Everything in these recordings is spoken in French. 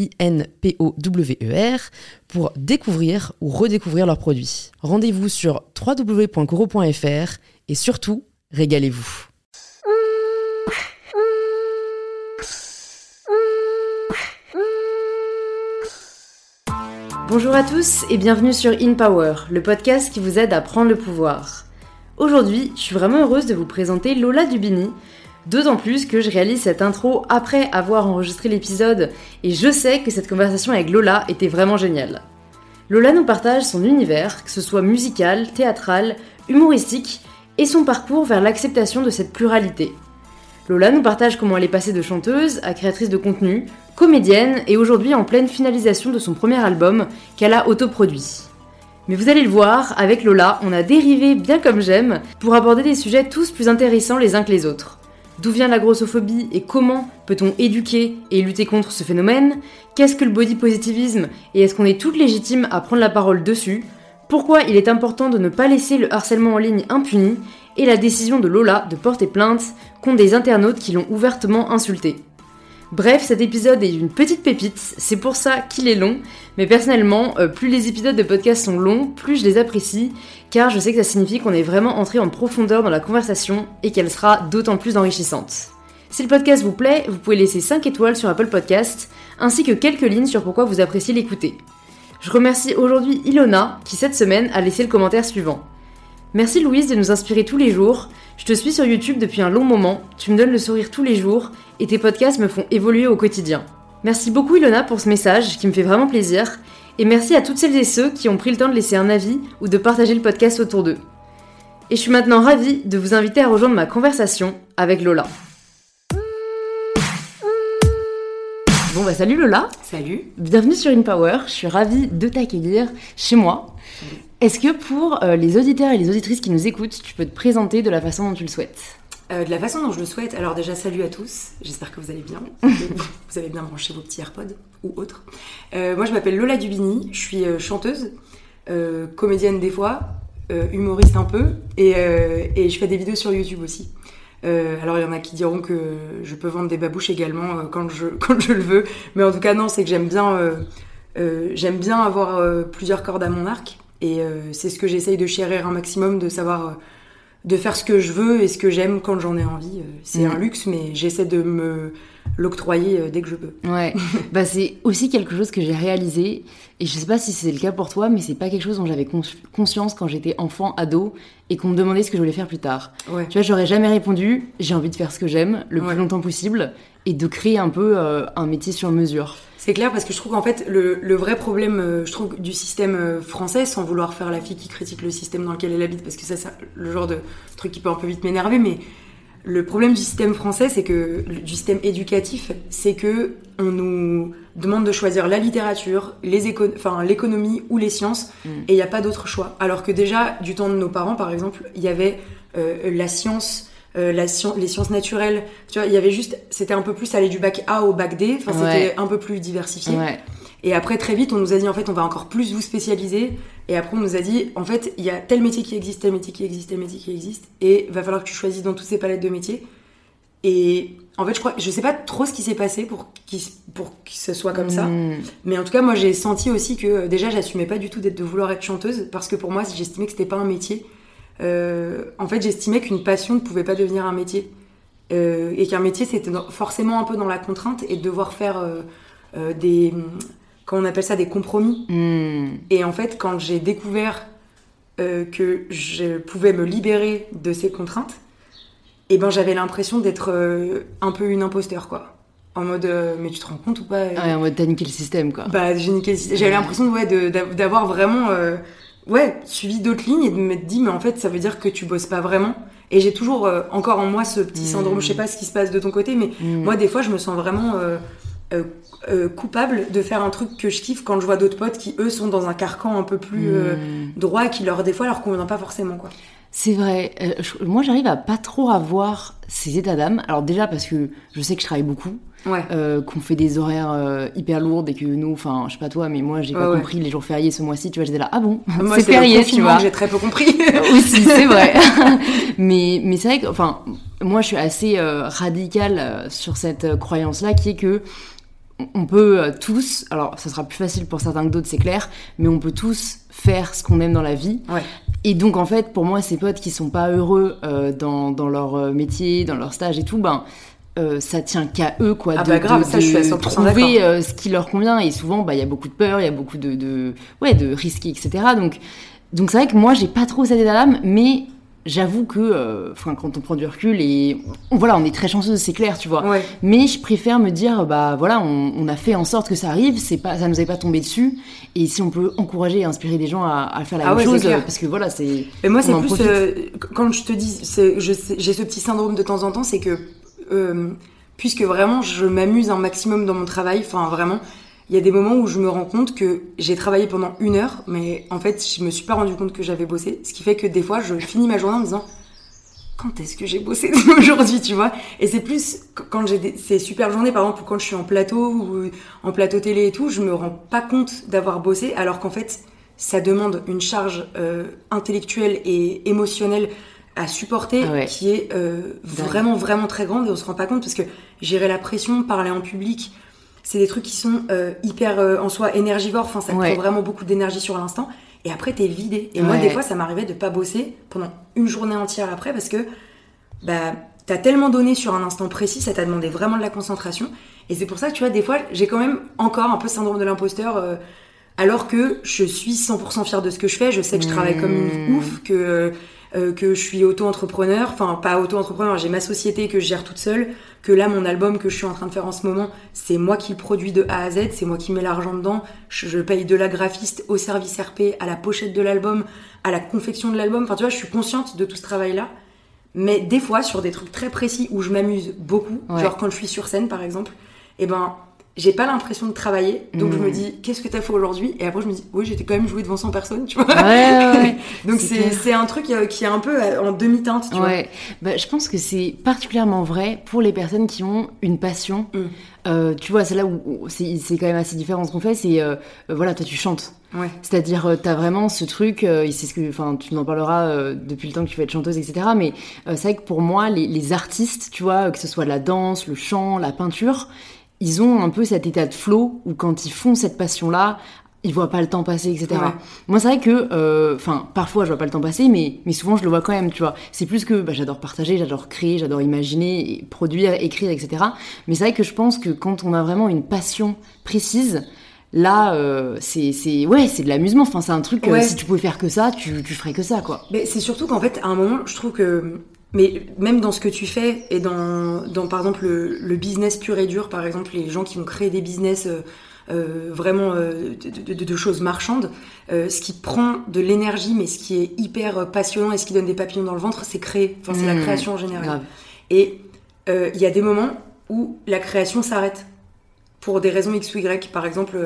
I-N-P-O-W-E-R, pour découvrir ou redécouvrir leurs produits. Rendez-vous sur www.coro.fr et surtout, régalez-vous. Bonjour à tous et bienvenue sur In Power, le podcast qui vous aide à prendre le pouvoir. Aujourd'hui, je suis vraiment heureuse de vous présenter Lola Dubini, D'autant plus que je réalise cette intro après avoir enregistré l'épisode et je sais que cette conversation avec Lola était vraiment géniale. Lola nous partage son univers, que ce soit musical, théâtral, humoristique, et son parcours vers l'acceptation de cette pluralité. Lola nous partage comment elle est passée de chanteuse à créatrice de contenu, comédienne et aujourd'hui en pleine finalisation de son premier album qu'elle a autoproduit. Mais vous allez le voir, avec Lola, on a dérivé bien comme j'aime pour aborder des sujets tous plus intéressants les uns que les autres. D'où vient la grossophobie et comment peut-on éduquer et lutter contre ce phénomène Qu'est-ce que le body positivisme et est-ce qu'on est toutes légitimes à prendre la parole dessus Pourquoi il est important de ne pas laisser le harcèlement en ligne impuni Et la décision de Lola de porter plainte contre des internautes qui l'ont ouvertement insulté. Bref, cet épisode est une petite pépite, c'est pour ça qu'il est long, mais personnellement, euh, plus les épisodes de podcast sont longs, plus je les apprécie, car je sais que ça signifie qu'on est vraiment entré en profondeur dans la conversation et qu'elle sera d'autant plus enrichissante. Si le podcast vous plaît, vous pouvez laisser 5 étoiles sur Apple Podcast, ainsi que quelques lignes sur pourquoi vous appréciez l'écouter. Je remercie aujourd'hui Ilona, qui cette semaine a laissé le commentaire suivant. Merci Louise de nous inspirer tous les jours. Je te suis sur YouTube depuis un long moment, tu me donnes le sourire tous les jours et tes podcasts me font évoluer au quotidien. Merci beaucoup Ilona pour ce message qui me fait vraiment plaisir et merci à toutes celles et ceux qui ont pris le temps de laisser un avis ou de partager le podcast autour d'eux. Et je suis maintenant ravie de vous inviter à rejoindre ma conversation avec Lola. Bon bah salut Lola Salut Bienvenue sur InPower, je suis ravie de t'accueillir chez moi. Est-ce que pour euh, les auditeurs et les auditrices qui nous écoutent, tu peux te présenter de la façon dont tu le souhaites? Euh, De la façon dont je le souhaite. Alors déjà, salut à tous. J'espère que vous allez bien. vous avez bien branché vos petits AirPods ou autres. Euh, moi, je m'appelle Lola Dubini. Je suis chanteuse, comédienne des fois, humoriste un peu, et, et, je fais des vidéos sur YouTube aussi. alors il y en a qui diront que je peux vendre des babouches également quand, je, quand je le veux, mais en tout cas non, c'est que j'aime bien, j'aime bien avoir plusieurs cordes à mon arc. Et euh, c'est ce que j'essaye de chérir un maximum, de savoir euh, de faire ce que je veux et ce que j'aime quand j'en ai envie. Euh, c'est mm. un luxe, mais j'essaie de me l'octroyer dès que je peux. Ouais, bah c'est aussi quelque chose que j'ai réalisé, et je sais pas si c'est le cas pour toi, mais c'est pas quelque chose dont j'avais conscience quand j'étais enfant, ado, et qu'on me demandait ce que je voulais faire plus tard. Ouais. Tu vois, j'aurais jamais répondu, j'ai envie de faire ce que j'aime le plus longtemps possible, et de créer un peu un métier sur mesure. C'est clair parce que je trouve qu'en fait le, vrai problème, euh, je trouve du système euh, français, sans vouloir faire la fille qui critique le système dans lequel elle habite, parce que ça c'est le genre de truc qui peut un peu vite m'énerver, mais le problème du système français, c'est que du système éducatif, c'est que on nous demande de choisir la littérature, les enfin l'économie ou les sciences, mm. et il n'y a pas d'autre choix. Alors que déjà du temps de nos parents, par exemple, il y avait euh, la science euh, la les sciences naturelles. Tu vois, il y avait juste, c'était un peu plus aller du bac A au bac D. Enfin, c'était un peu plus diversifié. Et après, très vite, on nous a dit, en fait, on va encore plus vous spécialiser. Et après, on nous a dit, en fait, il y a tel métier qui existe, tel métier qui existe, tel métier qui existe. Et va falloir que tu choisisses dans toutes ces palettes de métiers. Et en fait, je crois, je sais pas trop ce qui s'est passé pour, pour que ce soit comme ça. Hmm. Mais en tout cas, moi, j'ai senti aussi que déjà, j'assumais pas du tout d'être de vouloir être chanteuse. Parce que pour moi, j'estimais que c'était pas un métier. Euh, en fait, j'estimais qu'une passion ne pouvait pas devenir un métier. Euh, et qu'un métier, c'était forcément un peu dans la contrainte et de devoir faire euh, des. On appelle ça Des compromis. Hmm. Et en fait, quand j'ai découvert euh, que je pouvais me libérer de ces contraintes, et ben j'avais l'impression d'être euh, un peu une imposteur, quoi. En mode, euh, mais tu te rends compte ou pas Ouais, en mode t'as niqué le système, quoi. Bah, j'ai niqué le système. J'avais l'impression ouais, d'avoir vraiment ouais, suivi d'autres lignes et de m'être dit, mais en fait, ça veut dire que tu bosses pas vraiment. Et j'ai toujours euh, encore en moi ce petit syndrome, Mm. je sais pas ce qui se passe de ton côté, mais Mm. moi, des fois, je me sens vraiment euh, euh, euh, coupable de faire un truc que je kiffe quand je vois d'autres potes qui, eux, sont dans un carcan un peu plus euh, Mm. droit qui, leur, des fois, leur convient pas forcément, quoi. C'est vrai. Euh, je- moi, j'arrive à pas trop avoir ces états d'âme. Alors déjà parce que je sais que je travaille beaucoup, Ouais. euh, qu'on fait des horaires euh, hyper lourds et que nous, enfin, je sais pas toi, mais moi, j'ai Ouais, pas ouais. compris les jours fériés ce mois-ci. Tu vois, j'étais là, ah bon, c'est férié, tu vois. j'ai très peu compris. aussi, c'est vrai. mais mais c'est vrai que, enfin, moi, je suis assez radicale sur cette croyance-là, qui est que on peut euh, tous, alors ça sera plus facile pour certains que d'autres, c'est clair, mais on peut tous faire ce qu'on aime dans la vie. Ouais. Et donc en fait, pour moi, ces potes qui sont pas heureux euh, dans, dans leur euh, métier, dans leur stage et tout, ben euh, ça tient qu'à eux quoi Ah de, bah grave, de- ça, je suis à de 100% trouver euh, ce qui leur convient. Et souvent, bah il y a beaucoup de peur, il y a beaucoup de, de ouais de risques, etc. Donc donc c'est vrai que moi j'ai pas trop cet état d'âme, mais j'avoue que, euh, enfin quand on prend du recul et on- voilà, on est très chanceuse, c'est clair, tu vois. Ouais. Mais je préfère me dire, bah voilà, on, on a fait en sorte que ça arrive, c'est pas, ça nous est pas tombé dessus. Et si on peut encourager et inspirer des gens à, à faire la Ah même ouais, chose, parce que voilà, c'est. Mais moi, c'est plus euh, quand je te dis, j'ai ce petit syndrome de temps en temps, c'est que euh, puisque vraiment je m'amuse un maximum dans mon travail, enfin vraiment, il y a des moments où je me rends compte que j'ai travaillé pendant une heure, mais en fait, je me suis pas rendu compte que j'avais bossé, ce qui fait que des fois, je finis ma journée en me disant quand est-ce que j'ai bossé aujourd'hui, tu vois? Et c'est plus qu- quand j'ai des- ces super journées, par exemple, quand je suis en plateau ou en plateau télé et tout, je me rends pas compte d'avoir bossé, alors qu'en fait, ça demande une charge euh, intellectuelle et émotionnelle à supporter Ah ouais. qui est euh, vraiment, vraiment très grande et on se rend pas compte parce que gérer la pression, parler en public, c'est des trucs qui sont euh, hyper euh, en soi énergivores, enfin ça Ouais. prend vraiment beaucoup d'énergie sur l'instant et après t'es vidé. Et moi des fois ça m'arrivait de pas bosser pendant une journée entière après parce que bah t'as tellement donné sur un instant précis, ça t'a demandé vraiment de la concentration et c'est pour ça que tu vois des fois j'ai quand même encore un peu syndrome de l'imposteur euh, alors que je suis 100% fière de ce que je fais, je sais que je travaille comme une Mmh. ouf, que euh, que je suis auto-entrepreneur, enfin pas auto-entrepreneur, j'ai ma société que je gère toute seule, que là mon album que je suis en train de faire en ce moment, c'est moi qui le produis de A à Z, c'est moi qui mets l'argent dedans, je, je paye de la graphiste au service RP, à la pochette de l'album, à la confection de l'album, enfin tu vois, je suis consciente de tout ce travail-là, mais des fois sur des trucs très précis où je m'amuse beaucoup, Ouais. genre quand je suis sur scène par exemple, et ben j'ai pas l'impression de travailler, donc je me dis qu'est-ce que t'as fait aujourd'hui? Et après je me dis oui j'étais quand même joué devant 100 personnes, tu vois. Ouais, ouais. Donc C'est un truc euh, qui est un peu euh, en demi-teinte, tu vois. Ouais, bah, je pense que c'est particulièrement vrai pour les personnes qui ont une passion. Mm. Euh, tu vois, c'est là où c'est c'est quand même assez différent ce qu'on fait. C'est euh, voilà, toi tu chantes. Ouais. C'est-à-dire, euh, t'as vraiment ce truc, euh, et c'est ce que, enfin, tu m'en parleras euh, depuis le temps que tu vas être chanteuse, etc. Mais c'est vrai que pour moi, les, les artistes, tu vois, que ce soit la danse, le chant, la peinture, ils ont un peu cet état de flow où quand ils font cette passion-là, ils voient pas le temps passer, etc. Ouais. Moi, c'est vrai que, euh, enfin, parfois je vois pas le temps passer, mais, mais souvent je le vois quand même, tu vois. C'est plus que bah, j'adore partager, j'adore créer, j'adore imaginer, et produire, écrire, etc. Mais c'est vrai que je pense que quand on a vraiment une passion précise, là, euh, c'est, c'est, ouais, c'est de l'amusement. Enfin, c'est un truc. euh, Ouais. si tu pouvais faire que ça, tu, tu ferais que ça, quoi. Mais c'est surtout qu'en fait, à un moment, je trouve que. Mais même dans ce que tu fais et dans, dans par exemple, le, le business pur et dur, par exemple, les gens qui vont créer des business euh, euh, vraiment euh, de, de- de choses marchandes, ce qui prend de l'énergie, mais ce qui est hyper passionnant et ce qui donne des papillons dans le ventre, c'est créer. Enfin, c'est la Mmh, création en général. Grave. Et il y a des moments où la création s'arrête pour des raisons X ou Y. Par exemple,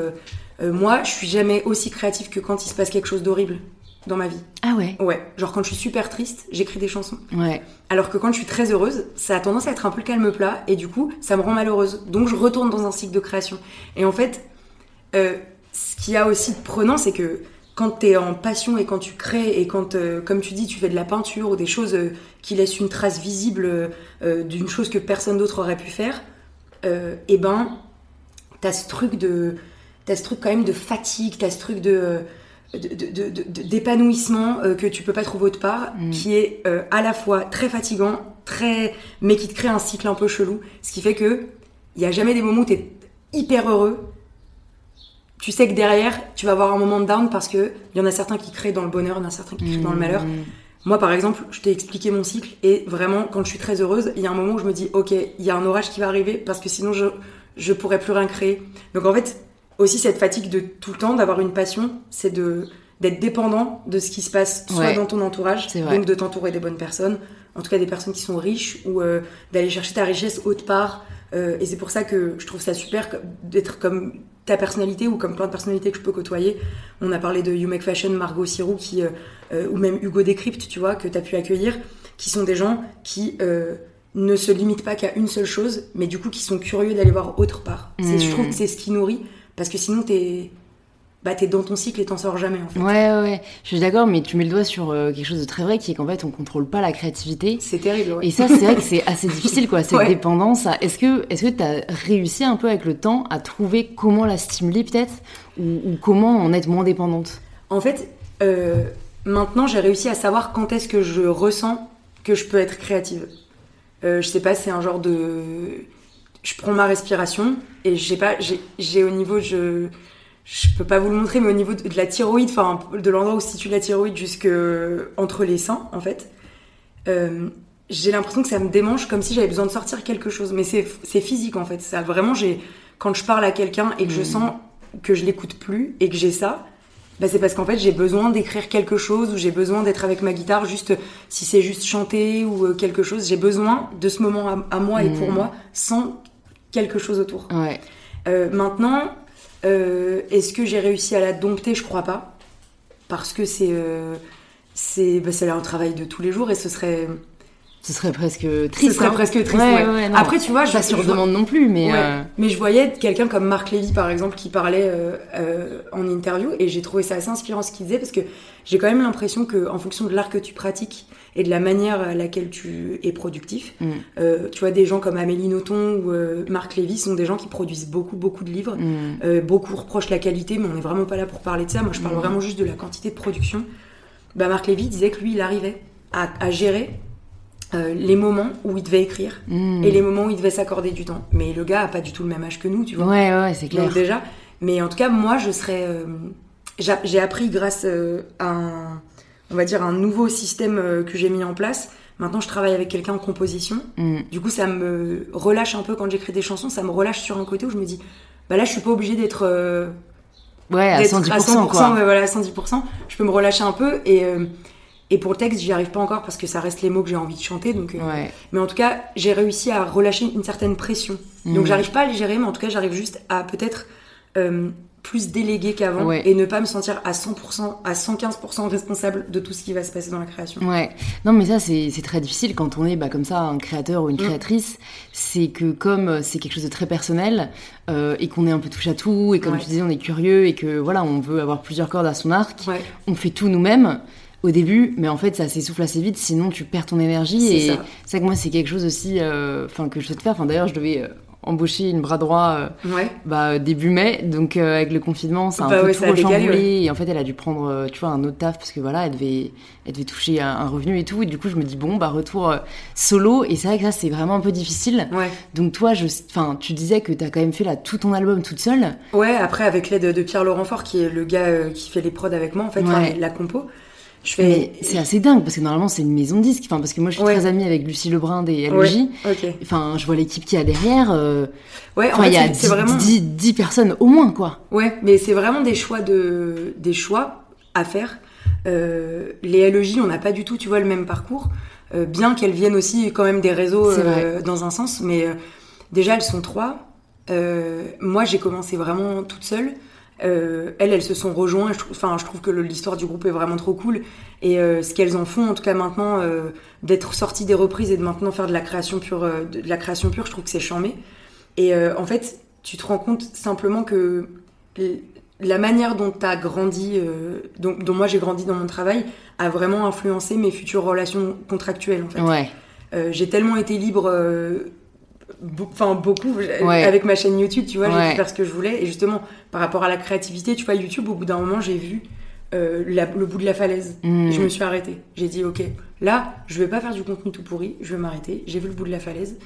moi, je suis jamais aussi créative que quand il se passe quelque chose d'horrible dans ma vie. Ah ouais. Ouais, genre quand je suis super triste, j'écris des chansons. Ouais. Alors que quand je suis très heureuse, ça a tendance à être un peu le calme plat et du coup, ça me rend malheureuse. Donc je retourne dans un cycle de création. Et en fait, euh, ce qu'il y a aussi de prenant, c'est que quand t'es en passion et quand tu crées et quand, euh, comme tu dis, tu fais de la peinture ou des choses euh, qui laissent une trace visible d'une chose que personne d'autre aurait pu faire, et ben, t'as ce truc de, t'as ce truc quand même de fatigue, t'as ce truc de- d'épanouissement euh, que tu peux pas trouver autre part, Mm. qui est euh, à la fois très fatigant, très mais qui te crée un cycle un peu chelou, ce qui fait que il y a jamais des moments où t'es hyper heureux tu sais que derrière, tu vas avoir un moment de down parce que il y en a certains qui créent dans le bonheur, il y en a certains qui créent dans le malheur. Mmh. Moi, par exemple, je t'ai expliqué mon cycle et vraiment, quand je suis très heureuse, il y a un moment où je me dis, ok, il y a un orage qui va arriver parce que sinon je je pourrais plus rien créer. Donc en fait, aussi cette fatigue de tout le temps d'avoir une passion, c'est de d'être dépendant de ce qui se passe soit Ouais. dans ton entourage, donc de t'entourer des bonnes personnes, en tout cas des personnes qui sont riches ou euh, d'aller chercher ta richesse autre part. Euh, et c'est pour ça que je trouve ça super d'être comme ta personnalité ou comme plein de personnalités que je peux côtoyer. On a parlé de You Make Fashion, Margot Sirou, qui, euh, ou même Hugo Décrypte, tu vois, que tu as pu accueillir, qui sont des gens qui ne se limitent pas qu'à une seule chose, mais du coup qui sont curieux d'aller voir autre part. C'est- Je trouve Mm. que c'est ce qui nourrit, parce que sinon t'es bah, t'es dans ton cycle et t'en sors jamais en fait. Ouais, ouais. Je suis d'accord, mais tu mets le doigt sur euh, quelque chose de très vrai qui est qu'en fait, on contrôle pas la créativité. C'est terrible, ouais. Et ça, c'est vrai que c'est assez difficile, quoi, cette Ouais. dépendance. à- Est-ce que est-ce que t'as réussi un peu avec le temps à trouver comment la stimuler, peut-être, ou, ou comment en être moins dépendante? En fait, euh, maintenant j'ai réussi à savoir quand est-ce que je ressens que je peux être créative. Euh, je sais pas, c'est un genre de. Je prends ma respiration et je sais pas, j'ai- j'ai au niveau, je. Je peux pas vous le montrer, mais au niveau de, de la thyroïde, enfin de l'endroit où se situe la thyroïde jusque entre les seins, en fait, euh, j'ai l'impression que ça me démange comme si j'avais besoin de sortir quelque chose. Mais c'est physique en fait. Ça vraiment, j'ai quand je parle à quelqu'un et que je Mm. sens que je l'écoute plus et que j'ai ça, bah c'est parce qu'en fait j'ai besoin d'écrire quelque chose ou j'ai besoin d'être avec ma guitare juste si c'est juste chanter ou euh, quelque chose. J'ai besoin de ce moment à, à moi et pour Mm. moi sans quelque chose autour. Ouais. Euh, maintenant, euh, est-ce que j'ai réussi à la dompter? Je crois pas. Parce que c'est euh, c'est bah, un travail de tous les jours et ce serait, Ce serait presque triste. ce serait hein. presque triste. Ouais, ouais. ouais, non. Après, tu vois, je, Pas sur je- demande non plus, mais. Euh, Mais je voyais quelqu'un comme Marc Lévy, par exemple, qui parlait euh, euh, en interview, et j'ai trouvé ça assez inspirant ce qu'il disait, parce que j'ai quand même l'impression que, en fonction de l'art que tu pratiques et de la manière à laquelle tu es productif, Mm. tu vois, des gens comme Amélie Nothomb ou Marc Lévy sont des gens qui produisent beaucoup, beaucoup de livres. mm. Beaucoup reprochent la qualité, mais on n'est vraiment pas là pour parler de ça. Moi, je parle Mhm. vraiment juste de la quantité de production. Bah, Marc Lévy disait que lui, il arrivait à, à gérer euh, les moments où il devait écrire Mm. et les moments où il devait s'accorder du temps. Mais le gars a pas du tout le même âge que nous, tu vois. Ouais, ouais, c'est clair. Donc déjà, mais en tout cas, moi, je serais. euh, j'a- j'ai appris grâce euh, à un, on va dire, un nouveau système que j'ai mis en place. Maintenant, je travaille avec quelqu'un en composition. Mm. Du coup, ça me relâche un peu quand j'écris des chansons. Ça me relâche sur un côté où je me dis, bah là, je suis pas obligée d'être Ouais, à d'être 110%, quoi. ouais, voilà, à 110%. Je peux me relâcher un peu et et pour le texte, j'y arrive pas encore parce que ça reste les mots que j'ai envie de chanter. Donc, euh, Ouais. mais en tout cas, j'ai réussi à relâcher une certaine pression. Donc Mm. j'arrive pas à les gérer, mais en tout cas, j'arrive juste à peut-être euh, plus déléguer qu'avant Ouais. et ne pas me sentir à 100%, à 115% responsable de tout ce qui va se passer dans la création. Ouais, non mais ça c'est très difficile quand on est bah, comme ça un créateur ou une Mm. créatrice, c'est que comme euh, c'est quelque chose de très personnel euh, et qu'on est un peu touche à tout et comme Ouais. tu disais on est curieux et que voilà on veut avoir plusieurs cordes à son arc, on fait tout nous-mêmes au début, mais en fait ça s'essouffle assez vite sinon tu perds ton énergie C'est et ça. c'est que moi c'est quelque chose aussi euh, que je souhaite faire. Enfin d'ailleurs je devais euh, embaucher une bras droit euh, ouais. bah, début mai, donc euh, avec le confinement, ça a un Bah peu ouais, tout ça rechamboulé. Et en fait, elle a dû prendre, tu vois, un autre taf parce que voilà, elle devait, elle devait toucher un, un revenu et tout. Et du coup, je me dis bon, bah retour solo. Et c'est vrai que ça, c'est vraiment un peu difficile. Ouais. Donc toi, je, tu disais que t'as quand même fait là tout ton album toute seule. Ouais, après, avec l'aide de Pierre Laurent Fort, qui est le gars qui fait les prods avec moi, en fait, la compo, je Mais fais. c'est assez dingue parce que normalement, c'est une maison de disques. Enfin, parce que moi, je suis Ouais. très amie avec Lucie Lebrun des. Ouais, ok. Enfin, je vois l'équipe qu'il y a derrière. euh, Ouais, en Enfin, fait, il y a c'est- 10, c'est vraiment. 10 10 personnes au moins, quoi. Ouais, mais c'est vraiment des choix de des choix à faire. Euh, les LEJ, on n'a pas du tout, tu vois, le même parcours, euh, bien qu'elles viennent aussi quand même des réseaux euh, dans un sens, mais euh, déjà elles sont trois. Euh, moi, j'ai commencé vraiment toute seule. Euh, elles, elles se sont rejointes. Je, trouve- enfin, je trouve que l'histoire du groupe est vraiment trop cool. Et euh, ce qu'elles en font, en tout cas maintenant, euh, d'être sorties des reprises et de maintenant faire de la création pure, de, de la création pure, je trouve que c'est charmé. Et en fait, tu te rends compte simplement que la manière dont tu as grandi, dont, dont moi j'ai grandi dans mon travail, a vraiment influencé mes futures relations contractuelles. En fait. Ouais. J'ai tellement été libre, enfin beaucoup, Ouais. avec ma chaîne YouTube, tu vois, j'ai pu faire ce que je voulais. Et justement, par rapport à la créativité, tu vois, YouTube, au bout d'un moment, j'ai vu euh, la- le bout de la falaise. Mm. Et je me suis arrêtée. J'ai dit, ok, là, je vais pas faire du contenu tout pourri, je vais m'arrêter. J'ai vu le bout de la falaise.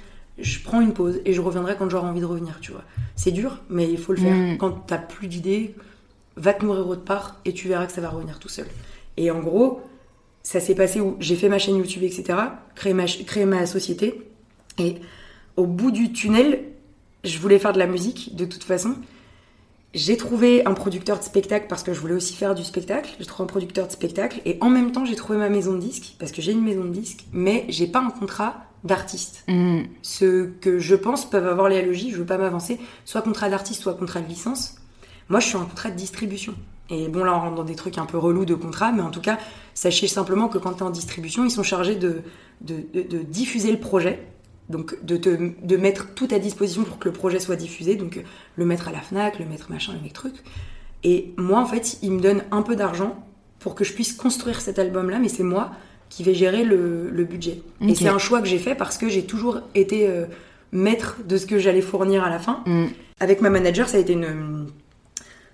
je prends une pause et je reviendrai quand j'aurai envie de revenir, tu vois. C'est dur, mais il faut le faire. Mm. Quand t'as plus d'idées, va te nourrir autre part et tu verras que ça va revenir tout seul. Et en gros, ça s'est passé où j'ai fait ma chaîne YouTube, etc., créé ma, créé ma société, et au bout du tunnel, je voulais faire de la musique de toute façon. J'ai trouvé un producteur de spectacle parce que je voulais aussi faire du spectacle. J'ai trouvé un producteur de spectacle et en même temps j'ai trouvé ma maison de disque parce que j'ai une maison de disque, mais j'ai pas un contrat d'artiste. Mm. Ce que je pense peuvent avoir les LEJ, je veux pas m'avancer, soit contrat d'artiste, soit contrat de licence. Moi je suis en contrat de distribution. Et bon là on rentre dans des trucs un peu relous de contrat, mais en tout cas sachez simplement que quand tu es en distribution, ils sont chargés de, de, de- de diffuser le projet. Donc de, te, de mettre tout à disposition pour que le projet soit diffusé, donc le mettre à la FNAC, le mettre machin, le mettre truc. Et moi en fait, ils me donnent un peu d'argent pour que je puisse construire cet album-là, mais c'est moi qui vais gérer le, le budget. Et c'est un choix que j'ai fait parce que j'ai toujours été euh, maître de ce que j'allais fournir à la fin. Mm. Avec ma manager, ça a été une,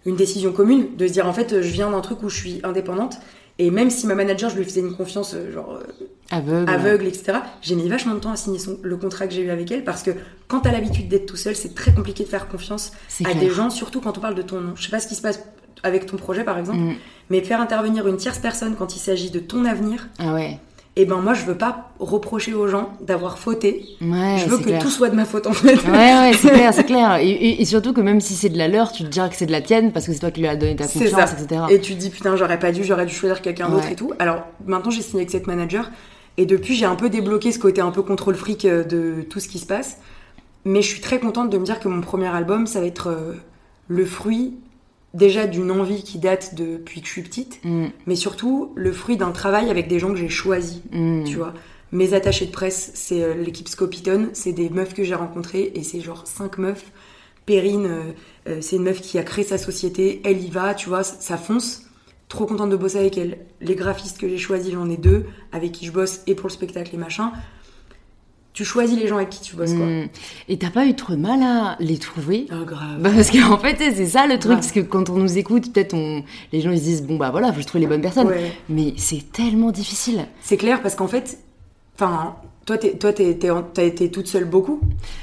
une décision commune de se dire en fait, je viens d'un truc où je suis indépendante. Et même si ma manager, je lui faisais une confiance euh, genre euh, Aveugle. aveugle, etc., j'ai mis vachement de temps à signer son- le contrat que j'ai eu avec elle parce que quand t'as l'habitude d'être tout seul, c'est très compliqué de faire confiance à clair. des gens, surtout quand on parle de ton nom. Je sais pas ce qui se passe avec ton projet par exemple, Mm. mais faire intervenir une tierce personne quand il s'agit de ton avenir, Ah ouais. Et ben moi je veux pas reprocher aux gens d'avoir fauté. Ouais, je veux que clair. tout soit de ma faute en fait. Ouais, ouais, c'est clair, c'est clair. Et, et- et surtout que même si c'est de la leur, tu te diras que c'est de la tienne parce que c'est toi qui lui as donné ta confiance, ça. etc. Et tu te dis putain, j'aurais pas dû, j'aurais dû choisir quelqu'un d'autre et tout. Alors maintenant, j'ai signé avec cette manager et depuis, j'ai un peu débloqué ce côté un peu contrôle fric euh, de tout ce qui se passe. Mais je suis très contente de me dire que mon premier album, ça va être euh, le fruit déjà d'une envie qui date depuis que je suis petite, Mm, mais surtout le fruit d'un travail avec des gens que j'ai choisis. mm. Tu vois, mes attachés de presse, c'est euh, l'équipe Scopiton, c'est des meufs que j'ai rencontrées et c'est genre cinq meufs. Perrine, euh, euh, c'est une meuf qui a créé sa société, elle y va, tu vois, ça, ça fonce. Trop contente de bosser avec elle. Les graphistes que j'ai choisis, j'en ai deux, avec qui je bosse et pour le spectacle et machin. Tu choisis les gens avec qui tu bosses, quoi. Mm. Et t'as pas eu trop de mal à les trouver? Ah, grave. Bah, parce qu'en fait, c'est ça le truc, parce que quand on nous écoute, peut-être on... les gens ils se disent bon bah voilà, faut que je trouve les bonnes personnes. Ouais. Mais c'est tellement difficile. C'est clair parce qu'en fait, enfin, toi, t'es- toi, t'es- t'es en- t'as été toute seule beaucoup?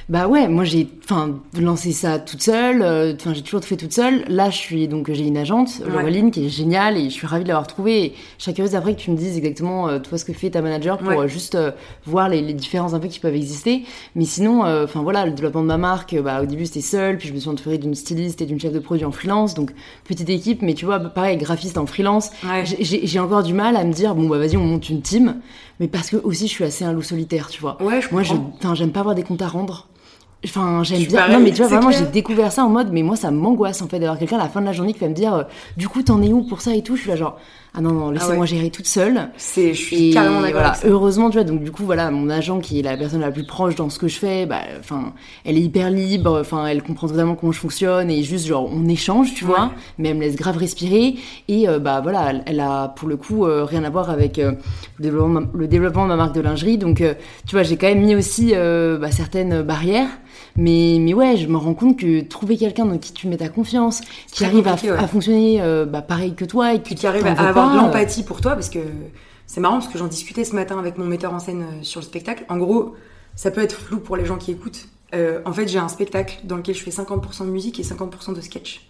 Bah ouais, moi j'ai enfin lancé ça toute seule, euh, j'ai toujours fait toute seule. Là, je suis donc j'ai une agente, Ouais. Laureline, qui est géniale et je suis ravie de l'avoir trouvée. Et je serais curieuse après que tu me dises exactement euh, toi ce que fait ta manager pour Ouais. euh, juste voir les, les différences un peu qui peuvent exister. Mais sinon, enfin voilà, le développement de ma marque, bah au début c'était seule, puis je me suis entourée d'une styliste et d'une chef de produit en freelance, donc petite équipe. Mais tu vois, pareil, graphiste en freelance. Ouais. J'ai j'ai encore du mal à me dire bon bah vas-y on monte une team, mais parce que aussi je suis assez un loup solitaire, tu vois. Ouais, je Moi, j'aime pas avoir des comptes à rendre. Enfin, j'aime bien. pareil, non, mais tu vois, vraiment, j'ai découvert ça en mode, mais moi, ça m'angoisse en fait d'avoir quelqu'un à la fin de la journée qui va me dire, euh, du coup, t'en es où pour ça et tout. Je suis là, genre, ah non, non, laissez-moi ouais. gérer toute seule. C'est, je suis Et carrément d'accord. voilà, heureusement, tu vois, donc du coup, voilà, mon agent qui est la personne la plus proche dans ce que je fais, bah, enfin, elle est hyper libre, enfin, elle comprend totalement comment je fonctionne et juste, genre, on échange, tu Ouais. vois, mais elle me laisse grave respirer et, euh, bah, voilà, elle, elle a pour le coup euh, rien à voir avec euh, le, développement, de ma- le développement de ma marque de lingerie, donc, tu vois, j'ai quand même mis aussi bah, certaines barrières. Mais, mais ouais, je me rends compte que trouver quelqu'un dans qui tu mets ta confiance, qui arrive à, compliqué, ouais. à fonctionner euh, bah, pareil que toi et puis qui arrive à avoir de pas, euh, l'empathie pour toi parce que c'est marrant parce que j'en discutais ce matin avec mon metteur en scène euh, sur le spectacle. En gros, ça peut être flou pour les gens qui écoutent. Euh, en fait, j'ai un spectacle dans lequel je fais 50% de musique et 50% de sketch.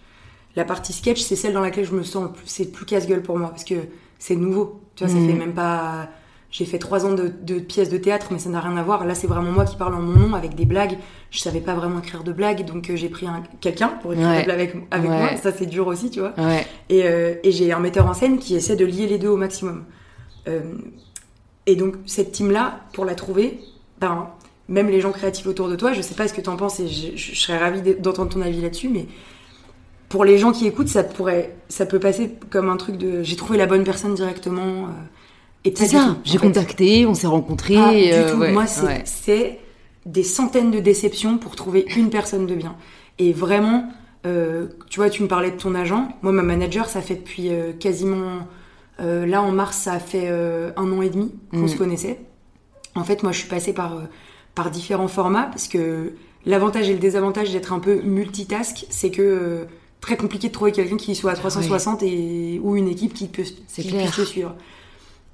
La partie sketch, c'est celle dans laquelle je me sens le plus, c'est le plus casse-gueule pour moi parce que c'est nouveau. Tu vois, ça Mhm. fait même pas. J'ai fait trois ans de, de pièces de théâtre, mais ça n'a rien à voir. Là, c'est vraiment moi qui parle en mon nom avec des blagues. Je savais pas vraiment écrire de blagues, donc euh, j'ai pris un- quelqu'un pour écrire Ouais. des blagues avec, avec Ouais. moi. Ça, c'est dur aussi, tu vois. Ouais. Et, euh, et j'ai un metteur en scène qui essaie de lier les deux au maximum. Euh, et donc, cette team-là, pour la trouver, ben, même les gens créatifs autour de toi, je sais pas ce que tu en penses et je, je- je serais ravie d'entendre ton avis là-dessus, mais pour les gens qui écoutent, ça, pourrait, ça peut passer comme un truc de j'ai trouvé la bonne personne directement. Et C'est ça, j'ai contacté, on s'est rencontrés. Pas du euh, tout. ouais, Moi, c'est ouais. des centaines de déceptions pour trouver une personne de bien. Et vraiment, euh, tu vois, tu me parlais de ton agent. Moi, ma manager, ça fait depuis euh, quasiment. là, en mars, ça a fait un an et demi qu'on Mm. se connaissait. En fait, moi, je suis passée par, par différents formats parce que l'avantage et le désavantage d'être un peu multitask, c'est que. Très compliqué de trouver quelqu'un qui soit à 360 et ou une équipe qui, peut, qui puisse te suivre.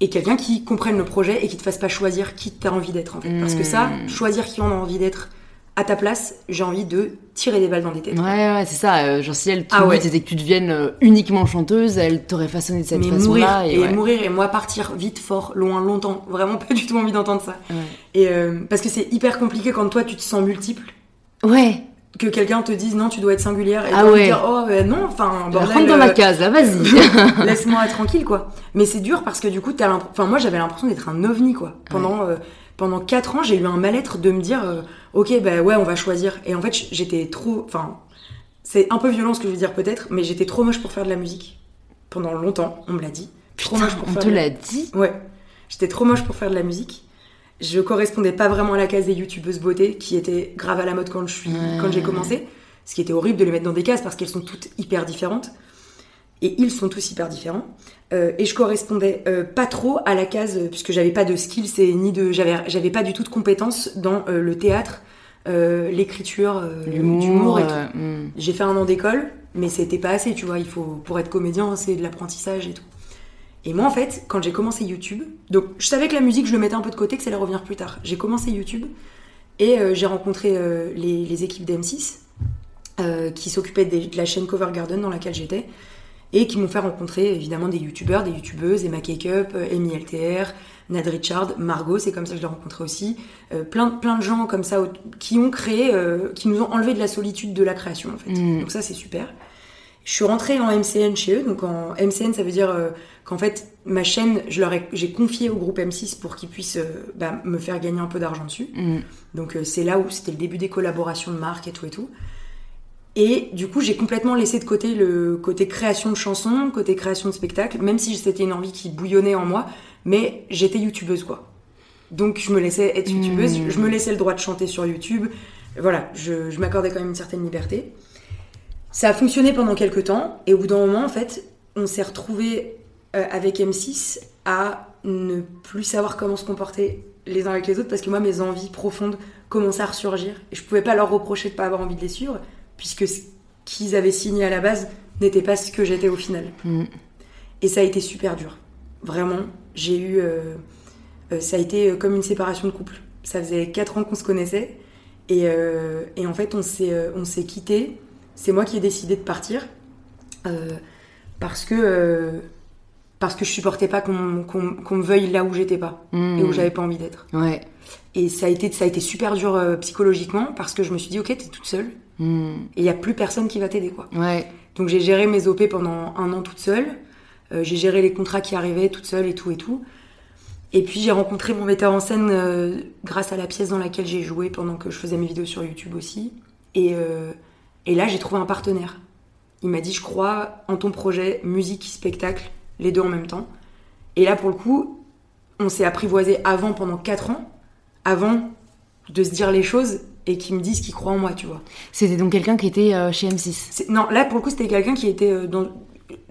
Et quelqu'un qui comprenne le projet et qui te fasse pas choisir qui t'as envie d'être en fait. Parce que ça, Hmm. choisir qui on a envie d'être à ta place, j'ai envie de tirer des balles dans des têtes. Ouais, ouais, c'est ça. euh, genre, si elle, ton Ah ouais. but était que tu deviennes euh, uniquement chanteuse, elle t'aurait façonné de cette façon-là. mourir Et, et, ouais. mourir et moi partir vite, fort, loin, longtemps. Vraiment pas du tout envie d'entendre ça. Ouais. Et euh, parce que c'est hyper compliqué quand toi tu te sens multiple. Ouais. Que quelqu'un te dise non, tu dois être singulière. Et Ah ouais. dire oh euh, non, enfin, bordel, Rentre dans ma euh, case, là, vas-y. laisse-moi tranquille quoi. Mais c'est dur parce que du coup, t'as enfin moi j'avais l'impression d'être un ovni quoi. Pendant euh, pendant quatre ans, j'ai eu un mal-être de me dire euh, ok bah ouais on va choisir. Et en fait j'étais trop, enfin c'est un peu violent ce que je veux dire peut-être, mais j'étais trop moche pour faire de la musique pendant longtemps. On me l'a dit. trop Putain, moche pour on faire te l'a dit? Ouais, j'étais trop moche pour faire de la musique. Je correspondais pas vraiment à la case des youtubeuses beauté qui était grave à la mode quand je suis Ouais. quand j'ai commencé. Ce qui était horrible de les mettre dans des cases parce qu'elles sont toutes hyper différentes. Et ils sont tous hyper différents. Euh, et je correspondais euh, pas trop à la case euh, puisque j'avais pas de skills et ni de j'avais j'avais pas du tout de compétences dans euh, le théâtre, l'écriture, d'humour et tout. hmm. J'ai fait un an d'école, mais c'était pas assez, tu vois. Il faut, pour être comédien, c'est de l'apprentissage et tout. Et moi, en fait, quand j'ai commencé YouTube, donc je savais que la musique, je le mettais un peu de côté, que ça allait revenir plus tard. J'ai commencé YouTube et euh, j'ai rencontré euh, les, les équipes d'M6 euh, qui s'occupaient de la chaîne Cover Garden dans laquelle j'étais et qui m'ont fait rencontrer évidemment des youtubeurs, des youtubeuses, Emma Cakeup, Amy LTR, Nad Richard, Margot, c'est comme ça que je l'ai rencontré aussi. Euh, plein, plein de gens comme ça qui ont créé, euh, qui nous ont enlevé de la solitude de la création en fait. Mm. Donc ça c'est super. Je suis rentrée en MCN chez eux, donc en MCN ça veut dire euh, qu'en fait ma chaîne, je leur ai, j'ai confié au groupe M6 pour qu'ils puissent euh, bah, me faire gagner un peu d'argent dessus. Hmm. Donc euh, c'est là où c'était le début des collaborations de marques et tout et tout. Et du coup, j'ai complètement laissé de côté le côté création de chansons, côté création de spectacles, même si c'était une envie qui bouillonnait en moi, mais j'étais youtubeuse quoi. Donc je me laissais être youtubeuse, Mmh. je me laissais le droit de chanter sur YouTube. Voilà, je, je m'accordais quand même une certaine liberté. Ça a fonctionné pendant quelques temps, et au bout d'un moment, en fait, on s'est retrouvé avec M6 à ne plus savoir comment se comporter les uns avec les autres, parce que moi, mes envies profondes commençaient à ressurgir, et je pouvais pas leur reprocher de pas avoir envie de les suivre, puisque ce qu'ils avaient signé à la base n'était pas ce que j'étais au final. Mm. Et ça a été super dur. Vraiment, j'ai eu. euh, euh, ça a été euh, comme une séparation de couple. Ça faisait 4 ans qu'on se connaissait. Et, euh, et en fait, on s'est, euh, on s'est quittés. C'est moi qui ai décidé de partir. euh, parce que. euh, parce que je supportais pas qu'on, qu'on- qu'on me veuille là où j'étais pas. Hmm. Et où j'avais pas envie d'être. Ouais. Et ça a été, ça a été super dur euh, psychologiquement. Parce que je me suis dit, ok, t'es toute seule. Hmm. Et il y a plus personne qui va t'aider, quoi. Ouais. Donc j'ai géré mes OP pendant un an toute seule. Euh, j'ai géré les contrats qui arrivaient toute seule et tout et tout. Et puis j'ai rencontré mon metteur en scène grâce à la pièce dans laquelle j'ai joué pendant que je faisais mes vidéos sur YouTube aussi. Et, et là j'ai trouvé un partenaire. Il m'a dit je crois en ton projet musique spectacle les deux en même temps. Et là pour le coup on s'est apprivoisé avant pendant 4 ans avant de se dire les choses et qu'il me dise qu'il croit en moi tu vois. C'était donc quelqu'un qui était euh, chez M6. C'est- Non, là pour le coup, c'était quelqu'un qui était euh, dans,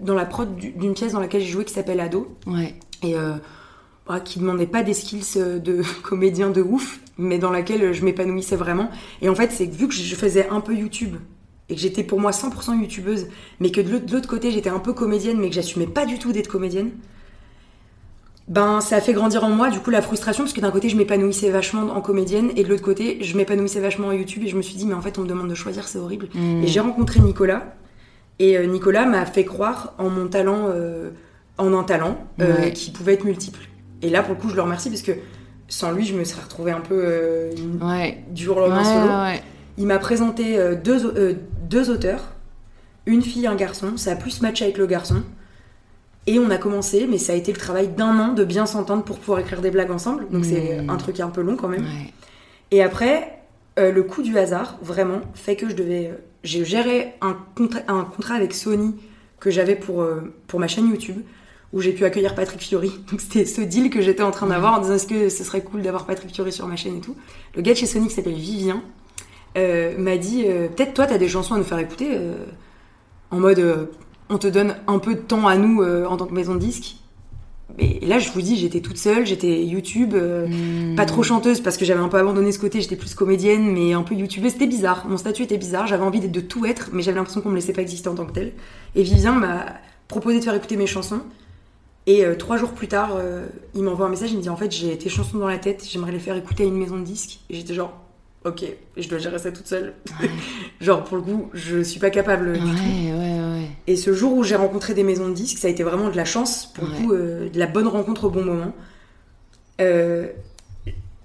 dans la prod du- d'une pièce dans laquelle j'ai joué qui s'appelle Ado Ouais. et euh, bah, qui demandait pas des skills euh, de comédien de ouf, mais dans laquelle je m'épanouissais vraiment. Et en fait, c'est que vu que je faisais un peu YouTube et que j'étais pour moi 100% youtubeuse, mais que de l'autre- côté j'étais un peu comédienne, mais que j'assumais pas du tout d'être comédienne. Ben, ça a fait grandir en moi du coup la frustration parce que d'un côté je m'épanouissais vachement en comédienne et de l'autre côté je m'épanouissais vachement en YouTube et je me suis dit mais en fait on me demande de choisir c'est horrible Hmm. et j'ai rencontré Nicolas. Et euh, Nicolas m'a fait croire en mon talent, euh, en un talent euh, Ouais. qui pouvait être multiple. Et là, pour le coup, je le remercie parce que sans lui, je me serais retrouvée un peu euh, une- Ouais. du jour au lendemain Ouais, solo. Il m'a présenté deux, deux auteurs, une fille, un garçon. Ça a plus matché avec le garçon. Et on a commencé, mais ça a été le travail d'un an de bien s'entendre pour pouvoir écrire des blagues ensemble. Donc c'est Mm. un truc un peu long quand même. Ouais. Et après, euh, le coup du hasard, vraiment, fait que je devais. euh, j'ai géré un, contra- un contrat avec Sony que j'avais pour, euh, pour ma chaîne YouTube, où j'ai pu accueillir Patrick Fiori. Donc c'était ce deal que j'étais en train d'avoir en disant est-ce que ce serait cool d'avoir Patrick Fiori sur ma chaîne et tout. Le gars de chez Sony qui s'appelle Vivien m'a dit euh, peut-être toi, t'as des chansons à nous faire écouter, euh, en mode euh, on te donne un peu de temps à nous euh, en tant que maison de disques. Mais là, je vous dis, j'étais toute seule, j'étais YouTube. euh, Hmm. pas trop chanteuse parce que j'avais un peu abandonné ce côté, j'étais plus comédienne, mais un peu youtubeuse. C'était bizarre, mon statut était bizarre, j'avais envie de tout être, mais j'avais l'impression qu'on me laissait pas exister en tant que tel. Et Vivien m'a proposé de faire écouter mes chansons. Et euh, trois jours plus tard, euh, il m'envoie un message, il me dit en fait j'ai tes chansons dans la tête, j'aimerais les faire écouter à une maison de disques. Et j'étais genre ok, je dois gérer ça toute seule. genre pour le coup, je suis pas capable du ouais, tout. Ouais, ouais, Et ce jour où j'ai rencontré des maisons de disques, ça a été vraiment de la chance, pour le coup, euh, de la bonne rencontre au bon moment. Euh,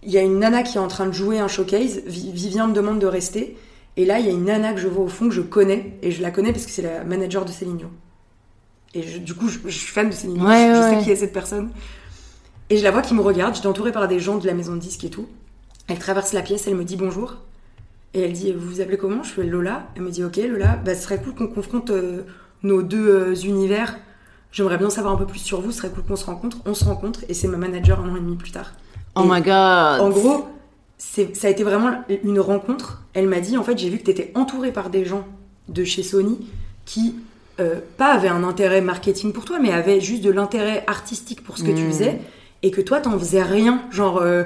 Il y a une nana qui est en train de jouer un showcase, Vi- Vivien me demande de rester. Et là, il y a une nana que je vois au fond, que je connais, et je la connais parce que c'est la manager de Céline Dion. Et je- du coup, je, je suis fan de Céline Dion, Ouais, je, je sais qui est cette personne. Et je la vois qui me regarde, j'étais entourée par des gens de la maison de disques et tout. Elle traverse la pièce, elle me dit bonjour. Et elle dit, vous vous appelez comment? Je fais Lola. Elle me dit, ok Lola, bah, ce serait cool qu'on confronte euh, nos deux euh, univers. J'aimerais bien savoir un peu plus sur vous, ce serait cool qu'on se rencontre. On se rencontre et c'est ma manager un an et demi plus tard. Oh Et my god. En gros, ça a été vraiment une rencontre. Elle m'a dit, en fait, j'ai vu que tu étais entourée par des gens de chez Sony qui, euh, pas avaient un intérêt marketing pour toi, mais avaient juste de l'intérêt artistique pour ce que tu Mm. faisais, et que toi, t'en faisais rien. Genre, euh,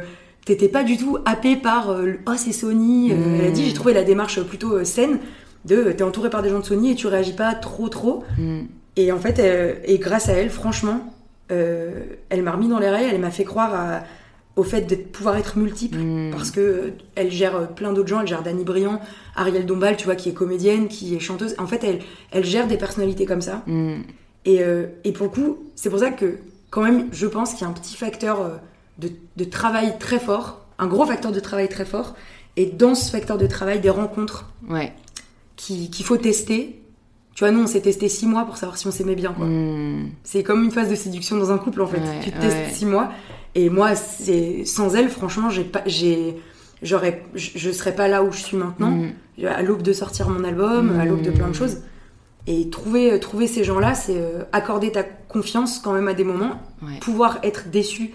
t'étais pas du tout happé par euh, le, oh, c'est Sony. Euh, Mm. Elle a dit, j'ai trouvé la démarche plutôt euh, saine de t'es entouré par des gens de Sony et tu réagis pas trop, trop. Mm. Et en fait, et grâce à elle, franchement, euh, elle m'a remis dans les rails, elle m'a fait croire à- au fait de pouvoir être multiple, Mm. parce que euh, elle gère plein d'autres gens, elle gère Dany Briand, Ariel Dombal, tu vois, qui est comédienne, qui est chanteuse. En fait, elle, elle gère des personnalités comme ça. Mm. Et, euh, et pour le coup, c'est pour ça que, quand même, je pense qu'il y a un petit facteur de, de travail très fort, un gros facteur de travail très fort, et dans ce facteur de travail, des rencontres Ouais. qui- qu'il faut tester. Tu vois, nous, on s'est testé six mois pour savoir si on s'aimait bien, quoi. Mm. C'est comme une phase de séduction dans un couple, en fait. Ouais, tu te testes ouais. six mois. Et moi, c'est sans elle, franchement, j'ai pas, j'ai, j'aurais, je serais pas là où je suis maintenant. Mm. À l'aube de sortir mon album, à l'aube de plein de choses. Et trouver, trouver ces gens-là, c'est euh, accorder ta confiance quand même à des moments, pouvoir être déçu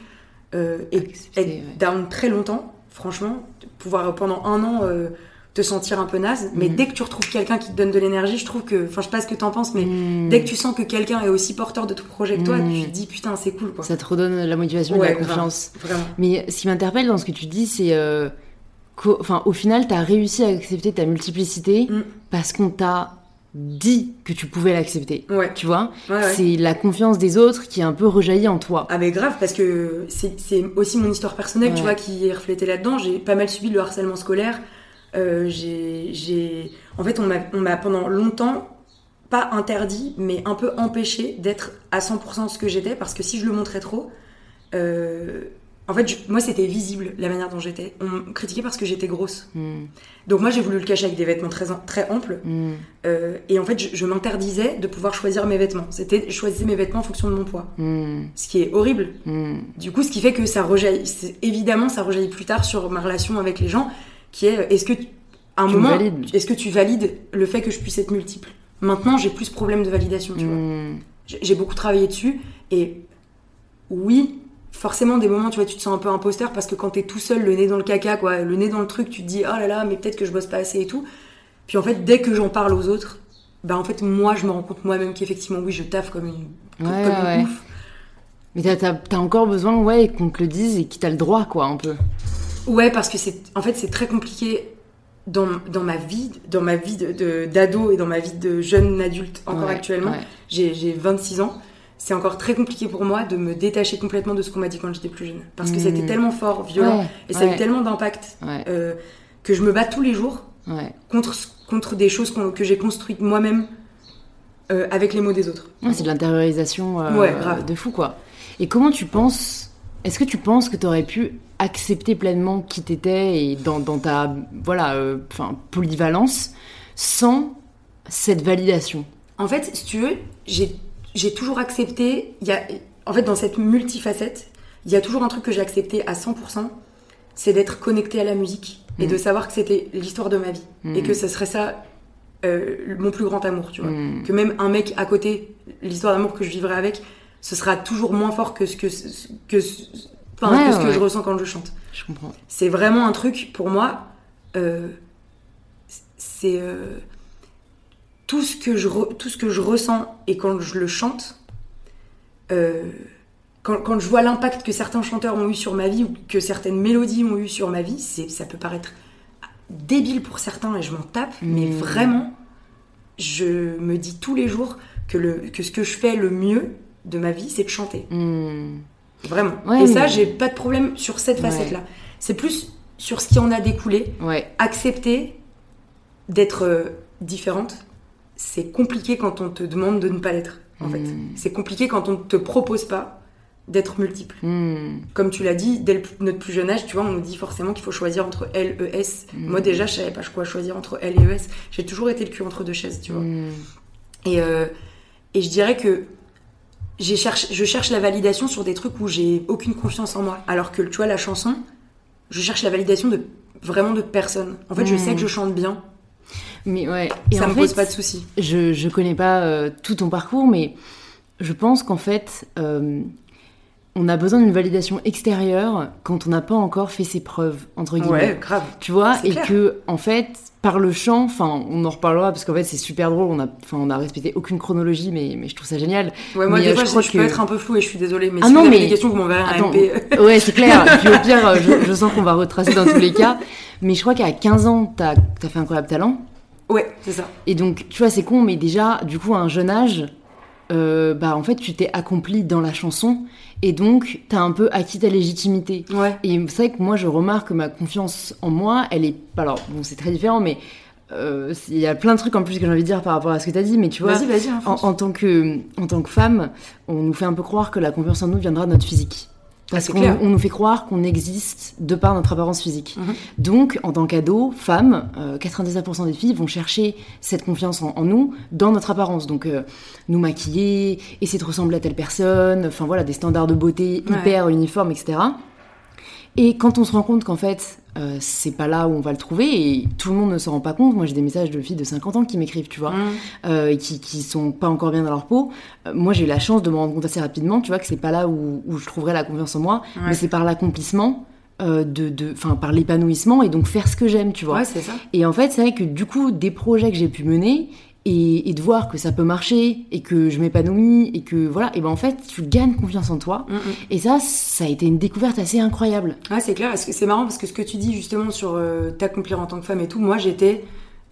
euh, et Accepter, être ouais. down très longtemps, franchement, pouvoir euh, pendant un an euh, te sentir un peu naze. Mais Mhm. dès que tu retrouves quelqu'un qui te donne de l'énergie, je trouve que, enfin, je sais pas ce que t'en penses, mais Mm. dès que tu sens que quelqu'un est aussi porteur de ton projet que toi, Mhm. tu te dis putain, c'est cool quoi. Ça te redonne la motivation et la confiance. Vraiment. Mais ce qui m'interpelle dans ce que tu dis, c'est qu'au enfin, au final, tu as réussi à accepter ta multiplicité Mm. parce qu'on t'a dit que tu pouvais l'accepter. Ouais. Tu vois Ouais, ouais. C'est la confiance des autres qui est un peu rejaillie en toi. Ah mais grave parce que c'est aussi mon histoire personnelle, tu vois, qui est reflétée là-dedans. J'ai pas mal subi le harcèlement scolaire. Euh, j'ai, en fait, on m'a, on m'a pendant longtemps pas interdit, mais un peu empêché d'être à 100% ce que j'étais parce que si je le montrais trop, euh, en fait, je- moi c'était visible la manière dont j'étais. On me critiquait parce que j'étais grosse. Mm. Donc moi j'ai voulu le cacher avec des vêtements très, très amples. Mm. Euh, et en fait, je, je m'interdisais de pouvoir choisir mes vêtements. C'était, je choisissais mes vêtements en fonction de mon poids. Mm. Ce qui est horrible. Du coup, ce qui fait que ça rejaillit. Évidemment, ça rejaillit plus tard sur ma relation avec les gens, qui est, est-ce que, tu- à un Tu moment, est-ce que tu valides le fait que je puisse être multiple? Maintenant, j'ai plus ce problème de validation, tu vois. J'ai beaucoup travaillé dessus, et oui, forcément, des moments, tu vois, tu te sens un peu imposteur parce que quand t'es tout seul, le nez dans le caca, quoi, le nez dans le truc, tu te dis, oh là là, mais peut-être que je bosse pas assez et tout. Puis en fait, dès que j'en parle aux autres, bah en fait, moi, je me rends compte moi-même qu'effectivement, oui, je taffe comme une, Ouais, comme une ouais. ouf. Mais t'as- encore besoin, ouais, qu'on te le dise et qu'il t'a le droit, quoi, un peu. Ouais, parce que c'est, en fait, c'est très compliqué dans, dans ma vie, dans ma vie de, de- d'ado et dans ma vie de jeune adulte encore Ouais, actuellement. ouais. J'ai, j'ai 26 ans. C'est encore très compliqué pour moi de me détacher complètement de ce qu'on m'a dit quand j'étais plus jeune. Parce que Mm. c'était tellement fort, violent, Ouais, et ça a eu tellement d'impact Ouais, euh, que je me bats tous les jours contre, contre des choses que j'ai construites moi-même euh, avec les mots des autres. C'est de l'intériorisation euh, de fou, quoi. Et comment tu penses Est-ce que tu penses que tu aurais pu accepter pleinement qui t'étais et dans, dans ta voilà, enfin, polyvalence sans cette validation? En fait, si tu veux, j'ai, j'ai toujours accepté. Il y a, en fait, dans cette multifacette, il y a toujours un truc que j'ai accepté à 100%, c'est d'être connecté à la musique et Mm. de savoir que c'était l'histoire de ma vie Mm. et que ce serait ça euh, mon plus grand amour, tu vois. Mm. Que même un mec à côté, l'histoire d'amour que je vivrai avec, ce sera toujours moins fort que ce que, que, enfin, Ouais, que, ce que je ressens quand je chante. Je comprends. C'est vraiment un truc, pour moi, euh, c'est euh, tout, ce que je re- tout ce que je ressens et quand je le chante, euh, quand, quand je vois l'impact que certains chanteurs ont eu sur ma vie ou que certaines mélodies ont eu sur ma vie, c'est, ça peut paraître débile pour certains et je m'en tape, mais Mm. vraiment, je me dis tous les jours que, le, que ce que je fais le mieux, de ma vie, c'est de chanter. Hmm. Vraiment. Ouais, Et mais- ça, j'ai pas de problème sur cette Ouais. facette-là. C'est plus sur ce qui en a découlé. Ouais. Accepter d'être euh, différente, c'est compliqué quand on te demande de ne pas l'être, en fait. Mm. C'est compliqué quand on ne te propose pas d'être multiple. Hmm. Comme tu l'as dit, dès le- notre plus jeune âge, tu vois, on nous dit forcément qu'il faut choisir entre L et S. Mm. Moi, déjà, je savais pas quoi choisir entre L et ES. J'ai toujours été le cul entre deux chaises, tu vois. Hmm. Et, euh, et je dirais que cherche, je cherche la validation sur des trucs où j'ai aucune confiance en moi. Alors que, tu vois, la chanson, je cherche la validation de vraiment de personne. En fait, je sais que je chante bien. Mais ouais. Et ça en me fait, pose pas de soucis. je, je connais pas euh, tout ton parcours, mais je pense qu'en fait, euh, on a besoin d'une validation extérieure quand on n'a pas encore fait ses preuves, entre guillemets. Ouais, grave. Tu vois, et clair. que en fait, par le chant, enfin, on en reparlera parce qu'en fait, c'est super drôle. On a, enfin, on a respecté aucune chronologie, mais, mais je trouve ça génial. Ouais, moi, Mais, des euh, fois, je je, crois je peux que- être un peu flou et je suis désolée. Mais Ah si non, vous avez mais- des questions, vous m'enverrez un MP. ouais, c'est clair. Et puis au pire, je, je sens qu'on va retracer dans tous les cas. Mais je crois qu'à 15 ans, t'as as fait incroyable talent. Ouais, c'est ça. Et donc, tu vois, c'est con, mais déjà, du coup, à un jeune âge, euh, bah, en fait, tu t'es accompli dans la chanson. Et donc, t'as un peu acquis ta légitimité. Ouais. Et c'est vrai que moi, je remarque que ma confiance en moi, elle est. Alors, bon, c'est très différent, mais euh, il y a plein de trucs en plus que j'ai envie de dire par rapport à ce que t'as dit. Mais tu vois, Vas-y, vas-y. hein, en, en tant que, en tant que femme, on nous fait un peu croire que la confiance en nous viendra de notre physique. Parce qu'on on nous fait croire qu'on existe de par notre apparence physique. Mhm. Donc, en tant qu'ado, femme, euh, 99% des filles vont chercher cette confiance en, en nous dans notre apparence. Donc, euh, nous maquiller, essayer de ressembler à telle personne, enfin voilà, des standards de beauté Ouais. hyper uniformes, etc. Et quand on se rend compte qu'en fait, euh, c'est pas là où on va le trouver, et tout le monde ne se rend pas compte, moi j'ai des messages de filles de 50 ans qui m'écrivent, tu vois Mmh. euh, et qui, qui sont pas encore bien dans leur peau. Euh, moi, j'ai eu la chance de me rendre compte assez rapidement, tu vois, que c'est pas là où, où je trouverai la confiance en moi, Ouais. mais c'est par l'accomplissement, euh, de, de, enfin, par l'épanouissement et donc faire ce que j'aime, tu vois. Ouais, c'est ça. Et en fait, c'est vrai que du coup, des projets que j'ai pu mener et, et de voir que ça peut marcher et que je m'épanouis et que voilà, et ben en fait, tu gagnes confiance en toi. Mm, mm. Et ça, ça a été une découverte assez incroyable. Ouais, c'est clair. Parce que c'est marrant parce que ce que tu dis justement sur euh, t'accomplir en tant que femme et tout, moi j'étais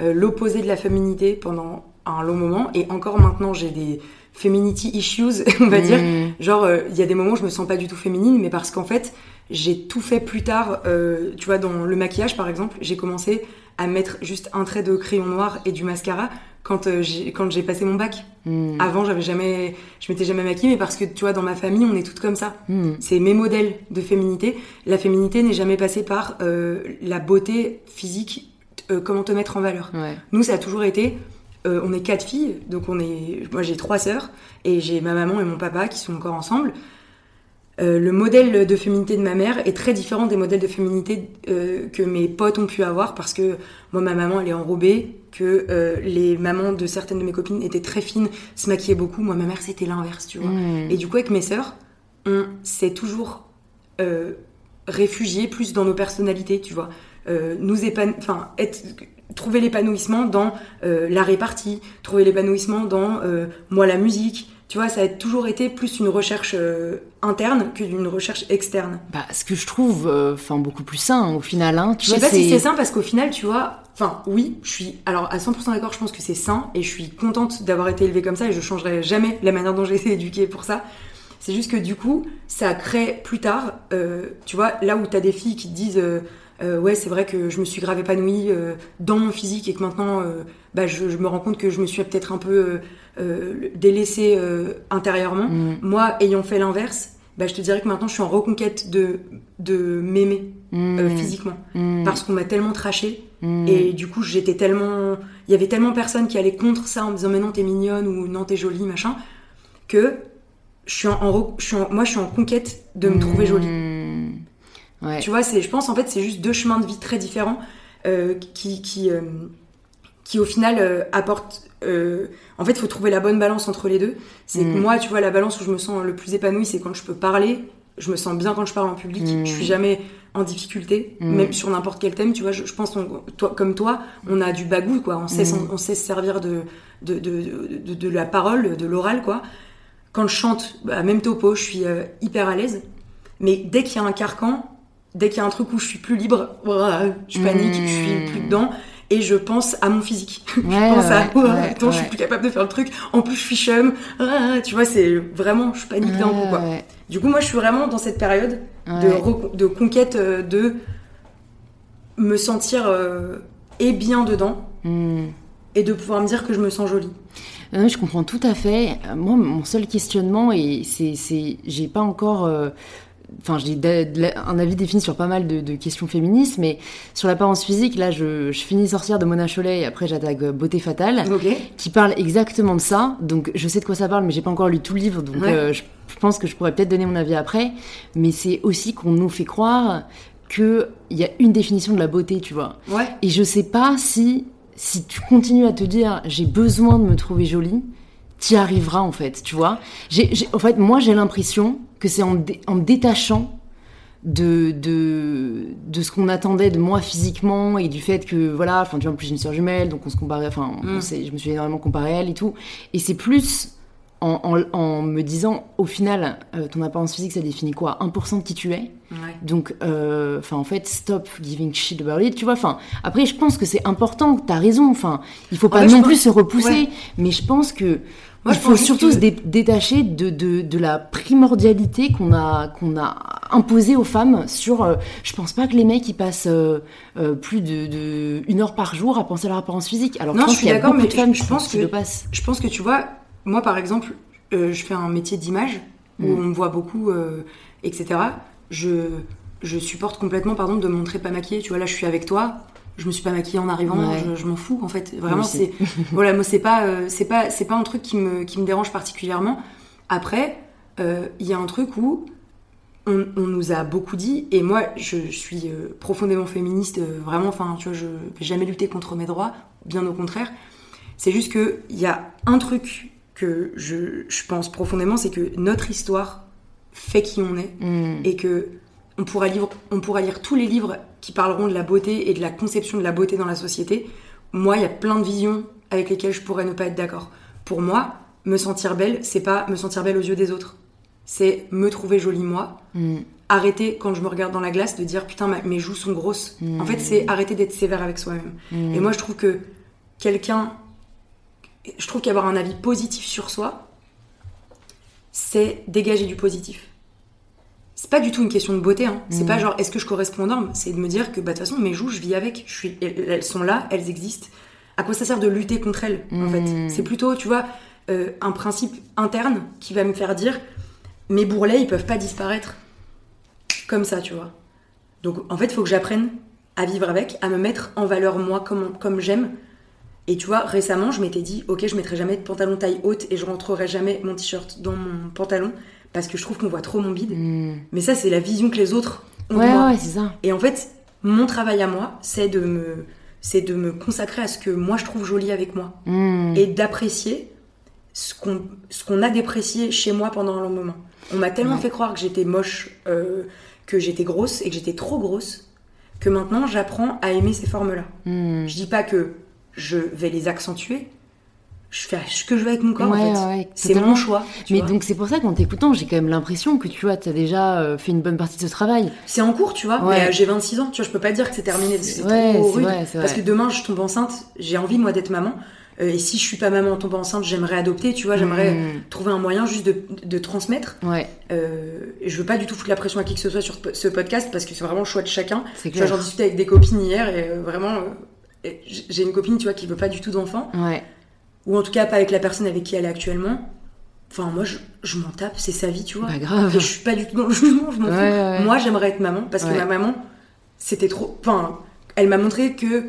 euh, l'opposé de la féminité pendant un long moment et encore maintenant j'ai des femininity issues, on va dire. Mm. Genre, euh, il y a des moments où je me sens pas du tout féminine, mais parce qu'en fait, j'ai tout fait plus tard. euh, tu vois, dans le maquillage, par exemple, j'ai commencé à mettre juste un trait de crayon noir et du mascara quand euh, j'ai quand j'ai passé mon bac. Mm. Avant, j'avais jamais, je m'étais jamais maquillée, mais parce que tu vois, dans ma famille, on est toutes comme ça. Mm. C'est mes modèles de féminité. La féminité n'est jamais passée par euh, la beauté physique, euh, comment te mettre en valeur. Ouais. Nous, ça a toujours été. on est quatre filles, donc on est. Moi, j'ai trois sœurs et j'ai ma maman et mon papa qui sont encore ensemble. Euh, le modèle de féminité de ma mère est très différent des modèles de féminité euh, que mes potes ont pu avoir parce que moi, ma maman, elle est enrobée, que euh, les mamans de certaines de mes copines étaient très fines, se maquillaient beaucoup. Moi, ma mère, c'était l'inverse, tu vois. Mm. Et du coup, avec mes sœurs, on s'est toujours réfugié plus dans nos personnalités, tu vois. Nous épan- enfin, être, trouver l'épanouissement dans euh, la répartie, trouver l'épanouissement dans euh, moi la musique. Tu vois, ça a toujours été plus une recherche euh, interne que d'une recherche externe. Bah, ce que je trouve, euh, enfin, beaucoup plus sain au final, hein. Tu Je sais pas si c'est sain parce qu'au final, tu vois, enfin oui, je suis alors à 100% d'accord, je pense que c'est sain et je suis contente d'avoir été élevée comme ça et je changerai jamais la manière dont j'ai été éduquée pour ça. C'est juste que du coup, ça crée plus tard, euh, tu vois, là où t'as des filles qui te disent euh, ouais, c'est vrai que je me suis grave épanouie euh, dans mon physique et que maintenant, euh, bah, je, je me rends compte que je me suis peut-être un peu euh, euh, délaissée euh, intérieurement. Mm. Moi, ayant fait l'inverse, bah, je te dirais que maintenant, je suis en reconquête de, de m'aimer euh, Mm. physiquement Mm. parce qu'on m'a tellement traché et du coup j'étais tellement il y avait tellement personne qui allait contre ça en me disant mais non t'es mignonne ou non t'es jolie machin que je suis en, je suis en- moi je suis en conquête de me trouver jolie. Ouais. tu vois c'est je pense en fait c'est juste deux chemins de vie très différents euh, qui qui euh, qui au final euh, apportent euh, en fait il faut trouver la bonne balance entre les deux. C'est que Mm. moi tu vois la balance où je me sens le plus épanouie c'est quand je peux parler. Je me sens bien quand je parle en public. Mm. je suis jamais en difficulté Mm. même sur n'importe quel thème tu vois. Je, je pense toi comme toi on a du bagou quoi. On sait Mm. on sait se servir de de, de, de, de la parole de l'oral quoi. Quand je chante bah, même topo je suis euh, hyper à l'aise. Mais dès qu'il y a un carcan dès qu'il y a un truc où je suis plus libre je panique je suis plus dedans et je pense à mon physique. je Ouais, pense à oh, ouais, attends, je suis plus capable de faire le truc. En plus, je suis chum. Ah, tu vois, c'est vraiment, je panique d'un coup, quoi. Du coup, moi, je suis vraiment dans cette période de, de conquête euh, de me sentir euh, et bien dedans Hmm. et de pouvoir me dire que je me sens jolie. Non, je comprends tout à fait. Euh, Moi, mon seul questionnement, et c'est, c'est, j'ai pas encore, euh, enfin, j'ai un avis défini sur pas mal de, de questions féministes, mais sur l'apparence physique, là, je, je finis sortir de Mona Chollet et après j'attaque euh, Beauté Fatale, qui parle exactement de ça. Donc, je sais de quoi ça parle, mais j'ai pas encore lu tout le livre, donc Ouais. euh, je, je pense que je pourrais peut-être donner mon avis après. Mais c'est aussi qu'on nous fait croire que il y a une définition de la beauté, tu vois. Ouais. Et je sais pas si, si tu continues à te dire j'ai besoin de me trouver jolie, t'y arriveras en fait, tu vois. J'ai- en fait, moi j'ai l'impression que c'est en, dé- en me détachant de, de, de ce qu'on attendait de moi physiquement et du fait que voilà, enfin tu vois, en plus j'ai une soeur jumelle, donc on se comparait, enfin Mm. je me suis énormément comparée à elle et tout. Et c'est plus en, en, en me disant au final, euh, ton apparence physique ça définit quoi? 1% de qui tu es? Ouais. donc, euh, enfin, en fait, stop giving shit about it, tu vois. Enfin, après, je pense que c'est important. T'as raison. Enfin, il faut pas non plus se repousser, ouais. mais je pense que Moi, il faut surtout que- se dé- détacher de, de, de la primordialité qu'on a qu'on a imposée aux femmes. Sur, euh, je pense pas que les mecs ils passent euh, euh, plus de, de une heure par jour à penser à leur apparence physique. Alors, Non, je pense je suis d'accord, mais de femmes je pense que- le. Je pense que tu vois, moi par exemple, euh, je fais un métier d'image où Mm. on me voit beaucoup, etc. Je, je supporte complètement, par exemple, de me montrer pas maquillée. Tu vois, là, je suis avec toi. Je me suis pas maquillée en arrivant. Ouais. Je, je m'en fous, en fait. Vraiment, c'est voilà, moi, c'est pas, euh, c'est pas, c'est pas un truc qui me, qui me dérange particulièrement. Après, euh, il y a un truc où on, on nous a beaucoup dit, et moi, je, je suis euh, profondément féministe. vraiment, enfin, tu vois, je vais jamais lutter contre mes droits. Bien au contraire. C'est juste que il y a un truc que je, je pense profondément, c'est que notre histoire fait qui on est Mm. et que on pourra, lire, on pourra lire tous les livres qui parleront de la beauté et de la conception de la beauté dans la société. Moi, il y a plein de visions avec lesquelles je pourrais ne pas être d'accord. Pour moi, me sentir belle, c'est pas me sentir belle aux yeux des autres. C'est me trouver jolie moi. Mm. Arrêter quand je me regarde dans la glace de dire putain ma- mes joues sont grosses. Mm. En fait, c'est arrêter d'être sévère avec soi-même. Mm. Et moi, je trouve que quelqu'un. Je trouve qu'avoir un avis positif sur soi, c'est dégager du positif. C'est pas du tout une question de beauté, hein. c'est Mm. pas genre est-ce que je corresponds aux normes, c'est de me dire que bah, de toute façon mes joues, je vis avec, je suis, elles sont là, elles existent. À quoi ça sert de lutter contre elles en Mm. fait C'est plutôt, tu vois, euh, un principe interne qui va me faire dire mes bourrelets, ils peuvent pas disparaître comme ça, tu vois. Donc en fait, il faut que j'apprenne à vivre avec, à me mettre en valeur moi comme, comme j'aime. Et tu vois, récemment, je m'étais dit, ok, je mettrai jamais de pantalon taille haute et je rentrerai jamais mon t-shirt dans mon pantalon parce que je trouve qu'on voit trop mon bide. Mm. Mais ça, c'est la vision que les autres ont de Ouais, moi. ouais, c'est ça. Et en fait, mon travail à moi, c'est de me, c'est de me consacrer à ce que moi je trouve joli avec moi Mm. et d'apprécier ce qu'on ce qu'on a déprécié chez moi pendant un long moment. On m'a tellement Ouais. fait croire que j'étais moche, euh, que j'étais grosse et que j'étais trop grosse, que maintenant j'apprends à aimer ces formes-là. Mm. Je dis pas que je vais les accentuer, je fais ce que je veux avec mon corps Ouais, en fait. ouais, C'est mon choix. tu Mais vois. donc c'est pour ça qu'en t'écoutant, j'ai quand même l'impression que tu vois, t'as déjà euh, fait une bonne partie de ce travail. C'est en cours, tu vois. Ouais. Mais euh, j'ai 26 ans, tu vois, je peux pas dire que c'est terminé. C'est trop rude. vrai, Parce que demain, je tombe enceinte, j'ai envie, moi, d'être maman. Euh, et si je suis pas maman en tombant enceinte, j'aimerais adopter, tu vois, j'aimerais Mm. trouver un moyen juste de, de transmettre. Ouais, Euh, je veux pas du tout foutre la pression à qui que ce soit sur ce podcast parce que c'est vraiment le choix de chacun. Tu vois, j'en discutais avec des copines hier et vraiment, j'ai une copine, tu vois, qui veut pas du tout d'enfant, Ouais. Ou en tout cas pas avec la personne avec qui elle est actuellement. Enfin, moi, je, je m'en tape, c'est sa vie, tu vois. Pas grave. Et je suis pas du tout dans le jugement, je m'en Ouais, fous. ouais. Moi, j'aimerais être maman parce que ma maman, c'était trop. Enfin, elle m'a montré que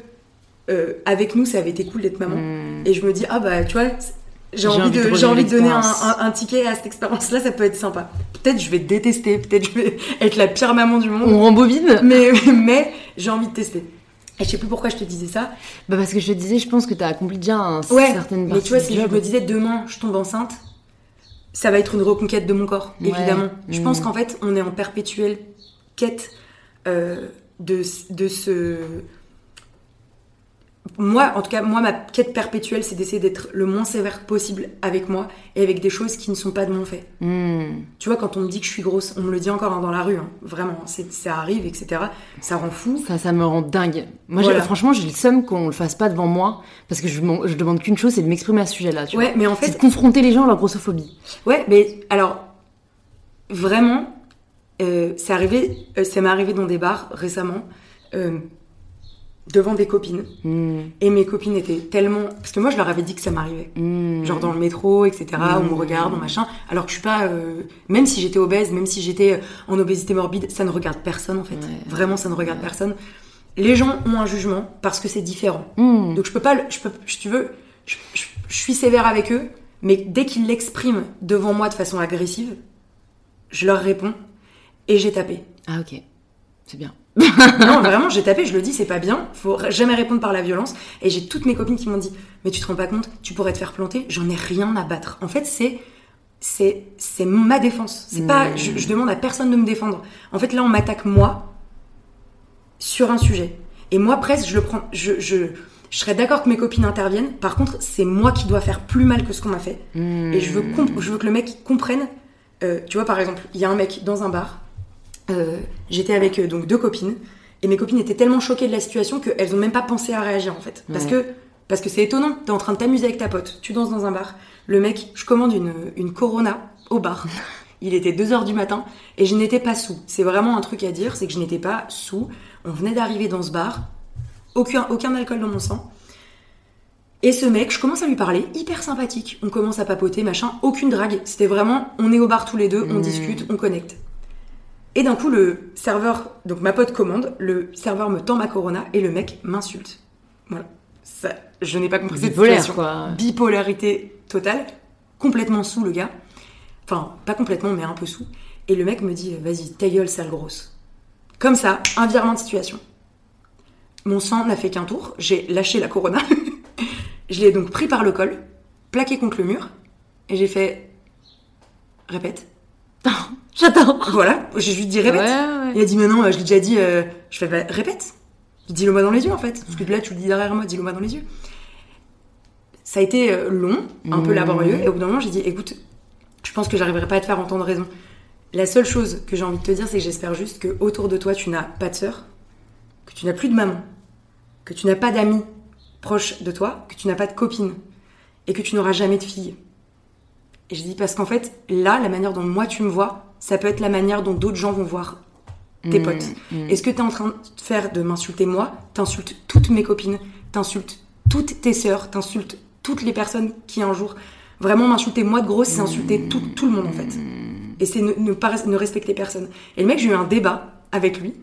euh, avec nous, ça avait été cool d'être maman. Mm. Et je me dis, ah bah, tu vois, j'ai envie, envie de j'ai envie de donner un- un ticket à cette expérience-là, ça peut être sympa. Peut-être je vais détester, peut-être je vais être la pire maman du monde, On rembobine mais, mais j'ai envie de tester. Et je sais plus pourquoi je te disais ça. Bah parce que je te disais, je pense que t'as accompli déjà un Ouais, certaine mais tu vois, si je me disais demain, je tombe enceinte, ça va être une reconquête de mon corps, Ouais. évidemment. Je Mm. pense qu'en fait, on est en perpétuelle quête euh, de, de ce. Moi, en tout cas, moi, ma quête perpétuelle, c'est d'essayer d'être le moins sévère possible avec moi et avec des choses qui ne sont pas de mon fait. Hmm. Tu vois, quand on me dit que je suis grosse, on me le dit encore hein, dans la rue, hein, vraiment, c'est- ça arrive, etc. Ça rend fou. Ça, ça me rend dingue. Moi, Voilà. franchement, j'ai le seum qu'on le fasse pas devant moi, parce que je, je demande qu'une chose, c'est de m'exprimer à ce sujet-là. Ouais, vois. mais en C'est fait, de confronter les gens à leur grossophobie. ouais, mais alors, vraiment, euh, c'est arrivé, euh, ça m'est arrivé dans des bars récemment, euh, devant des copines. Hmm. Et mes copines étaient tellement. Parce que moi, je leur avais dit que ça m'arrivait. Hmm. Genre dans le métro, etc. On me Mm. regarde, on machin. Alors que je suis pas. euh, Même si j'étais obèse, même si j'étais euh, en obésité morbide, ça ne regarde personne en fait. Ouais. Vraiment, ça ne regarde personne. Les gens ont un jugement parce que c'est différent. Hmm. Donc je peux pas. le- Je peux, si tu veux, je, je- je suis sévère avec eux, mais dès qu'ils l'expriment devant moi de façon agressive, je leur réponds et j'ai tapé. Ah, ok. C'est bien. non, vraiment, j'ai tapé, je le dis, c'est pas bien. Faut jamais répondre par la violence. Et j'ai toutes mes copines qui m'ont dit, mais tu te rends pas compte, tu pourrais te faire planter. J'en ai rien à battre. En fait, c'est c'est c'est ma défense. C'est pas, je, je demande à personne de me défendre. En fait, là, on m'attaque moi sur un sujet. Et moi, presque, je le prends. Je je je serais d'accord que mes copines interviennent. Par contre, c'est moi qui dois faire plus mal que ce qu'on m'a fait. Hmm. Et je veux, comp- je veux que le mec comprenne. euh, tu vois, par exemple, il y a un mec dans un bar. Euh, J'étais avec euh, donc deux copines. Et mes copines étaient tellement choquées de la situation qu'elles ont même pas pensé à réagir en fait. Parce Ouais. que parce que c'est étonnant. T'es en train de t'amuser avec ta pote. Tu danses dans un bar. Le mec, je commande une, une Corona au bar. Il était 2h du matin et je n'étais pas sous. C'est vraiment un truc à dire, c'est que je n'étais pas sous. On venait d'arriver dans ce bar. Aucun, aucun alcool dans mon sang. Et ce mec, je commence à lui parler, hyper sympathique. On commence à papoter, machin, aucune drague. C'était vraiment, on est au bar tous les deux, on Mm. discute, on connecte. Et d'un coup, le serveur, donc ma pote commande, le serveur me tend ma Corona et le mec m'insulte. Voilà. Ça, je n'ai pas compris cette situation. quoi. Bipolarité totale, complètement sous le gars. Enfin, pas complètement, mais un peu sous. Et le mec me dit, vas-y, ta gueule, sale grosse. Comme ça, un virement de situation. Mon sang n'a fait qu'un tour, j'ai lâché la Corona. je l'ai donc pris par le col, plaqué contre le mur, et j'ai fait. Répète. J'adore. Voilà, j'ai juste dit répète. Ouais, ouais. Il a dit, mais non, je l'ai déjà dit. euh, Je fais, bah, répète. Dis-le moi dans les yeux en fait. Parce que là, tu le dis derrière moi, dis-le moi dans les yeux. Ça a été euh, long, un peu Mhm. laborieux, et au bout d'un moment, j'ai dit, écoute, je pense que j'arriverai pas à te faire entendre raison. La seule chose que j'ai envie de te dire, c'est que j'espère juste que autour de toi, tu n'as pas de sœur, que tu n'as plus de maman, que tu n'as pas d'amis proches de toi, que tu n'as pas de copine, et que tu n'auras jamais de fille. Et je dis parce qu'en fait, là, la manière dont moi tu me vois, ça peut être la manière dont d'autres gens vont voir tes Mm, potes. mm. Et ce que tu es en train de faire de m'insulter moi, t'insultes toutes mes copines, t'insultes toutes tes sœurs, t'insultes toutes les personnes qui un jour vraiment m'insulter moi de grosse, c'est insulter tout, tout le monde en fait. Et c'est ne, ne pas ne respecter personne. Et le mec, j'ai eu un débat avec lui.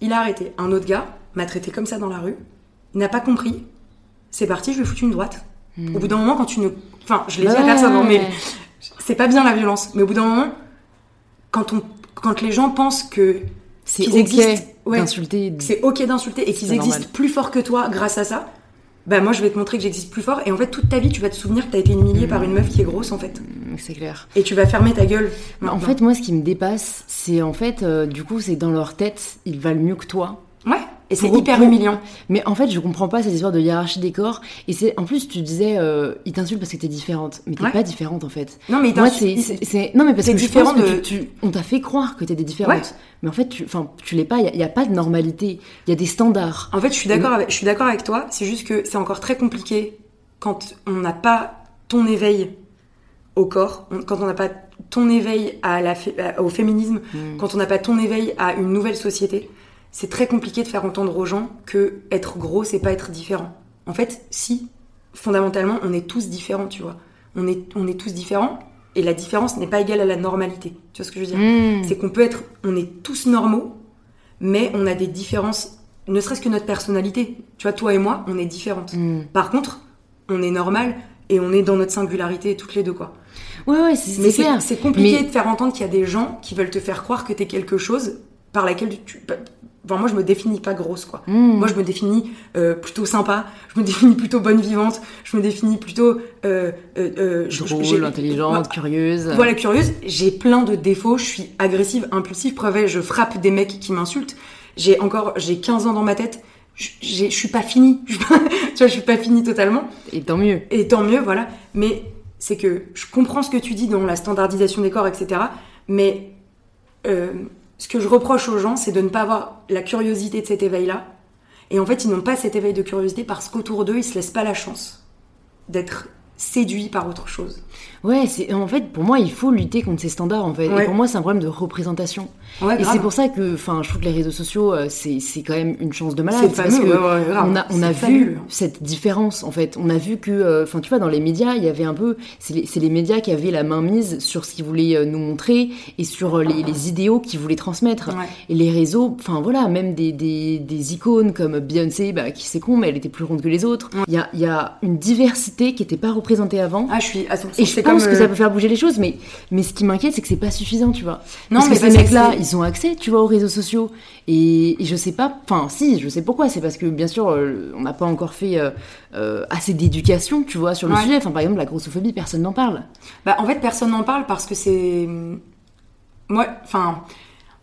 Il a arrêté. Un autre gars m'a traité comme ça dans la rue. Il n'a pas compris. C'est parti, je lui ai foutu une droite. Au bout d'un moment, quand tu ne. Enfin, je l'ai dit à personne, hein, mais c'est pas bien la violence. Mais au bout d'un moment, quand, on, quand les gens pensent que C'est qu'ils ok existent, ouais, d'insulter. c'est ok d'insulter et qu'ils existent normal. plus fort que toi grâce à ça, bah moi je vais te montrer que j'existe plus fort. Et en fait, toute ta vie, tu vas te souvenir que t'as été humilié par une meuf qui est grosse en fait. Mm, C'est clair. Et tu vas fermer ta gueule. En fait, moi, ce qui me dépasse, c'est en fait, euh, du coup, c'est dans leur tête, ils valent mieux que toi. Ouais, et c'est hyper pour- humiliant. Mais en fait, je comprends pas cette histoire de hiérarchie des corps. Et c'est, en plus, tu disais, euh, ils t'insultent parce que t'es différente. Mais t'es Ouais. pas différente, en fait. Non, mais Moi, c'est, non, mais parce t'es que différent que de- tu, tu- on t'a fait croire que t'étais différente. Ouais. Mais en fait, tu, enfin, tu l'es pas. Il y, a pas de normalité. Il y a des standards. En fait, je suis d'accord avec, je suis d'accord avec toi. C'est juste que c'est encore très compliqué quand on n'a pas ton éveil au corps, on- quand on n'a pas ton éveil à la, au féminisme, Mm. quand on n'a pas ton éveil à une nouvelle société. C'est très compliqué de faire entendre aux gens que être gros, c'est pas être différent. En fait, si, fondamentalement, on est tous différents, tu vois. On est, on est tous différents, et la différence n'est pas égale à la normalité. Tu vois ce que je veux dire? Mm. c'est qu'on peut être, on est tous normaux, mais on a des différences, ne serait-ce que notre personnalité. Tu vois, toi et moi, on est différentes. Mm. Par contre, on est normal et on est dans notre singularité toutes les deux, quoi. Ouais, ouais, c'est, clair. c'est compliqué Mais- de faire entendre qu'il y a des gens qui veulent te faire croire que t'es quelque chose par laquelle tu. Enfin, moi, je me définis pas grosse, quoi. Mm. Moi, je me définis euh, plutôt sympa, je me définis plutôt bonne vivante, je me définis plutôt. Euh, euh, euh, Drôle, intelligente, curieuse. voilà, curieuse, j'ai plein de défauts, je suis agressive, impulsive, preuve, je frappe des mecs qui m'insultent. J'ai encore, j'ai 15 ans dans ma tête, je suis pas finie. Tu vois, je suis pas finie totalement. Et tant mieux. Et tant mieux, voilà. Mais c'est que je comprends ce que tu dis dans la standardisation des corps, etc. Mais euh, ce que je reproche aux gens, c'est de ne pas avoir la curiosité de cet éveil-là. Et en fait, ils n'ont pas cet éveil de curiosité parce qu'autour d'eux, ils se laissent pas la chance d'être séduits par autre chose. Ouais, c'est en fait pour moi il faut lutter contre ces standards en fait. Ouais. Et pour moi c'est un problème de représentation. Ouais, Et c'est pour ça que, enfin, je trouve que les réseaux sociaux euh, c'est c'est quand même une chance de malade C'est parce fameux, que ouais, on a on a vu cette différence en fait. On a vu que, euh, enfin, tu vois, dans les médias il y avait un peu, c'est les, les médias qui avaient la main mise sur ce qu'ils voulaient euh, nous montrer et sur les, les idéaux qu'ils voulaient transmettre. Et les réseaux, enfin voilà, même des, des, des icônes comme Beyoncé, bah, qui c'est con, mais elle était plus ronde que les autres. Il y, a, il y a une diversité qui n'était pas représentée avant. Ah, je suis. Et je pense comme, que euh, ça peut faire bouger les choses, mais, mais ce qui m'inquiète, c'est que c'est pas suffisant, tu vois. Non, parce mais que parce ces mecs-là, ils ont accès, tu vois, aux réseaux sociaux. Et, et je sais pas, enfin, si, je sais pourquoi. C'est parce que, bien sûr, euh, on n'a pas encore fait euh, euh, assez d'éducation, tu vois, sur le Ouais. sujet. Enfin, par exemple, la grossophobie, personne n'en parle. Bah, en fait, personne n'en parle parce que c'est. Moi, enfin.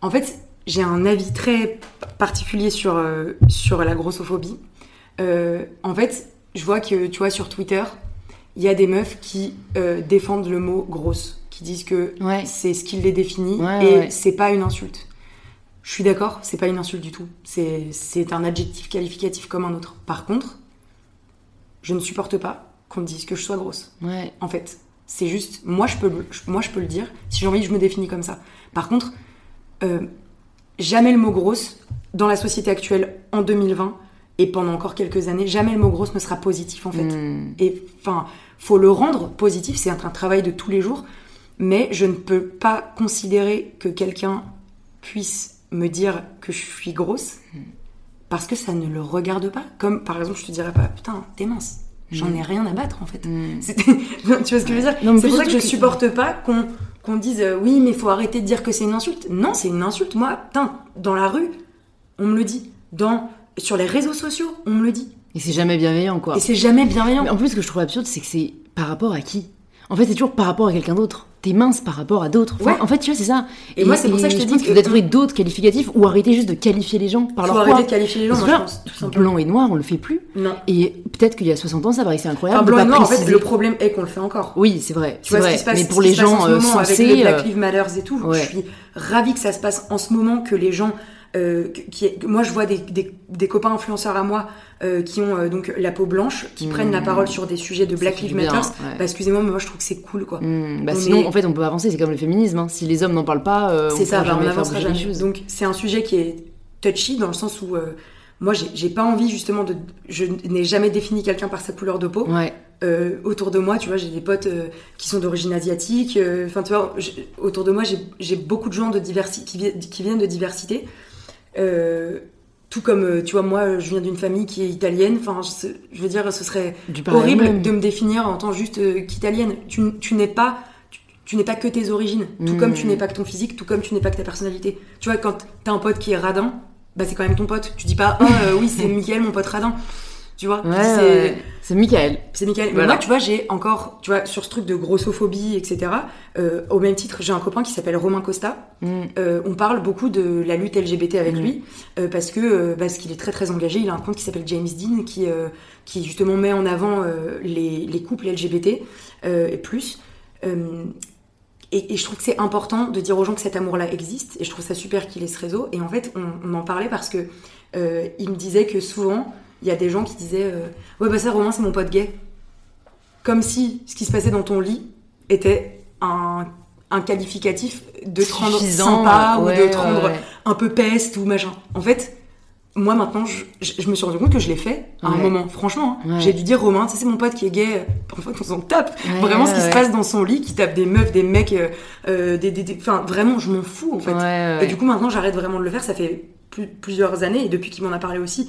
En fait, j'ai un avis très particulier sur, euh, sur la grossophobie. Euh, en fait, je vois que, tu vois, sur Twitter, il y a des meufs qui euh, défendent le mot grosse, qui disent que Ouais. c'est ce qui les définit Ouais, et ouais. c'est pas une insulte. Je suis d'accord, c'est pas une insulte du tout. C'est un adjectif qualificatif comme un autre. Par contre, je ne supporte pas qu'on me dise que je sois grosse en fait. C'est juste, moi je, peux, moi je peux le dire, si j'ai envie, je me définis comme ça. Par contre, euh, jamais le mot grosse, dans la société actuelle, en 2020, et pendant encore quelques années, jamais le mot grosse ne sera positif en fait. Hmm. Et enfin, faut le rendre positif, c'est un, un travail de tous les jours, mais je ne peux pas considérer que quelqu'un puisse me dire que je suis grosse parce que ça ne le regarde pas. Comme par exemple, je te dirais pas, putain, t'es mince. J'en ai rien à battre en fait. Hmm. C'est- tu vois ce que je veux dire? C'est pour ça que je supporte pas qu'on qu'on dise euh, oui, mais faut arrêter de dire que c'est une insulte. Non, c'est une insulte. Moi, putain, dans la rue, on me le dit. Dans, sur les réseaux sociaux, on me le dit. Et c'est jamais bienveillant, quoi. Et c'est jamais bienveillant. Mais en plus, ce que je trouve absurde, c'est que c'est par rapport à qui? En fait, c'est toujours par rapport à quelqu'un d'autre. T'es mince par rapport à d'autres. Enfin, Ouais. En fait, tu vois, c'est ça. Et moi, c'est pour ça que je te dis que- faut trouver d'autres qualificatifs ou arrêter juste de qualifier les gens par faut leur arrêter poids. de qualifier les gens, moi, je pense. tout simplement. Blanc et noir, on le fait plus. Non. Et peut-être qu'il y a 60 ans, ça paraissait incroyable. Enfin, blanc et noir, en fait, le problème est qu'on le fait encore. Oui, c'est vrai. Tu vois ce qui se passe, Mais pour les gens ce euh, moment avec sensés. le Black euh, Lives Matter et tout, je suis ravie que ça se passe en ce moment, que les gens, euh, qui, moi je vois des, des- des copains influenceurs à moi euh, qui ont euh, donc la peau blanche, qui Mmh. prennent la parole sur des sujets de Black Lives Matter. ouais. Bah excusez-moi, mais moi je trouve que c'est cool quoi. hmm, bah On sinon, est- en fait, on peut avancer. C'est comme le féminisme. hein. Si les hommes n'en parlent pas, on C'est ça, bah, on les jamais. choses. Donc c'est un sujet qui est touchy dans le sens où moi j'ai pas envie justement de. Je n'ai jamais défini quelqu'un par sa couleur de peau. Ouais. Euh, autour de moi, tu vois, j'ai des potes euh, qui sont d'origine asiatique. euh, Enfin, tu vois, autour de moi, j'ai j'ai beaucoup de gens de diversi qui, vi- qui viennent de diversité. Euh, tout comme, euh, tu vois, moi, je viens d'une famille qui est italienne. Enfin, je, veux dire, ce serait horrible même. de me définir en tant juste euh, qu'italienne. Tu, tu n'es pas. Tu, n'es pas que tes origines, tout Mm. comme tu n'es pas que ton physique, tout comme tu n'es pas que ta personnalité. Tu vois, quand t'as un pote qui est radin, bah c'est quand même ton pote. Tu dis pas, oh euh, oui, c'est Mickaël, mon pote radin. Tu vois, Ouais, c'est ouais. c'est Michael. c'est Michael. Mais moi, tu vois, j'ai encore, tu vois, sur ce truc de grossophobie, etc. euh, au même titre, j'ai un copain qui s'appelle Romain Costa. Hmm. Euh, on parle beaucoup de la lutte LGBT avec Mhm. lui euh, parce que parce qu'il est très très engagé. Il a un compte qui s'appelle James Dean qui qui justement met en avant les, les couples LGBT et plus. Et, et je trouve que c'est important de dire aux gens que cet amour-là existe. Et je trouve ça super qu'il ait ce réseau. Et en fait, on, on en parlait parce que euh, il me disait que souvent, il y a des gens qui disaient euh, Ouais, bah ça, Romain, c'est mon pote gay. Comme si ce qui se passait dans ton lit était un, un qualificatif de te rendre sympa ouais, ou de te rendre ouais. un peu peste ou machin. En fait, moi maintenant, je, je- je me suis rendu compte que je l'ai fait à un moment. Franchement, hein. J'ai dû dire Romain, c'est mon pote qui est gay. En fait, on s'en tape. Vraiment, ce qui se passe dans son lit, qui tape des meufs, des mecs, euh, euh, des, des, des- Enfin, vraiment, je m'en fous en fait. Et du coup, maintenant, j'arrête vraiment de le faire. Ça fait plus- plusieurs années et depuis qu'il m'en a parlé aussi.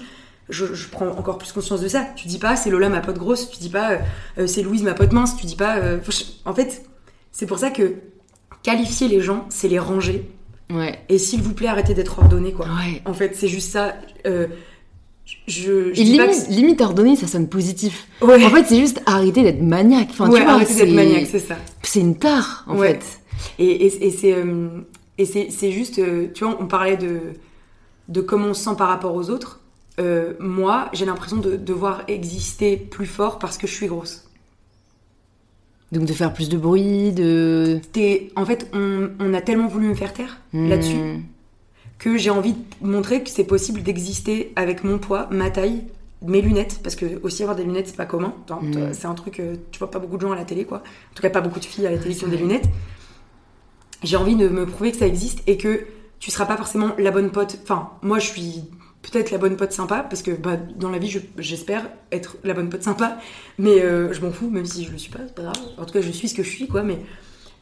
Je, je prends encore plus conscience de ça. Tu dis pas c'est Lola ma pote grosse, tu dis pas euh, euh, c'est Louise ma pote mince, tu dis pas. euh, en fait, c'est pour ça que qualifier les gens, c'est les ranger. Ouais. Et s'il vous plaît, arrêtez d'être ordonné, quoi. Ouais. En fait, c'est juste ça. Euh, je, je Et dis pas que limite, ordonné, ça sonne positif. ouais, En fait, c'est juste arrêter d'être maniaque. Enfin, ouais, tu vois, arrêtez d'être maniaque, c'est ça. C'est une tare, en Ouais. fait. Et, et, et c'est juste, tu vois, on parlait de de comment on se sent par rapport aux autres. Euh, moi, j'ai l'impression de devoir exister plus fort parce que je suis grosse. Donc de faire plus de bruit, de... T'es- En fait, on, on a tellement voulu me faire taire Hmm. là-dessus que j'ai envie de montrer que c'est possible d'exister avec mon poids, ma taille, mes lunettes, parce que aussi avoir des lunettes, c'est pas commun. Mm. t- C'est un truc, euh, tu vois pas beaucoup de gens à la télé, quoi. En tout cas, pas beaucoup de filles à la télé qui ont des lunettes. J'ai envie de me prouver que ça existe et que tu seras pas forcément la bonne pote. Enfin, moi, je suis peut-être la bonne pote sympa, parce que bah, dans la vie, je- j'espère être la bonne pote sympa, mais euh, je m'en fous, même si je le suis pas, c'est pas grave. En tout cas, je suis ce que je suis, quoi, mais.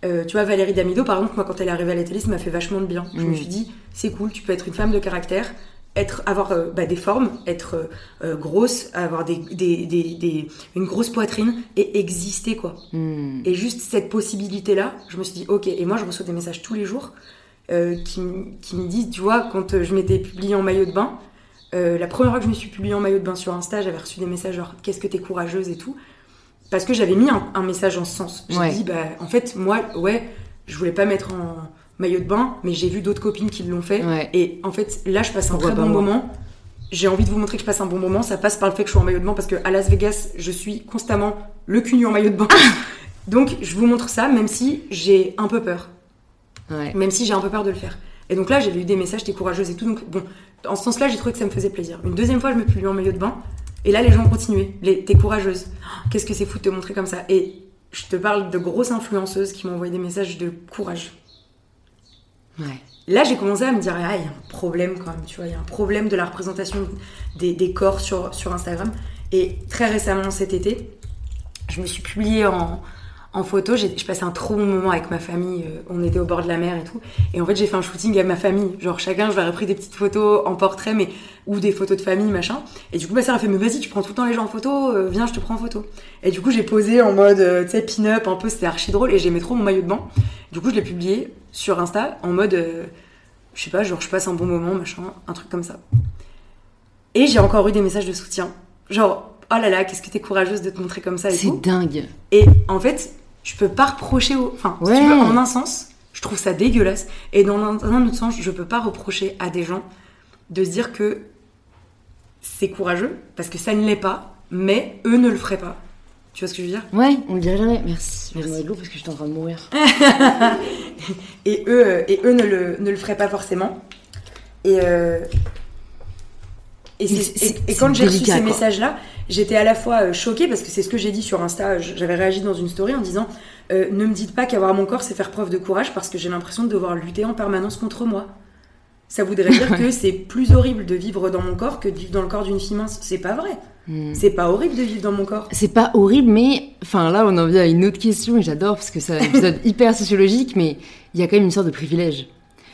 euh, tu vois, Valérie Damido, par exemple, moi, quand elle est arrivée à la télé, ça m'a fait vachement de bien. Je me Mm. suis dit, c'est cool, tu peux être une femme de caractère, être, avoir euh, bah, des formes, être euh, grosse, avoir des, des- des- des- une grosse poitrine et exister, quoi. Hmm. Et juste cette possibilité-là, je me suis dit, ok, et moi, je reçois des messages tous les jours qui, qui me disent, tu vois, quand je m'étais publiée en maillot de bain, euh, la première fois que je me suis publiée en maillot de bain sur Insta, j'avais reçu des messages genre, qu'est-ce que t'es courageuse et tout. Parce que j'avais mis un, un message en ce sens. J'ai Ouais. dit, bah, en fait, moi, ouais, je voulais pas mettre en maillot de bain, mais j'ai vu d'autres copines qui l'ont fait. Ouais. Et en fait, là, je passe un très bon moment. J'ai envie de vous montrer que je passe un bon moment. Ça passe par le fait que je suis en maillot de bain parce que à Las Vegas, je suis constamment le cul nu en maillot de bain. Donc, je vous montre ça, même si j'ai un peu peur. Ouais. Même si j'ai un peu peur de le faire. Et donc là, j'ai eu des messages, t'es courageuse et tout. Donc, bon, en ce sens-là, j'ai trouvé que ça me faisait plaisir. Une deuxième fois, je me publie en maillot de bain. Et là, les gens ont continué. Les, t'es courageuse. Oh, Qu'est-ce que c'est fou de te montrer comme ça. Et je te parle de grosses influenceuses qui m'ont envoyé des messages de courage. Ouais. Là, j'ai commencé à me dire, ah, il y a un problème quand même, tu vois, il y a un problème de la représentation des, des corps sur, sur Instagram. Et très récemment, cet été, je me suis publiée en, en photo. J'ai, je passais un trop bon moment avec ma famille. euh, On était au bord de la mer et tout. Et en fait, j'ai fait un shooting avec ma famille. Genre, chacun, je leur ai pris des petites photos en portrait, mais ou des photos de famille, machin. Et du coup, ma sœur a fait, mais vas-y, tu prends tout le temps les gens en photo, euh, viens, je te prends en photo. Et du coup, j'ai posé en mode, euh, tu sais, pin-up, un peu, c'était archi drôle. Et j'aimais trop mon maillot de bain. Du coup, je l'ai publié sur Insta en mode, euh, je sais pas, genre, je passe un bon moment, machin, un truc comme ça. Et j'ai encore eu des messages de soutien. Genre, oh là là, qu'est-ce que t'es courageuse de te montrer comme ça et C'est tout. dingue. Et en fait, je peux pas reprocher au. Enfin, si tu veux, en un sens, je trouve ça dégueulasse. Et dans un, dans un autre sens, je peux pas reprocher à des gens de se dire que c'est courageux, parce que ça ne l'est pas, mais eux ne le feraient pas. Tu vois ce que je veux dire? Ouais, on le dirait jamais. Merci. Je Merci. l'eau parce que j'étais en train de mourir. et eux, euh, et eux ne, le, ne le feraient pas forcément. Et, euh, et, et- quand j'ai reçu ces messages-là, j'étais à la fois euh, choquée parce que c'est ce que j'ai dit sur Insta. J'avais réagi dans une story en disant euh, Ne me dites pas qu'avoir mon corps, c'est faire preuve de courage parce que j'ai l'impression de devoir lutter en permanence contre moi. Ça voudrait dire que c'est plus horrible de vivre dans mon corps que de vivre dans le corps d'une fille mince. C'est pas vrai. Hmm. C'est pas horrible de vivre dans mon corps. C'est pas horrible, mais enfin là, on en vient à une autre question et j'adore parce que c'est un épisode hyper sociologique, mais il y a quand même une sorte de privilège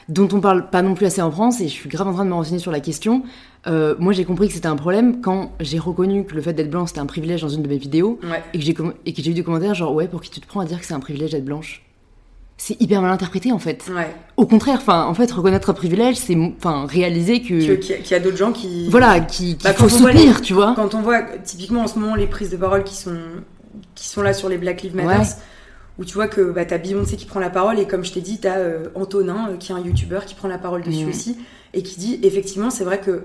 dont on parle pas non plus assez en France et je suis grave en train de me renseigner sur la question. Euh, moi, j'ai compris que c'était un problème quand j'ai reconnu que le fait d'être blanc c'était un privilège dans une de mes vidéos Ouais. et que j'ai com- eu des commentaires genre ouais, pour qui tu te prends à dire que c'est un privilège d'être blanche C'est hyper mal interprété en fait. Ouais. Au contraire, enfin, en fait, reconnaître un privilège, c'est enfin réaliser que, Qu'il y a- qu'il y a d'autres gens qui. voilà, qu'il Bah, faut soutenir, les- tu vois. Quand on voit typiquement en ce moment les prises de parole qui sont, qui sont là sur les Black Lives Matter, Ouais. où tu vois que bah, t'as Beyoncé qui prend la parole et comme je t'ai dit, t'as euh, Antonin euh, qui est un youtubeur qui prend la parole dessus Mhm. aussi et qui dit effectivement c'est vrai que,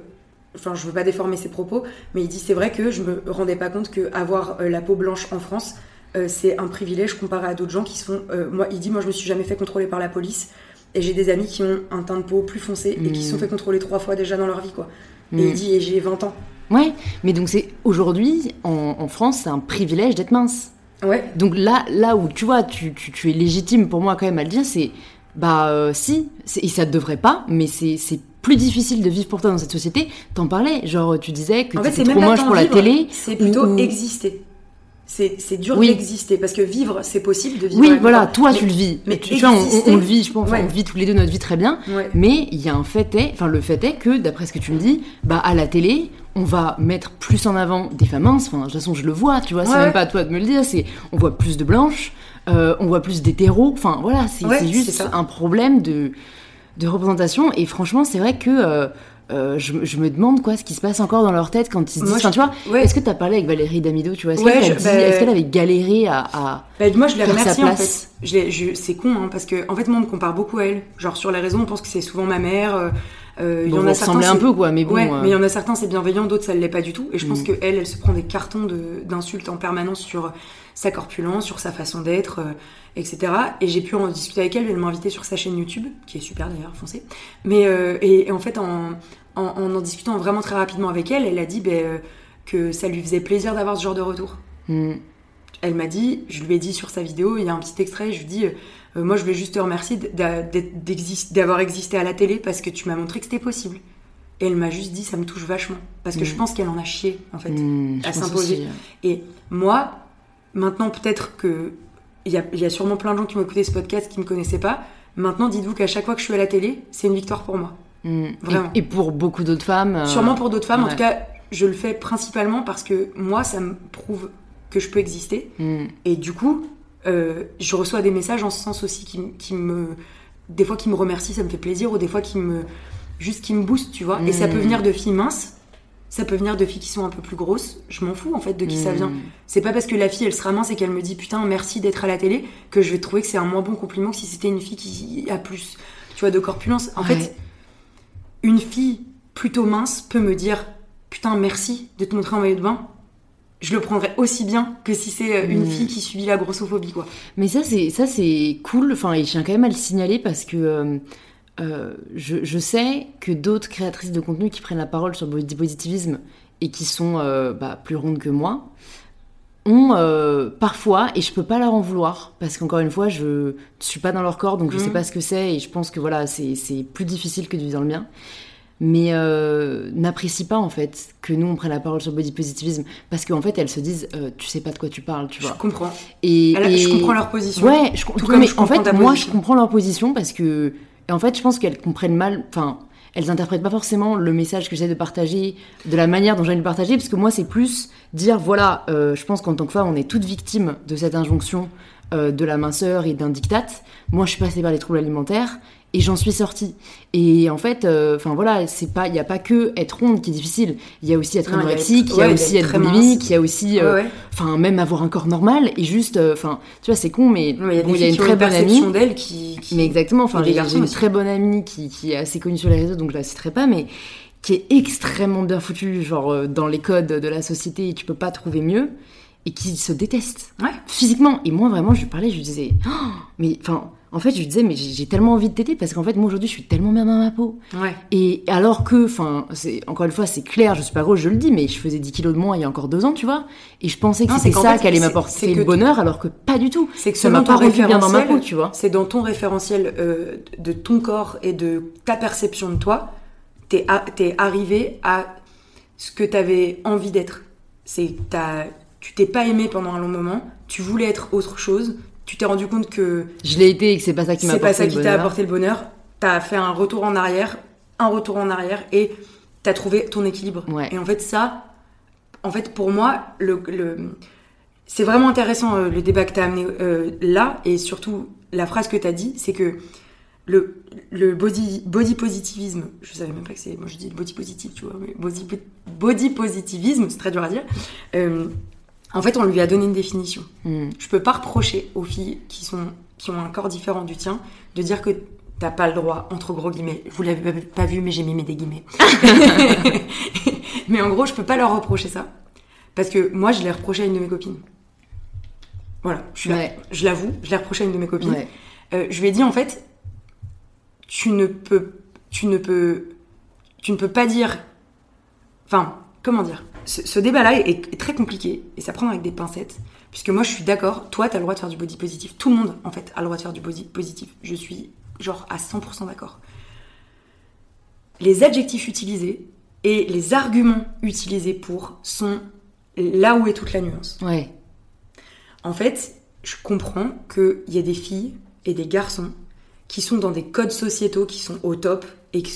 enfin je veux pas déformer ses propos, mais il dit c'est vrai que je me rendais pas compte que avoir euh, la peau blanche en France euh, c'est un privilège comparé à d'autres gens qui se font. euh, moi il dit moi je me suis jamais fait contrôler par la police et j'ai des amis qui ont un teint de peau plus foncé et qui se sont Mhm. fait contrôler trois fois déjà dans leur vie quoi. Mm. Et il dit et j'ai 20 ans. Ouais, mais donc c'est aujourd'hui en, en France, c'est un privilège d'être mince. Ouais. Donc là, là où tu vois, tu, tu, tu es légitime pour moi quand même à le dire, c'est bah euh, si, et ça ne devrait pas, mais c'est c'est plus difficile de vivre pour toi dans cette société. T'en parlais, genre tu disais que En fait, c'est trop même moche pour la vivre, télé. C'est plutôt ou- exister. C'est c'est dur Oui. d'exister parce que vivre, c'est possible de vivre. Oui, voilà, toi Mais- tu le vis. mais tu, vois, on, on- le vit, je pense, Ouais. on vit tous les deux notre vie très bien. Ouais. Mais il y a un fait est, enfin le fait est que d'après ce que tu me dis, bah à la télé, on va mettre plus en avant des femmes minces. Enfin de toute façon je le vois, tu vois, c'est Ouais, même ouais. pas à toi de me le dire. C'est on voit plus de blanches, euh, on voit plus d'hétéros. Enfin voilà, c'est c'est c'est juste un problème de de représentation. Et franchement, c'est vrai que euh, euh, je, je me demande quoi ce qui se passe encore dans leur tête quand ils se disent. Moi, Enfin, je- tu vois, Ouais. est-ce que t'as parlé avec Valérie Damido, tu vois, est-ce Ouais, qu'elle bah, est-ce qu'elle avait galéré à, à- Bah, moi, je sa remerciée en fait. C'est con, hein, parce que en fait, moi, on me compare beaucoup à elle. Genre sur les réseaux, on pense que c'est souvent ma mère, euh, Euh, il y Bon, en a certains, un peu, quoi, mais bon. ouais, euh, mais il y en a certains c'est bienveillant, d'autres ça ne l'est pas du tout. Et je pense Mm. que elle, elle se prend des cartons de- d'insultes en permanence sur sa corpulence, sur sa façon d'être, euh, etc. Et j'ai pu en discuter avec elle. Elle m'a invité sur sa chaîne YouTube, qui est super d'ailleurs, foncez. Mais euh, et, et en fait, en, en en en discutant vraiment très rapidement avec elle, elle a dit ben, euh, que ça lui faisait plaisir d'avoir ce genre de retour. hmm. Elle m'a dit, je lui ai dit sur sa vidéo, il y a un petit extrait, je lui dis, euh, moi je voulais juste te remercier d'avoir existé à la télé parce que tu m'as montré que c'était possible. Et elle m'a juste dit, ça me touche vachement. Parce que je Mm. pense qu'elle en a chié, en fait. Hmm, je à s'imposer. Et moi, maintenant peut-être que il y a, il y a sûrement plein de gens qui m'ont écouté ce podcast qui me connaissaient pas. Maintenant, dites-vous qu'à chaque fois que je suis à la télé, c'est une victoire pour moi. Hmm. Vraiment. Et, et pour beaucoup d'autres femmes. euh, Sûrement pour d'autres femmes. En tout cas, je le fais principalement parce que moi, ça me prouve que je peux exister. hmm. Et du coup, euh, je reçois des messages en ce sens aussi qui me. Des fois qui me remercient, ça me fait plaisir, ou des fois qui me. Juste qui me boostent, tu vois. Et ça Mm. peut venir de filles minces, ça peut venir de filles qui sont un peu plus grosses. Je m'en fous en fait de qui ça Hmm. vient. C'est pas parce que la fille elle sera mince et qu'elle me dit putain merci d'être à la télé que je vais trouver que c'est un moins bon compliment que si c'était une fille qui a plus, tu vois, de corpulence. En Ouais. fait, une fille plutôt mince peut me dire putain merci de te montrer en maillot de bain. Je le prendrais aussi bien que si c'est euh, une Mm. fille qui subit la grossophobie quoi. Mais ça, c'est ça c'est cool. Enfin, et je tiens quand même à le signaler parce que euh, euh, je, je sais que d'autres créatrices de contenu qui prennent la parole sur le body positivisme et qui sont euh, bah, plus rondes que moi ont euh, parfois, et je peux pas leur en vouloir parce qu'encore une fois, je ne suis pas dans leur corps, donc je Mhm. sais pas ce que c'est et je pense que voilà, c'est plus difficile que de vivre dans le mien. Mais n'apprécient pas en fait que nous on prenne la parole sur le body positivisme parce qu'en fait elles se disent tu sais pas de quoi tu parles, tu Je vois. comprends. Et, Je comprends leur position. Ouais, je, Tout comme mais je en fait, moi, je comprends leur position parce que, et en fait, je pense qu'elles comprennent mal. Enfin, elles interprètent pas forcément le message que j'essaie de partager de la manière dont j'ai le partager, parce que moi, c'est plus dire voilà, euh, je pense qu'en tant que femme, on est toutes victimes de cette injonction euh, de la minceur et d'un diktat. Moi, je suis passée par les troubles alimentaires. Et j'en suis sortie. Et en fait, euh, enfin voilà, c'est pas, il y a pas que être ronde qui est difficile. Il y a aussi être Non, il y a anorexique, il y a aussi être boulimique, il y a aussi, euh, enfin même avoir un corps normal et juste, euh, enfin, tu vois, c'est con, mais Il y a bon, y une très bonne amie. d'elles qui, qui- Mais exactement, enfin, Et j'ai une très bonne amie qui, qui est assez connue sur les réseaux, donc je la citerai pas, mais qui est extrêmement bien foutue, genre euh, dans les codes de la société, tu peux pas trouver mieux, et qui se déteste Ouais. physiquement. Et moi, vraiment, je lui parlais, je lui disais, Oh, mais enfin, en fait, je lui disais, mais j'ai tellement envie de t'aider parce qu'en fait, moi aujourd'hui, je suis tellement bien dans ma peau. Ouais. Et alors que, enfin, encore une fois, c'est clair, je suis pas grosse, je le dis, mais je faisais 10 kilos de moins il y a encore deux ans, tu vois. Et je pensais que c'était c'est qu'en ça fait, qui allait c'est- c'est m'apporter le bonheur, alors que pas du tout. C'est que Ça m'a pas bien dans ma peau, tu vois. C'est dans ton référentiel euh, de ton corps et de ta perception de toi, t'es arrivé à ce que t'avais envie d'être. C'est t'as- tu t'es pas aimé pendant un long moment, tu voulais être autre chose, tu t'es rendu compte que Je l'ai été et que c'est pas ça qui m'a c'est apporté pas ça le qui t'a bonheur. apporté le bonheur. T'as fait un retour en arrière, un retour en arrière et t'as trouvé ton équilibre. Ouais. Et en fait, ça, en fait, pour moi, le, le- c'est vraiment intéressant euh, le débat que t'as amené euh, là et surtout la phrase que t'as dit, c'est que le, le body, body positivisme, je savais même pas que c'est, moi je dis body positive, tu vois, mais body, body positivisme, c'est très dur à dire. Euh, en fait, on lui a donné une définition. Hmm. Je peux pas reprocher aux filles qui, sont, qui ont un corps différent du tien de dire que t'as pas le droit, entre gros guillemets. Vous l'avez pas- vu, mais j'ai mis mes des guillemets. mais en gros, je peux pas leur reprocher ça. Parce que moi, je l'ai reproché à une de mes copines. Voilà, je, Ouais. l'avoue, je l'ai reproché à une de mes copines. Ouais. Euh, je lui ai dit en fait, tu ne peux, tu ne peux, tu ne peux pas dire, enfin, comment dire, ce, ce débat-là est, est très compliqué et ça prend avec des pincettes, puisque moi je suis d'accord, toi tu as le droit de faire du body positif, tout le monde en fait a le droit de faire du body positif, je suis genre à 100% d'accord. Les adjectifs utilisés et les arguments utilisés pour sont là où est toute la nuance. Ouais. En fait, je comprends qu'il y a des filles et des garçons qui sont dans des codes sociétaux qui sont au top et qui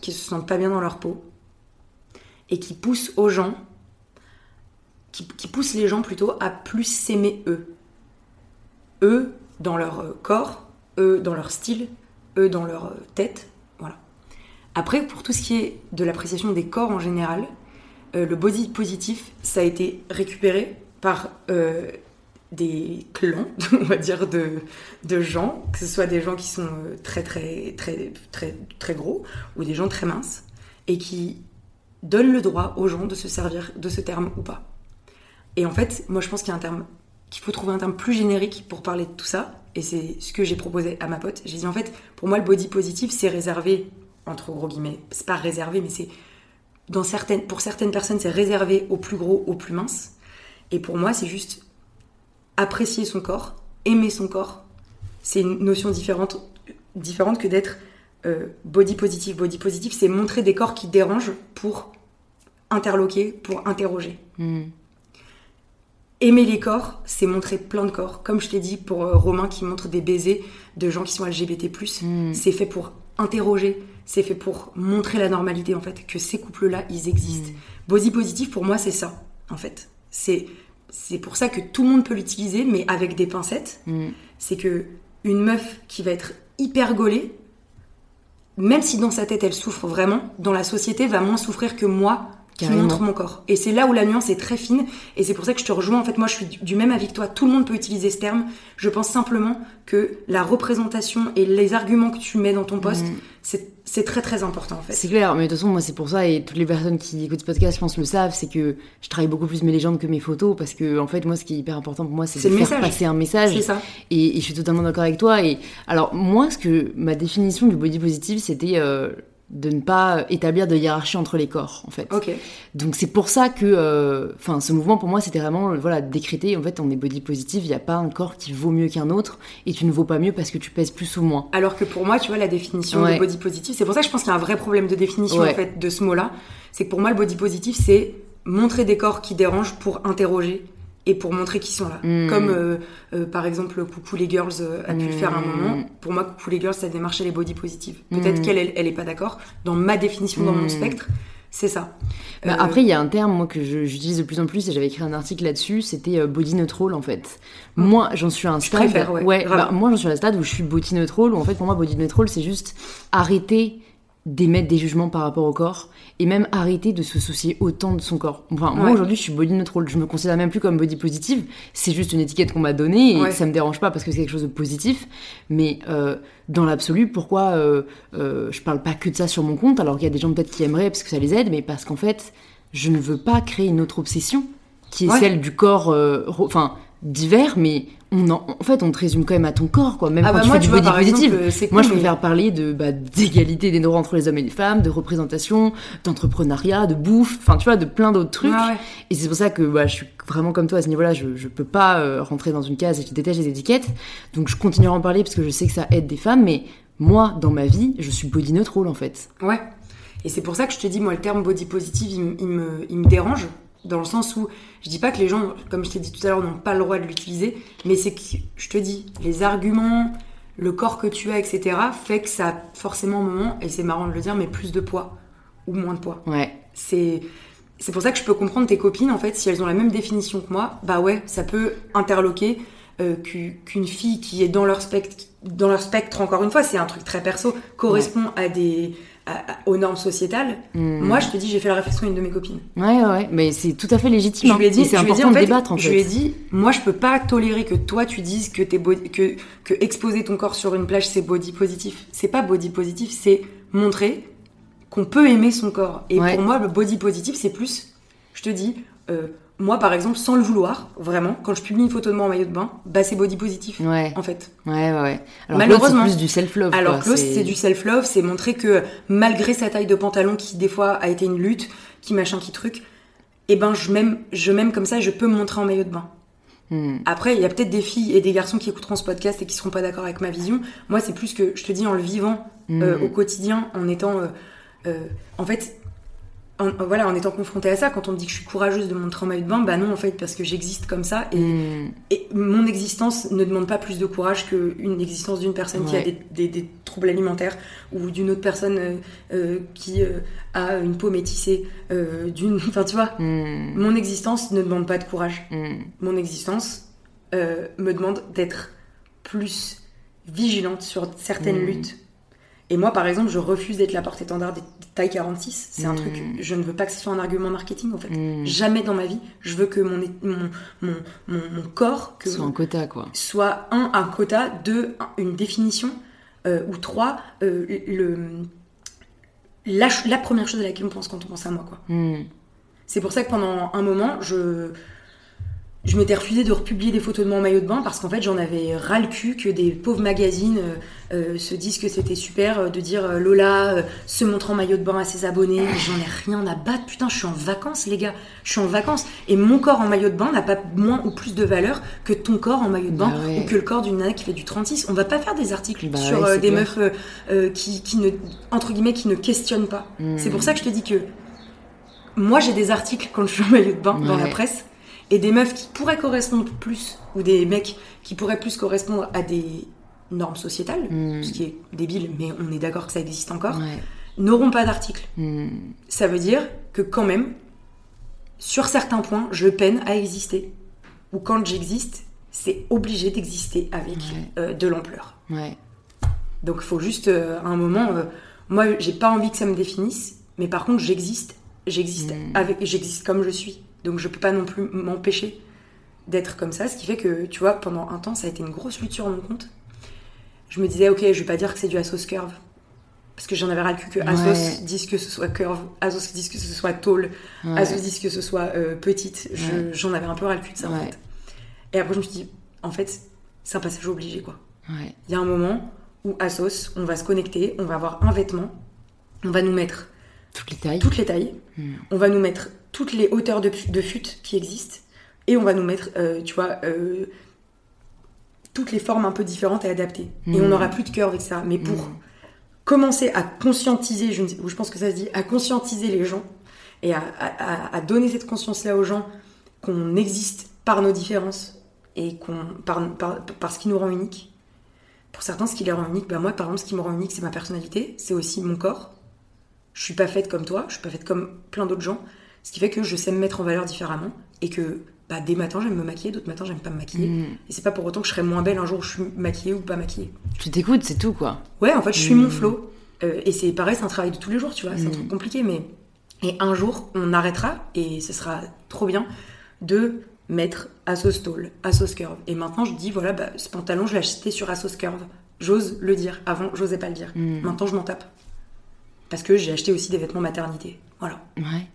qui se sentent pas bien dans leur peau et qui poussent aux gens, qui, qui poussent les gens plutôt à plus s'aimer eux. Eux dans leur euh, corps, eux dans leur style, eux dans leur euh, tête, voilà. Après, pour tout ce qui est de l'appréciation des corps en général, euh, le body positif, ça a été récupéré par des clans, on va dire, de, de gens, que ce soit des gens qui sont très très très très très gros ou des gens très minces, et qui donnent le droit aux gens de se servir de ce terme ou pas. Et en fait, moi je pense qu'il faut trouver un terme plus générique pour parler de tout ça, et c'est ce que j'ai proposé à ma pote. J'ai dit en fait, pour moi le body positive c'est réservé, entre gros guillemets, c'est pas réservé, mais c'est dans certaines, pour certaines personnes c'est réservé aux plus gros, aux plus minces. Et pour moi c'est juste apprécier son corps, aimer son corps, c'est une notion différente, différente que d'être euh, body positive. Body positive, c'est montrer des corps qui dérangent pour interloquer, pour interroger. Hmm. Aimer les corps, c'est montrer plein de corps. Comme je t'ai dit pour euh, Romain qui montre des baisers de gens qui sont LGBT+, Mm. c'est fait pour interroger, c'est fait pour montrer la normalité en fait, que ces couples-là, ils existent. Body positive, pour moi, c'est ça, en fait. C'est c'est pour ça que tout le monde peut l'utiliser, mais avec des pincettes. Hmm. C'est que une meuf qui va être hyper gaulée, même si dans sa tête elle souffre vraiment, dans la société va moins souffrir que moi qui Carrément. montre mon corps. Et c'est là où la nuance est très fine, et c'est pour ça que je te rejoins. En fait, moi, je suis du- même avis que toi. Tout le monde peut utiliser ce terme. Je pense simplement que la représentation et les arguments que tu mets dans ton poste, Mm. c'est très très important en fait. C'est clair, mais de toute façon, moi, c'est pour ça, et toutes les personnes qui écoutent ce podcast, je pense, le savent, c'est que je travaille beaucoup plus mes légendes que mes photos, parce que, en fait, moi, ce qui est hyper important pour moi, c'est de faire message. passer un message. C'est ça. Et, et je suis totalement d'accord avec toi. Et alors, moi, ce que ma définition du body positive, c'était euh, de ne pas établir de hiérarchie entre les corps, en fait. Donc c'est pour ça que, euh, enfin, ce mouvement pour moi, c'était vraiment, voilà, décréter. En fait, on est body positive. Il n'y a pas un corps qui vaut mieux qu'un autre, et tu ne vaux pas mieux parce que tu pèses plus ou moins. Alors que pour moi, tu vois, la définition Ouais. de body positive, c'est pour ça que je pense qu'il y a un vrai problème de définition Ouais. en fait de ce mot-là. C'est que pour moi, le body positive, c'est montrer des corps qui dérangent pour interroger et pour montrer qu'ils sont là. Mm. Comme euh, euh, par exemple, Coucou les girls euh, a pu le faire à un Mm. moment. Pour moi, Coucou les girls, ça démarchait les body positives. Peut-être Mm. qu'elle, elle, elle est pas d'accord. Dans ma définition, dans mon spectre, c'est ça. Bah, Après, il y a un terme moi que je- j'utilise de plus en plus et j'avais écrit un article là-dessus. C'était body neutral en fait. Moi, j'en suis à un Je stade. préfère, ouais, bah, moi, j'en suis à un stade où je suis body neutral. Où en fait, pour moi, body neutral, c'est juste arrêter d'émettre des jugements par rapport au corps et même arrêter de se soucier autant de son corps. Enfin, moi aujourd'hui, je suis body neutral. Je me considère même plus comme body positive. C'est juste une étiquette qu'on m'a donnée et Ouais. ça me dérange pas parce que c'est quelque chose de positif. Mais euh, dans l'absolu, pourquoi euh, euh, je parle pas que de ça sur mon compte alors qu'il y a des gens peut-être qui aimeraient parce que ça les aide, mais parce qu'en fait, je ne veux pas créer une autre obsession qui est Ouais. celle du corps, euh, enfin divers, mais on en, en fait on te résume quand même à ton corps, quoi. Même Ah quand bah tu moi, fais tu du vois, body positive. exemple, euh, Moi, cool, je mais- préfère parler de bah, d'égalité des droits entre les hommes et les femmes, de représentation, d'entrepreneuriat, de bouffe, enfin tu vois, de plein d'autres trucs. Ouais. Et c'est pour ça que bah, je suis vraiment comme toi à ce niveau-là. Je, je peux pas euh, rentrer dans une case et je déteste les étiquettes. Donc je continuerai à en parler parce que je sais que ça aide des femmes. Mais moi, dans ma vie, je suis body neutral en fait. Ouais. Et c'est pour ça que je te dis, moi, le terme body positive, il, me- il me, il me dérange, dans le sens où je dis pas que les gens, comme je t'ai dit tout à l'heure, n'ont pas le droit de l'utiliser, mais c'est que, je te dis, les arguments, le corps que tu as, etc., fait que ça a forcément un moment, et c'est marrant de le dire, mais plus de poids ou moins de poids. Ouais. C'est c'est pour ça que je peux comprendre tes copines, en fait, si elles ont la même définition que moi, bah ouais, ça peut interloquer euh, qu'u- qu'une fille qui est dans leur spectre, dans leur spectre, encore une fois, c'est un truc très perso, correspond à des aux normes sociétales. Hmm. Moi, je te dis, j'ai fait la réflexion à une de mes copines. Ouais, ouais. Mais c'est tout à fait légitime. Je lui ai hein. dit, c'est je important dit, en de débattre en je fait. lui ai dit, moi, je peux pas tolérer que toi, tu dises que, body- que, que exposer ton corps sur une plage, c'est body positif. C'est pas body positif, c'est montrer qu'on peut aimer son corps. Et Ouais. pour moi, le body positif, c'est plus, je te dis, euh, moi, par exemple, sans le vouloir, vraiment, quand je publie une photo de moi en maillot de bain, bah, c'est body positif. Ouais, En fait. ouais, ouais. ouais. Alors Malheureusement. C'est plus du self-love. Alors que c'est du self-love, c'est montrer que malgré sa taille de pantalon qui des fois a été une lutte, qui machin, qui truc, et ben je m'aime, je m'aime comme ça, je peux me montrer en maillot de bain. Hmm. Après, il y a peut-être des filles et des garçons qui écouteront ce podcast et qui seront pas d'accord avec ma vision. Moi, c'est plus que je te dis en le vivant euh, Hmm. au quotidien, en étant, euh, euh, en fait, en, voilà, en étant confrontée à ça. Quand on me dit que je suis courageuse de montrer en maillot de bain, bah non, en fait, parce que j'existe comme ça et Hmm. et mon existence ne demande pas plus de courage qu'une existence d'une personne qui a des, des- des troubles alimentaires ou d'une autre personne euh, euh, qui euh, a une peau métissée. d'une, enfin, tu vois, Hmm. mon existence ne demande pas de courage. Hmm. Mon existence me demande d'être plus vigilante sur certaines Mm. luttes Et moi, par exemple, je refuse d'être la porte-étendard des tailles 46. C'est un truc, je ne veux pas que ce soit un argument marketing, en fait. Mm. Jamais dans ma vie, je veux que mon, mon, mon, corps, que Soit un quota, quoi. soit un, un quota, deux, un- une définition, euh, ou trois, euh, le, la, la première chose à laquelle on pense quand on pense à moi, quoi. Hmm. C'est pour ça que pendant un moment, je, je m'étais refusée de republier des photos de moi en maillot de bain parce qu'en fait, j'en avais ras le cul que des pauvres magazines euh, euh, se disent que c'était super euh, de dire euh, Lola euh, se montre en maillot de bain à ses abonnés. J'en ai rien à battre, putain, je suis en vacances, les gars. Je suis en vacances. Et mon corps en maillot de bain n'a pas moins ou plus de valeur que ton corps en maillot de bain Bah ouais. ou que le corps d'une nana qui fait du 36. On va pas faire des articles Bah sur ouais, des clair. meufs qui, qui ne, entre guillemets, qui ne questionnent pas. Hmm. C'est pour ça que je te dis que moi j'ai des articles quand je suis en maillot de bain dans la presse et des meufs qui pourraient correspondre plus ou des mecs qui pourraient plus correspondre à des normes sociétales, Mm. ce qui est débile, mais on est d'accord que ça existe encore, Ouais. n'auront pas d'article. Hmm. Ça veut dire que quand même, sur certains points, je peine à exister. Ou quand j'existe, c'est obligé d'exister avec Ouais. euh, de l'ampleur. Ouais. Donc il faut juste, euh, à un moment, euh, moi j'ai pas envie que ça me définisse, mais par contre j'existe, j'existe Mm. avec, j'existe comme je suis. Donc je peux pas non plus m'empêcher d'être comme ça, ce qui fait que, tu vois, pendant un temps ça a été une grosse lutte sur mon compte. Je me disais, ok, je vais pas dire que c'est du Asos Curve. Parce que j'en avais ras le cul que Asos Ouais. dise que ce soit curve, Asos dise que ce soit tall, Ouais. Asos dise que ce soit euh, petite. Je-. J'en avais un peu ras le cul de ça en fait. Et après je me suis dit, en fait, c'est un passage obligé quoi. Il y a un moment où sauce, on va se connecter, on va avoir un vêtement, on va nous mettre Toutes les tailles. toutes les tailles, Hmm. on va nous mettre toutes les hauteurs de, de fut qui existent, et on va nous mettre, euh, tu vois, euh, toutes les formes un peu différentes à adapter. Et on n'aura plus de curve, etc. Mais pour Mm. commencer à conscientiser, je, ou pense que ça se dit, à conscientiser les gens, et à, à- à- à donner cette conscience-là aux gens qu'on existe par nos différences, et qu'on par, par, par ce qui nous rend unique. Pour certains, ce qui les rend uniques, bah moi, par exemple, ce qui me rend unique, c'est ma personnalité, c'est aussi mon corps. Je suis pas faite comme toi, je suis pas faite comme plein d'autres gens, ce qui fait que je sais me mettre en valeur différemment, et que bah, des matins, j'aime me maquiller, d'autres matins, j'aime pas me maquiller. Hmm. Et c'est pas pour autant que je serai moins belle un jour où je suis maquillée ou pas maquillée. Tu t'écoutes, c'est tout, quoi. Ouais, en fait, je suis Mm. mon flow. Euh, et c'est pareil, c'est un travail de tous les jours, tu vois, c'est un Mm. truc compliqué, mais. Et un jour, on arrêtera, et ce sera trop bien, de mettre Asos Tall, Asos Curve. Et maintenant, je dis, voilà, bah, ce pantalon, je l'ai acheté sur Asos Curve. J'ose le dire. Avant, j'osais pas le dire. Mm. Maintenant, je m'en tape. Parce que j'ai acheté aussi des vêtements maternité. Voilà. Ouais.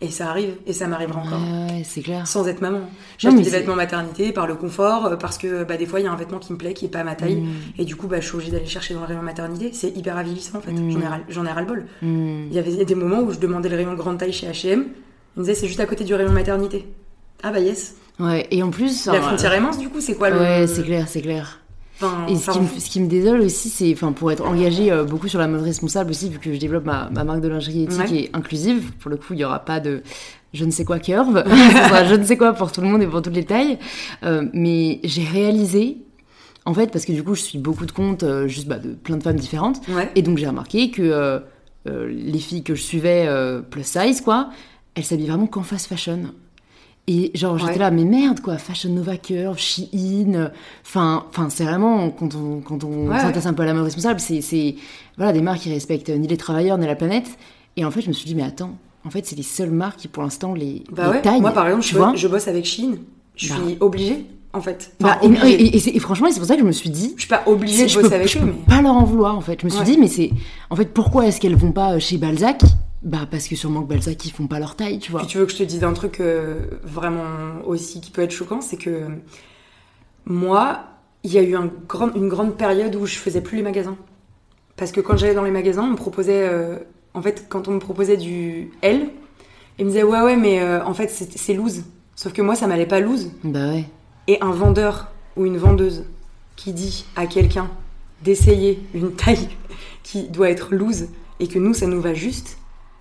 Et ça arrive, et ça m'arrivera encore. Ouais, ouais, c'est clair. Sans être maman. Mais des vêtements maternité par le confort, euh, parce que bah, des fois, il y a un vêtement qui me plaît, qui est pas à ma taille. Mm. Et du coup, bah, je suis obligée d'aller chercher dans le rayon maternité. C'est hyper avilissant en fait. Mm. J'en ai, ras- j'en ai ras le bol. Hmm. Il y avait des moments où je demandais le rayon grande taille chez HM. Ils me disaient c'est juste à côté du rayon maternité. Ah bah yes. Ouais, et en plus. La frontière est mince du coup, c'est quoi le. Ouais, c'est clair, c'est clair. Enfin, Et ce enfin, qui, me, ce qui me désole aussi, c'est, enfin, pour être engagé euh, beaucoup sur la mode responsable aussi, vu que je développe ma, ma marque de lingerie éthique Ouais. et inclusive, pour le coup, il y aura pas de je ne sais quoi curve, ce sera je ne sais quoi pour tout le monde et pour toutes les tailles. Euh, mais j'ai réalisé, en fait, parce que du coup, je suis beaucoup de comptes, euh, juste bah, de plein de femmes différentes, Ouais. et donc j'ai remarqué que euh, euh, les filles que je suivais euh, plus size, quoi, elles s'habillent vraiment qu'en fast fashion. Et genre, j'étais Ouais. là, mais merde, quoi, Fashion Nova Curve, Shein, enfin, enfin, c'est vraiment, quand on, quand on Ouais, s'intéresse un peu à la mode responsable, c'est, c'est, voilà, des marques qui respectent ni les travailleurs, ni la planète. Et en fait, je me suis dit, mais attends, en fait, c'est les seules marques qui, pour l'instant, les, Bah les ouais. taillent. Moi par exemple, tu je, vois. bosse, je bosse avec Chine. Je Bah. suis obligée en fait. Bah, et, obligée. et- et c'est- et franchement, c'est pour ça que je me suis dit, Je suis pas obligée de bosser peux, avec je eux, peux mais. pas leur en vouloir, en fait. Je me suis dit, mais c'est, en fait, pourquoi est-ce qu'elles vont pas chez Balzac Bah, parce que sûrement que Balzac, ils font pas leur taille, tu vois. Puis tu veux que je te dise un truc euh, vraiment aussi qui peut être choquant, c'est que moi, il y a eu un grand- une grande période où je faisais plus les magasins. Parce que quand j'allais dans les magasins, on me proposait, euh, en fait, quand on me proposait du L, ils me disaient ouais ouais mais euh, en fait c'est c'est loose. Sauf que moi ça m'allait pas loose. Bah ouais. Et un vendeur ou une vendeuse qui dit à quelqu'un d'essayer une taille qui doit être loose et que nous ça nous va juste,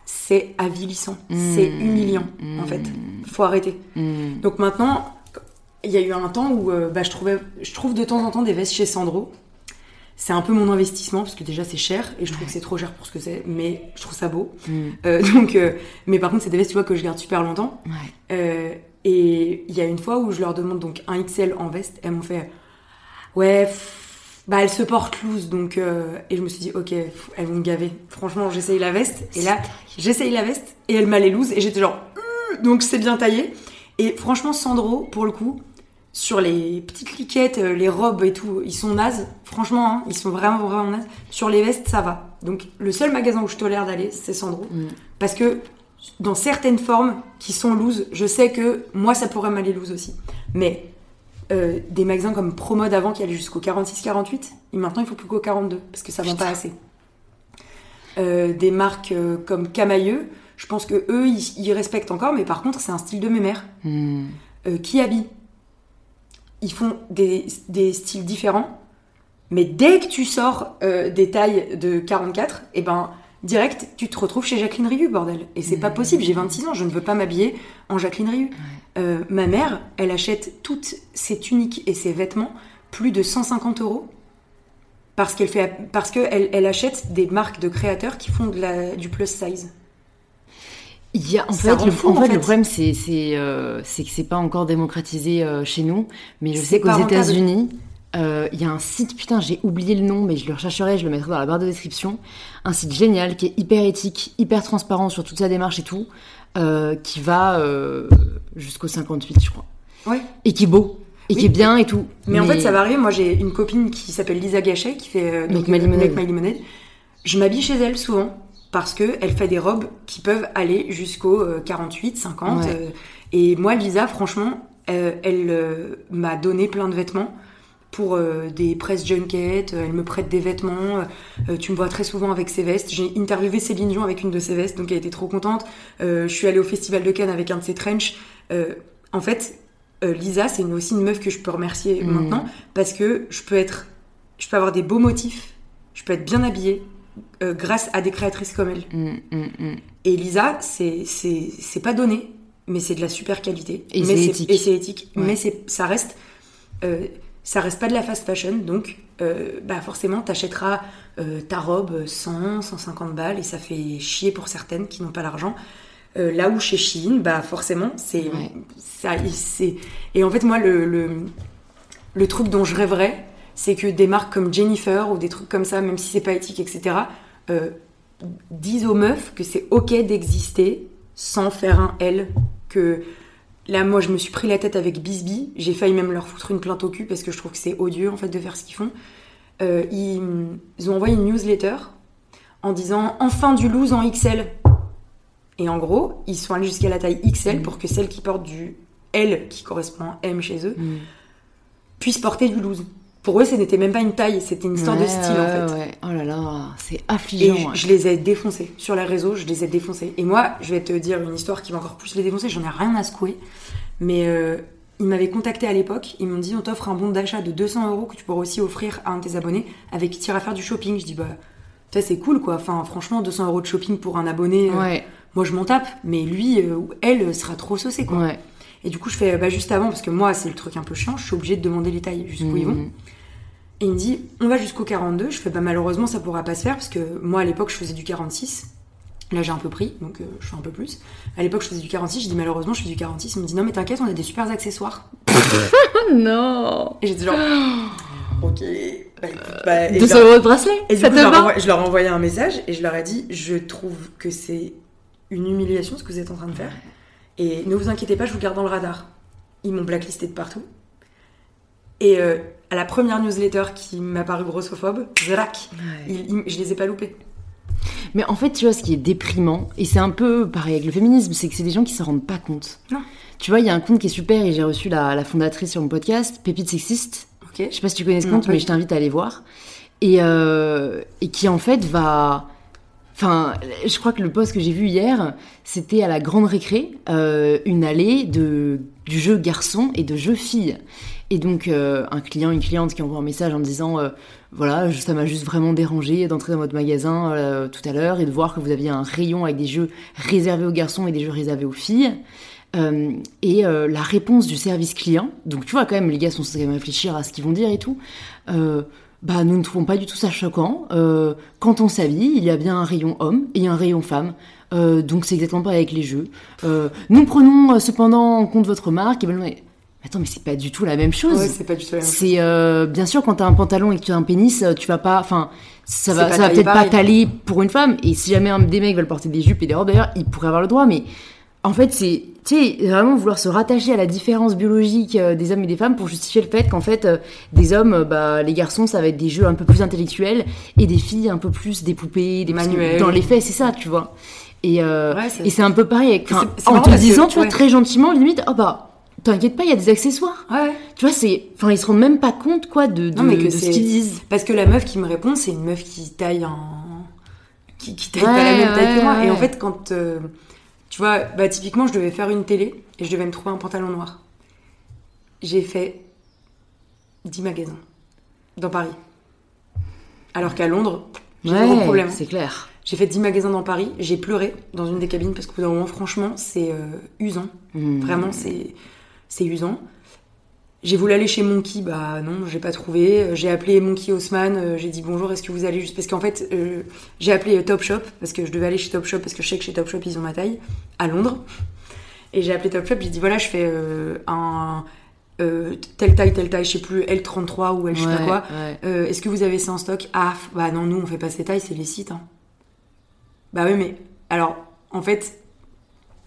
c'est avilissant, c'est Mmh. humiliant en fait. Faut arrêter. Hmm. Donc maintenant, il y a eu un temps où euh, bah, je, trouvais, je trouve de temps en temps des vestes chez Sandro. C'est un peu mon investissement parce que déjà c'est cher et je trouve que c'est trop cher pour ce que c'est, mais je trouve ça beau. Hmm. Euh, donc, euh, mais par contre, c'est des vestes tu vois, que je garde super longtemps. Ouais. Et il y a une fois où je leur demande donc un XL en veste, elles m'ont fait Ouais, pff, bah elle se porte loose donc euh, et je me suis dit ok elles vont me gaver. Franchement j'essaye la veste et là j'essaye la veste et elle m'a les loose et j'étais genre euh, donc c'est bien taillé. Et franchement Sandro pour le coup sur les petites cliquettes euh, les robes et tout ils sont nazes. Franchement hein, ils sont vraiment vraiment nazes. Sur les vestes ça va. Donc le seul magasin où je tolère d'aller c'est Sandro. Mm. parce que dans certaines formes qui sont loose je sais que moi ça pourrait m'aller loose aussi. Mais euh, des magasins comme Promode avant qui allaient jusqu'au 46-48, et maintenant il faut plus qu'au 42 parce que ça vend pas assez. Euh, des marques euh, comme Camailleux, je pense que eux ils, ils respectent encore, mais par contre c'est un style de mes mères. Hmm. Euh, Kiabi, ils font des, des styles différents, mais dès que tu sors des tailles de 44, et ben direct tu te retrouves chez Jacqueline Rieu, bordel. Et c'est pas possible, j'ai 26 ans, je ne veux pas m'habiller en Jacqueline Rieu. Euh, ma mère, elle achète toutes ses tuniques et ses vêtements plus de 150 euros parce qu'elle fait parce que elle, elle achète des marques de créateurs qui font de la, du plus size. Il y a, en fait, le, fou, en en fait, fait. le problème, c'est euh, que c'est pas encore démocratisé euh, chez nous. Mais je sais qu'aux rentable. Euh, il y a un site, putain, j'ai oublié le nom, mais je le rechercherai, je le mettrai dans la barre de description. Un site génial qui est hyper éthique, hyper transparent sur toute sa démarche et tout, euh, qui va euh, jusqu'au 58, je crois. Ouais. Et qui est beau, et Oui. qui est bien et tout. Mais, en fait, ça va arriver. Moi, j'ai une copine qui s'appelle Lisa Gachet qui fait donc, My Lemonade. My Lemonade. Je m'habille chez elle souvent parce que elle fait des robes qui peuvent aller jusqu'au euh, 48, 50. Ouais. euh, et moi, Lisa, franchement, elle m'a donné plein de vêtements pour euh, des press junkets. euh, Elle me prête des vêtements. euh, tu me vois très souvent avec ses vestes. J'ai interviewé Céline Dion avec une de ses vestes, donc elle était trop contente. Euh, je suis allée au Festival de Cannes avec un de ses trench. En fait, Lisa, c'est aussi une meuf que je peux remercier Mm. maintenant parce que je peux être, je peux avoir des beaux motifs, je peux être bien habillée grâce à des créatrices comme elle. Mm, mm, mm. Et Lisa, c'est pas donné, mais c'est de la super qualité. Et c'est éthique. Et c'est éthique, Ouais. mais ça reste euh, ça reste pas de la fast fashion, donc euh, bah forcément t'achèteras euh, ta robe 100, 150 balles et ça fait chier pour certaines qui n'ont pas l'argent. Euh, là où chez Shein, bah forcément c'est Ouais. ça c'est et en fait moi le, le le truc dont je rêverais, c'est que des marques comme Jennifer ou des trucs comme ça, même si c'est pas éthique, etc., euh, disent aux meufs que c'est ok d'exister sans faire un L. Que là, moi, je me suis pris la tête avec Bisbee. J'ai failli même leur foutre une plainte au cul parce que je trouve que c'est odieux en fait de faire ce qu'ils font. Euh, ils, ils ont envoyé une newsletter en disant enfin du loose en XL. Et en gros, ils sont allés jusqu'à la taille XL pour que celles qui portent du L, qui correspond à M chez eux, Mm. puissent porter du loose. Pour eux, ce n'était même pas une taille, c'était une histoire de Ouais, style en fait. ouais. Oh là là, c'est Et affligeant. je, les ai défoncés. Sur les réseaux, je les ai défoncés. Et moi, je vais te dire une histoire qui va encore plus les défoncer. J'en ai rien à secouer. Mais euh, ils m'avaient contacté à l'époque. Ils m'ont dit on t'offre un bon d'achat de 200 euros que tu pourras aussi offrir à un de tes abonnés avec qui tu iras faire du shopping. Je dis bah, ça c'est cool quoi. Enfin, franchement, 200 euros de shopping pour un abonné, euh, Ouais, moi je m'en tape. Mais lui euh, ou elle sera trop saucé quoi. ouais. Et du coup, je fais bah, juste avant, parce que moi, c'est le truc un peu chiant, je suis obligée de demander les tailles jusqu'où ils vont. Et il me dit, on va jusqu'au 42. Je fais, bah, malheureusement, ça pourra pas se faire, parce que moi, à l'époque, je faisais du 46. Là, j'ai un peu pris, donc euh, je fais un peu plus. À l'époque, je faisais du 46. Je dis, malheureusement, je fais du 46. Il me dit, non, mais t'inquiète, on a des super accessoires. Oh non Et j'étais genre, ok. Bah, écoute, bah, et 200 je leur- euros de bracelet et du Ça coup, te je leur, va envoie- je leur ai envoyé un message et je leur ai dit Je trouve que c'est une humiliation ce que vous êtes en train de faire. Et ne vous inquiétez pas, je vous garde dans le radar. Ils m'ont blacklisté de partout. Et euh, à la première newsletter qui m'a paru grossophobe, zrac, ils- je les ai pas loupés. Mais en fait, tu vois, ce qui est déprimant, et c'est un peu pareil avec le féminisme, c'est que c'est des gens qui se rendent pas compte. Non. Tu vois, il y a un compte qui est super, et j'ai reçu la, la fondatrice sur mon podcast, Pépite Sexiste. Ok Je sais pas si tu connais ce compte, mais je t'invite à aller voir. Et, euh, et qui en fait va. Enfin, je crois que le post que j'ai vu hier, c'était à la grande récré, euh, une allée de, du jeu garçon et de jeu fille. Et donc, euh, un client, une cliente qui envoie un message en disant euh, Voilà, ça m'a juste vraiment dérangé d'entrer dans votre magasin euh, tout à l'heure et de voir que vous aviez un rayon avec des jeux réservés aux garçons et des jeux réservés aux filles. Et la réponse du service client, donc tu vois quand même les gars sont censés réfléchir à ce qu'ils vont dire et tout, bah nous ne trouvons pas du tout ça choquant. Quand on s'habille, il y a bien un rayon homme et un rayon femme. Donc c'est exactement pareil avec les jeux. Nous prenons cependant en compte votre marque. Et ben, Attends, mais c'est pas du tout la même chose. Ouais, c'est pas du tout la même chose. C'est euh, bien sûr quand t'as un pantalon et que tu as un pénis, euh, tu vas pas, enfin, ça va, ça va peut-être pas t'aller pour une femme. Et si jamais un des mecs veulent porter des jupes et des robes, d'ailleurs, ils pourraient avoir le droit. Mais en fait, c'est, tu sais, vraiment vouloir se rattacher à la différence biologique euh, des hommes et des femmes pour justifier le fait qu'en fait, euh, des hommes, bah, les garçons, ça va être des jeux un peu plus intellectuels et des filles un peu plus des poupées, des Manuels. Dans les faits, c'est ça, tu vois. Et, euh, Ouais, c'est- et c'est un peu pareil avec, en te disant, tu vois, ouais. très gentiment, limite, oh bah, t'inquiète pas, il y a des accessoires. Ouais. Tu vois, c'est. Enfin, ils se rendent même pas compte, quoi, de, de, Non, mais que de ce qu'ils disent. Parce que la meuf qui me répond, c'est une meuf qui taille en. qui, qui taille Ouais, pas la même taille ouais, que moi. Et en fait, quand. euh, tu vois, bah, typiquement, je devais faire une télé et je devais me trouver un pantalon noir. J'ai fait 10 magasins dans Paris. Alors qu'à Londres, j'ai zéro problème. c'est clair. J'ai fait 10 magasins dans Paris, j'ai pleuré dans une des cabines parce qu'au bout d'un moment, franchement, c'est euh, usant. Hmm. Vraiment, c'est c'est usant. J'ai voulu aller chez Monkey, bah non, j'ai pas trouvé. J'ai appelé Monkey Haussmann, euh, j'ai dit bonjour, est-ce que vous allez juste parce qu'en fait, euh, j'ai appelé Topshop parce que je devais aller chez Topshop parce que je sais que chez Topshop ils ont ma taille à Londres. Et j'ai appelé Topshop, j'ai dit voilà, je fais euh, un euh, telle taille, telle taille, je sais plus L33 ou L je sais pas quoi. ouais. Euh, est-ce que vous avez ça en stock? Ah, bah non, nous on fait pas ces tailles, c'est les sites. hein. Bah oui, mais alors, en fait,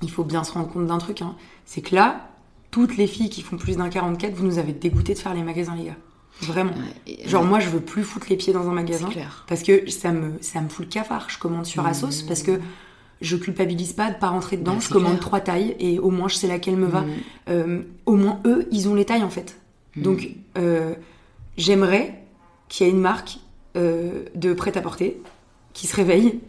il faut bien se rendre compte d'un truc, hein. c'est que là, toutes les filles qui font plus d'un 44, vous nous avez dégoûté de faire les magasins, les gars. Vraiment. Ouais, et- Genre, moi, je veux plus foutre les pieds dans un magasin clair. parce que ça me, ça me fout le cafard. Je commande sur Asos Mmh. parce que je culpabilise pas de pas rentrer dedans. Bah, je commande clair. trois tailles et au moins je sais laquelle me va. Mm. Euh, au moins eux, ils ont les tailles en fait. Mmh. Donc euh, j'aimerais qu'il y ait une marque euh, de prêt-à-porter qui se réveille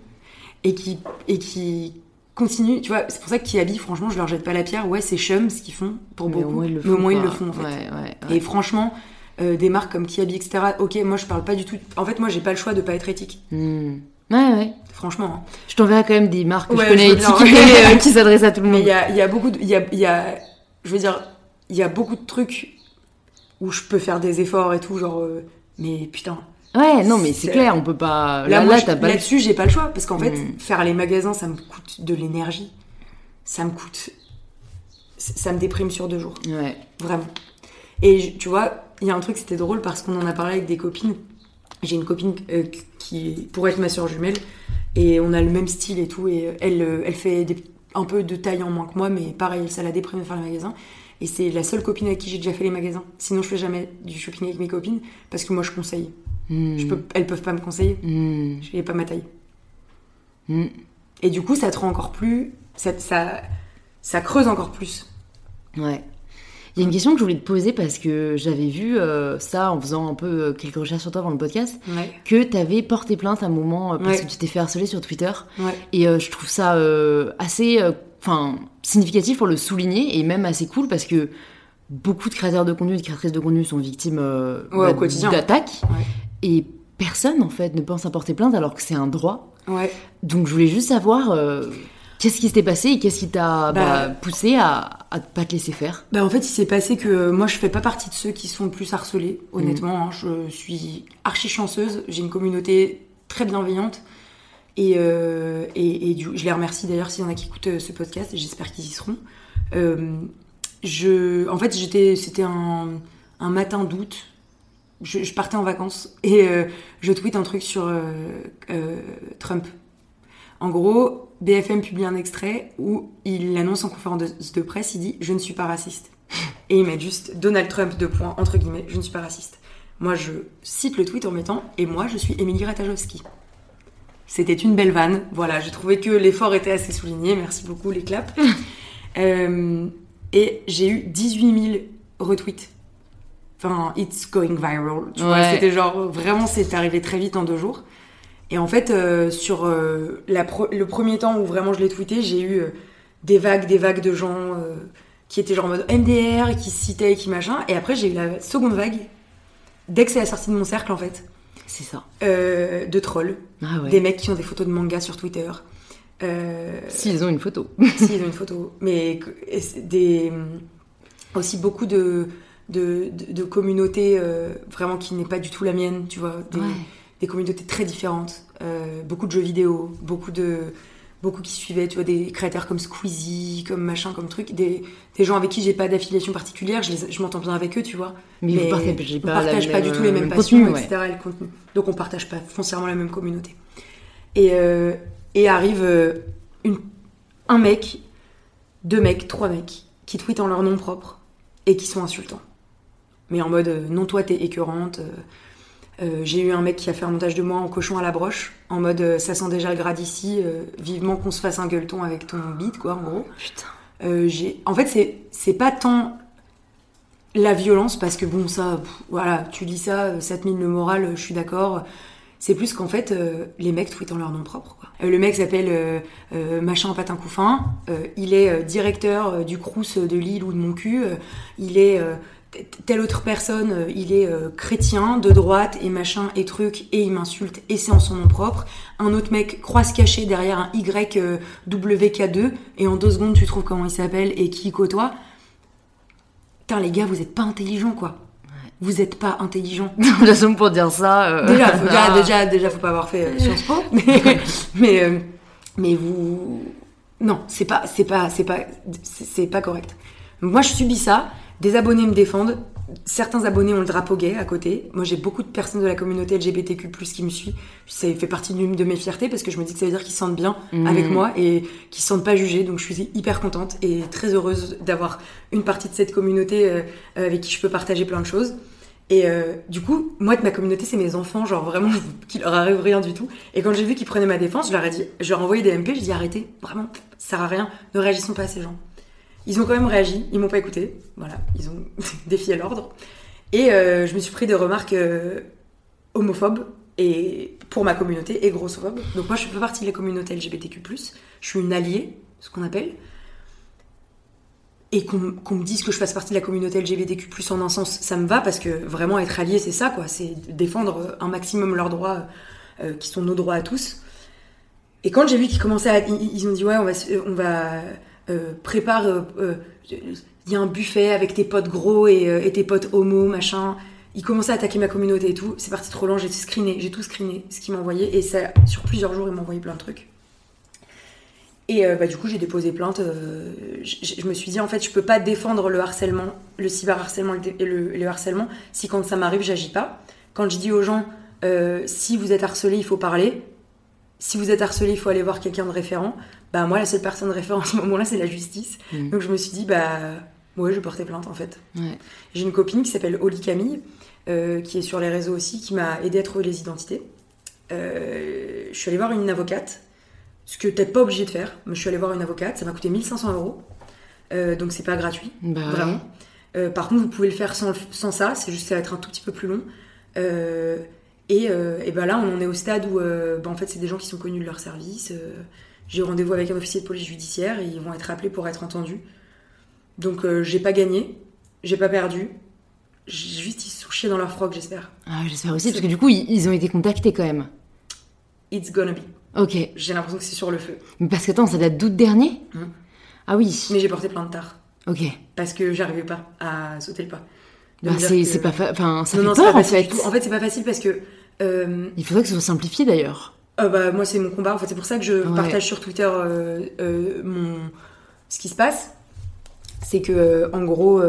et qui, et qui continue. Tu vois, c'est pour ça que Kiabi, franchement, je leur jette pas la pierre. Ouais, c'est chum ce qu'ils font pour Mais beaucoup. au moins, ils le mais au font. moins, ils le font en fait. Ouais, ouais, ouais. Et franchement, euh, des marques comme Kiabi, etc. Ok, moi je parle pas du tout. En fait, moi j'ai pas le choix de pas être éthique. Hmm. Ouais, ouais. Franchement. hein. Je t'enverrai quand même des marques que je connais je euh, qui s'adressent à tout le Mais monde. il y a, il y a beaucoup de. il Y a, y a, je veux dire, il y a beaucoup de trucs où je peux faire des efforts et tout, genre. euh, mais putain. Ouais, non, mais c'est clair, on peut pas. Là, Là, là, le là-dessus, j'ai pas le choix. Parce qu'en fait, Mm. faire les magasins, ça me coûte de l'énergie. Ça me coûte. Ça me déprime sur deux jours. Ouais. Vraiment. Et tu vois, il y a un truc, c'était drôle parce qu'on en a parlé avec des copines. J'ai une copine euh, qui pourrait être ma soeur jumelle et on a le même style et tout. Et elle, euh, elle fait des- un peu de taille en moins que moi, mais pareil, ça la déprime de faire les magasins. Et c'est la seule copine avec qui j'ai déjà fait les magasins. Sinon, je fais jamais du shopping avec mes copines parce que moi, je conseille. Hmm. Je peux, elles peuvent pas me conseiller. Hmm. Je n'ai pas ma taille. Hmm. Et du coup, ça te rend encore plus. Ça, ça, ça creuse encore plus. Ouais. Il y a une question que je voulais te poser parce que j'avais vu euh, ça en faisant un peu euh, quelques recherches sur toi avant le podcast, Ouais. que t'avais porté plainte à un moment euh, parce Ouais. que tu t'es fait harceler sur Twitter. Ouais. Et euh, je trouve ça assez enfin, significatif pour le souligner et même assez cool parce que beaucoup de créateurs de contenu et de créatrices de contenu sont victimes quotidien. d'attaques. Et personne, en fait, ne pense à porter plainte alors que c'est un droit. Ouais. Donc je voulais juste savoir euh, qu'est-ce qui s'était passé et qu'est-ce qui t'a Bah, bah, poussé à, à pas te laisser faire? Bah en fait, il s'est passé que euh, moi, je fais pas partie de ceux qui sont le plus harcelés, honnêtement. hein. je suis archi chanceuse. J'ai une communauté très bienveillante. Et, euh, et, et du- je les remercie d'ailleurs s'il y en a qui écoutent ce podcast. J'espère qu'ils y seront. Je, en fait, j'étais, c'était un, un matin d'août. Je, je partais en vacances et euh, je tweete un truc sur euh, euh, Trump. En gros, BFM publie un extrait où il annonce en conférence de, de presse, il dit Je ne suis pas raciste. Et il met juste Donald Trump, deux points, entre guillemets, je ne suis pas raciste. Moi, je cite le tweet en mettant Et moi, je suis Émilie Ratajkowski. C'était une belle vanne. Voilà, j'ai trouvé que l'effort était assez souligné. Merci beaucoup, les claps. Et j'ai eu 18 000 retweets. Enfin, it's going viral. Tu vois, c'était genre, vraiment, c'est arrivé très vite en deux jours. Et en fait, euh, sur euh, la pro- le premier temps où vraiment je l'ai tweeté, j'ai eu euh, des vagues, des vagues de gens qui étaient genre en mode MDR, qui se citaient, et qui machin. Et après, j'ai eu la seconde vague, dès que c'est la sortie de mon cercle, en fait, C'est ça. de trolls. Ah ouais. Des mecs qui ont des photos de manga sur Twitter. S'ils ont une photo. si, ils ont une photo. Mais des, aussi beaucoup de, de, de, de communautés euh, vraiment qui n'est pas du tout la mienne, tu vois. Des, Ouais. des communautés très différentes. Euh, beaucoup de jeux vidéo, beaucoup de, beaucoup qui suivaient, tu vois, des créateurs comme Squeezie, comme machin, comme truc, des, des gens avec qui j'ai pas d'affiliation particulière, je, les- je m'entends bien avec eux, tu vois. Mais vous partagez on pas la partage pas même, du tout les euh, mêmes même passions, contenu, ouais. etc. et. Donc on partage pas foncièrement la même communauté. Et, euh, et arrive euh, une, un mec, deux mecs, trois mecs, qui tweetent en leur nom propre et qui sont insultants. Mais en mode, euh, non toi t'es écœurante. euh, euh, j'ai eu un mec qui a fait un montage de moi en cochon à la broche, en mode ça sent déjà le grade ici, vivement qu'on se fasse un gueuleton avec ton beat, quoi, en gros. Putain. Euh, j'ai... En fait, c'est, c'est pas tant la violence, parce que bon, ça, pff, voilà, tu lis ça, ça te mine le moral, je suis d'accord. C'est plus qu'en fait, euh, les mecs tweetent en leur nom propre. Quoi. Euh, le mec s'appelle euh, Machin Patin Couffin, il est directeur du Crous de Lille ou de mon cul, il est telle autre personne, euh, il est euh, chrétien, de droite et machin et truc, et il m'insulte, et c'est en son nom propre. Un autre mec croit se cacher derrière un Y euh, WK2, et en deux secondes tu trouves comment il s'appelle et qui il côtoie. Putain les gars, vous êtes pas intelligents quoi. Vous êtes pas intelligents. De toute façon, pour dire ça. euh, Déjà, faut, déjà, déjà, déjà, faut pas avoir fait Sciences Po, mais, mais, mais vous, non, c'est pas, c'est pas, c'est pas, c'est pas correct. Moi, je subis ça. Des abonnés me défendent. Certains abonnés ont le drapeau gay à côté. Moi, j'ai beaucoup de personnes de la communauté LGBTQ+ qui me suivent. Ça fait partie d'une de mes fiertés parce que je me dis que ça veut dire qu'ils se sentent bien Mhm. avec moi et qu'ils se sentent pas jugés. Donc, je suis hyper contente et très heureuse d'avoir une partie de cette communauté euh, avec qui je peux partager plein de choses. Et euh, du coup, moi de ma communauté, c'est mes enfants, genre vraiment, qui leur arrive rien du tout. Et quand j'ai vu qu'ils prenaient ma défense, je leur ai dit, je leur ai envoyé des MP, je dis arrêtez, vraiment, ça sert à rien, ne réagissons pas à ces gens. Ils ont quand même réagi, ils m'ont pas écouté, voilà, ils ont défié l'ordre. Et euh, je me suis pris des remarques euh, homophobes et pour ma communauté et grossophobes. Donc moi, je fais partie de la communauté LGBTQ+. Je suis une alliée, ce qu'on appelle et qu'on me dise que je fasse partie de la communauté LGBTQ+, en un sens, ça me va, parce que vraiment être allié, c'est ça, quoi. C'est défendre un maximum leurs droits, euh, qui sont nos droits à tous. Et quand j'ai vu qu'ils commençaient à... Ils, ont dit, ouais, on va euh, préparer... euh, euh, Il y a un buffet avec tes potes gros et, tes potes homo, machin. Ils commençaient à attaquer ma communauté et tout. C'est parti trop loin, j'ai screené, j'ai tout screené, ce qu'ils m'envoyaient. Et ça, sur plusieurs jours, ils m'envoyaient plein de trucs. Et bah, du coup, j'ai déposé plainte. je, me suis dit, en fait, je peux pas défendre le harcèlement, le cyberharcèlement et le, harcèlement si quand ça m'arrive, j'agis pas. Quand je dis aux gens, si vous êtes harcelé, il faut parler. Si vous êtes harcelé, il faut aller voir quelqu'un de référent. Bah, moi, la seule personne de référent à ce moment-là, c'est la justice. Mm. Donc, je me suis dit, bah, ouais, je porter plainte, en fait. Ouais. J'ai une copine qui s'appelle Oli Camille, euh, qui est sur les réseaux aussi, qui m'a aidé à trouver les identités. Euh, je suis allée voir une avocate, ce que t'es pas obligé de faire. Mais je suis allée voir une avocate, ça m'a coûté 1500 euros. Euh, donc c'est pas gratuit, Bah, vraiment. Par contre, vous pouvez le faire sans, sans ça, c'est juste que ça va être un tout petit peu plus long. Et, euh, et ben là, on en est au stade où euh, ben en fait, c'est des gens qui sont connus de leur service. euh, J'ai rendez-vous avec un officier de police judiciaire et ils vont être appelés pour être entendus. Donc j'ai pas gagné, j'ai pas perdu. Juste ils sont chiés dans leur froc, j'espère. Ah, j'espère aussi, parce que du coup, ils, ils ont été contactés quand même. It's gonna be. Ok. J'ai l'impression que c'est sur le feu. Mais parce que, attends, ça date d'août dernier Mhm. Ah oui. Mais j'ai porté plein de tard. Ok. Parce que j'arrivais pas à sauter le pas. Bah, c'est que- pas... fa- Enfin, ça non, fait non, c'est peur, pas en fait. En fait, c'est pas facile parce que. Euh, Il faudrait que ce soit simplifié, d'ailleurs. Euh, bah, moi, c'est mon combat. En fait, c'est pour ça que je Ouais. partage sur Twitter euh, mon... ce qui se passe. C'est que, en gros,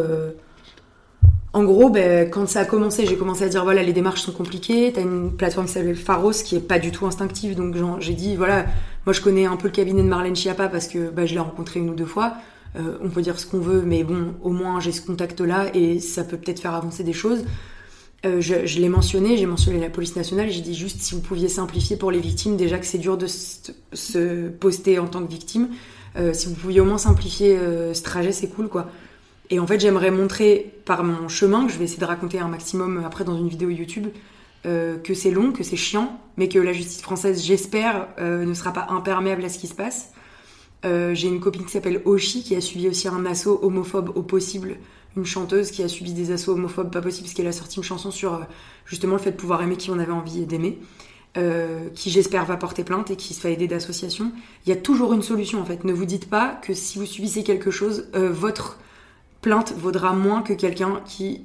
en gros ben, quand ça a commencé, j'ai commencé à dire voilà, les démarches sont compliquées. T'as une plateforme qui s'appelle Pharos qui est pas du tout instinctive. Donc, j'ai dit voilà, moi, je connais un peu le cabinet de Marlène Schiappa parce que bah, je l'ai rencontré une ou deux fois. On peut dire ce qu'on veut, mais bon, au moins, j'ai ce contact-là et ça peut peut-être faire avancer des choses. Euh, je l'ai mentionné, j'ai mentionné la police nationale, j'ai dit juste si vous pouviez simplifier pour les victimes, déjà que c'est dur de se, poster en tant que victime, euh, si vous pouviez au moins simplifier euh, ce trajet, c'est cool quoi. Et en fait, j'aimerais montrer par mon chemin, que je vais essayer de raconter un maximum après dans une vidéo YouTube, que c'est long, que c'est chiant, mais que la justice française, j'espère, ne sera pas imperméable à ce qui se passe. J'ai une copine qui s'appelle Oshi qui a subi aussi un assaut homophobe au possible une chanteuse qui a subi des assauts homophobes pas possible parce qu'elle a sorti une chanson sur euh, justement le fait de pouvoir aimer qui on avait envie d'aimer, euh, qui j'espère va porter plainte et qui se fait aider d'associations. Il y a toujours une solution en fait. Ne vous dites pas que si vous subissez quelque chose, euh, votre plainte vaudra moins que quelqu'un qui,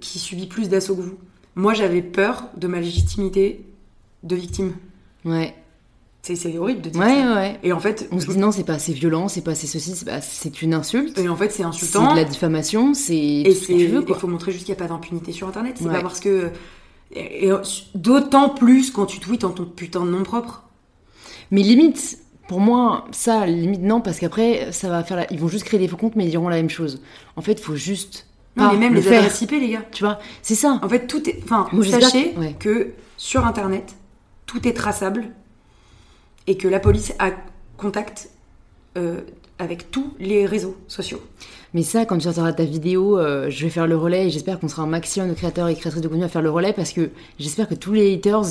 qui subit plus d'assauts que vous. Moi j'avais peur de ma légitimité de victime. Ouais. C'est c'est horrible de dire Ouais, ça. ouais. Et en fait, On se dit non, c'est pas assez violent, c'est pas assez ceci, c'est c'est une insulte. et en fait, c'est C'est insultant. de la diffamation, c'est Et ce que c'est, tu veux, il faut montrer juste qu'il n'y a pas d'impunité sur Internet. C'est Ouais. pas parce que. Et, et d'autant plus quand tu tweets en ton putain de nom propre. Mais limite, pour moi, ça, limite non, parce qu'après, ça va faire la... Ils vont juste créer des faux comptes, mais ils diront la même chose. En fait, faut juste Non, pas mais même le les faire. adresses IP, les gars. Tu vois, c'est ça. En fait, tout est. Enfin, Moi, sachez que- ouais. que sur Internet, tout est traçable et que la police a contact euh, avec tous les réseaux sociaux. Mais ça, quand tu sortiras ta vidéo, euh, je vais faire le relais et j'espère qu'on sera un maximum de créateurs et créatrices de contenu à faire le relais parce que j'espère que tous les haters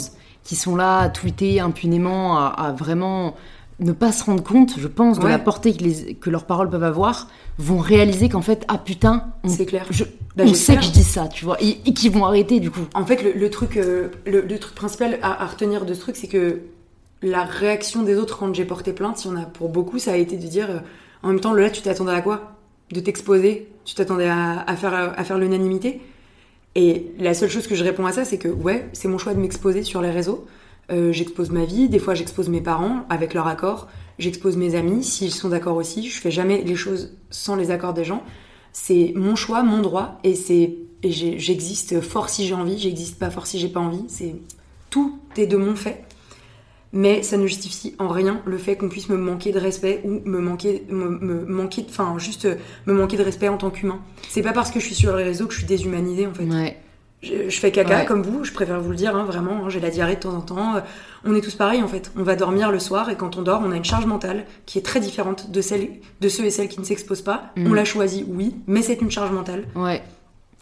qui sont là à tweeter impunément, à, à vraiment ne pas se rendre compte, je pense, de Ouais. la portée que, les- que leurs paroles peuvent avoir, vont réaliser qu'en fait, ah putain, on, C'est clair. je- Bah, on sait que je dis ça, tu vois, et, et qu'ils vont arrêter du coup. En fait, le, le truc, euh, le, le truc principal à, à retenir de ce truc, c'est que la réaction des autres quand j'ai porté plainte, il y en a pour beaucoup, ça a été de dire euh, en même temps, là, tu t'attendais à quoi? De t'exposer? Tu t'attendais à, faire, à faire l'unanimité? Et la seule chose que je réponds à ça, c'est que ouais, c'est mon choix de m'exposer sur les réseaux. Euh, j'expose ma vie, des fois j'expose mes parents avec leur accord, j'expose mes amis s'ils sont d'accord aussi. Je fais jamais les choses sans les accords des gens. C'est mon choix, mon droit, et c'est j'existe fort si j'ai envie, j'existe pas fort si j'ai pas envie. C'est tout est de mon fait, mais ça ne justifie en rien le fait qu'on puisse me manquer de respect ou me manquer, me, me manquer, de- enfin juste euh, me manquer de respect en tant qu'humain. C'est pas parce que je suis sur les réseaux que je suis déshumanisée en fait. Ouais. Je, je fais caca Ouais. comme vous, je préfère vous le dire, hein, vraiment. hein, J'ai la diarrhée de temps en temps. euh, On est tous pareils en fait. On va dormir le soir et quand on dort, on a une charge mentale qui est très différente de celle de ceux et celles qui ne s'exposent pas. On l'a choisi, oui, mais c'est une charge mentale. Ouais.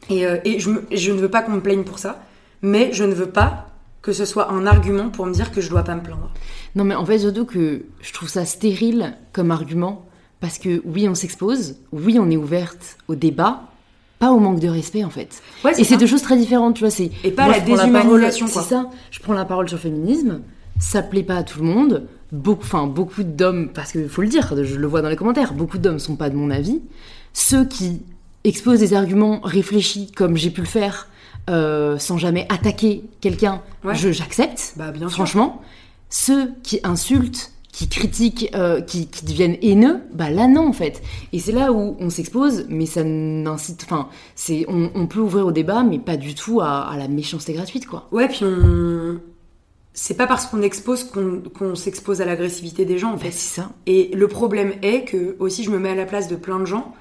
Et, euh, et je, me- je ne veux pas qu'on me plaigne pour ça, mais je ne veux pas que ce soit un argument pour me dire que je dois pas me plaindre. Non, mais en fait, surtout que je trouve ça stérile comme argument, parce que oui, on s'expose, oui, on est ouverte au débat, pas au manque de respect, en fait. Ouais, Et c'est deux choses très différentes, tu vois. C'est Et pas moi, la déshumanisation. C'est ça. Je prends la parole sur le féminisme. Ça plaît pas à tout le monde. Beaucoup, enfin, beaucoup d'hommes, parce qu'il faut le dire, je le vois dans les commentaires, beaucoup d'hommes sont pas de mon avis. Ceux qui exposent des arguments réfléchis, comme j'ai pu le faire, euh, sans jamais attaquer quelqu'un, Ouais. je j'accepte. Bah bien sûr. Franchement, ceux qui insultent, qui critiquent, euh, qui, qui deviennent haineux, bah là non en fait. Et c'est là où on s'expose, mais ça n'incite, enfin, c'est, on, on peut ouvrir au débat, mais pas du tout à, à la méchanceté gratuite quoi. Ouais, puis on. C'est pas parce qu'on expose qu'on s'expose à l'agressivité des gens en Bah, fait. c'est ça. Et le problème est que, aussi, je me mets à la place de plein de gens.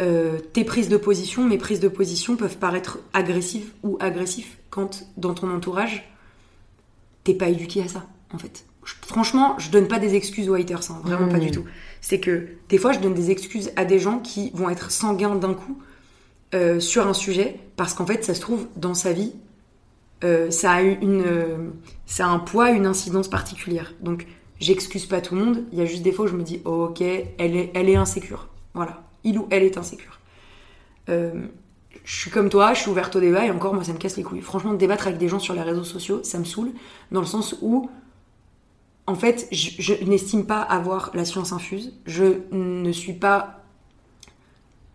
Euh, tes prises de position, mes prises de position peuvent paraître agressives ou agressifs quand dans ton entourage, t'es pas éduqué à ça, en fait. Je- franchement, je donne pas des excuses aux haters, hein, vraiment pas du tout. C'est que des fois, je donne des excuses à des gens qui vont être sanguins d'un coup euh, sur un sujet parce qu'en fait, ça se trouve dans sa vie, euh, ça a une, euh, ça a un poids, une incidence particulière. Donc, j'excuse pas tout le monde. Il y a juste des fois où je me dis, oh, ok, elle est, elle est insécure. Voilà, il ou elle est insécure. Euh, je suis comme toi, je suis ouverte au débat et encore, moi, ça me casse les couilles. Franchement, débattre avec des gens sur les réseaux sociaux, ça me saoule dans le sens où, en fait, je, n'estime pas avoir la science infuse. Je ne suis pas,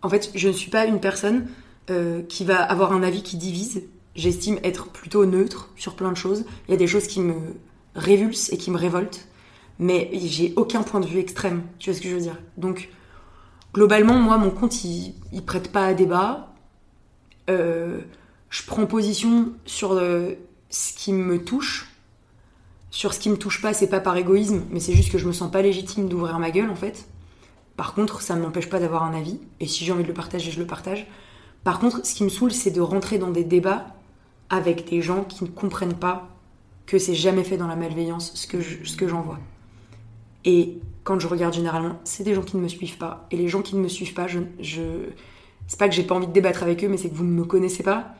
en fait, je ne suis pas une personne euh, qui va avoir un avis qui divise. J'estime être plutôt neutre sur plein de choses. Il y a des choses qui me révulsent et qui me révoltent, mais j'ai aucun point de vue extrême. Tu vois ce que je veux dire? Donc, globalement, moi, mon compte, il, prête pas à débat. Euh, je prends position sur euh, ce qui me touche. Sur ce qui me touche pas, c'est pas par égoïsme, mais c'est juste que je me sens pas légitime d'ouvrir ma gueule, en fait. Par contre, ça ne m'empêche pas d'avoir un avis, et si j'ai envie de le partager, je le partage. Par contre, ce qui me saoule, c'est de rentrer dans des débats avec des gens qui ne comprennent pas que c'est jamais fait dans la malveillance ce que je- ce que j'en vois. Et quand je regarde généralement, c'est des gens qui ne me suivent pas. Et les gens qui ne me suivent pas, je, je... c'est pas que j'ai pas envie de débattre avec eux, mais c'est que vous ne me connaissez pas.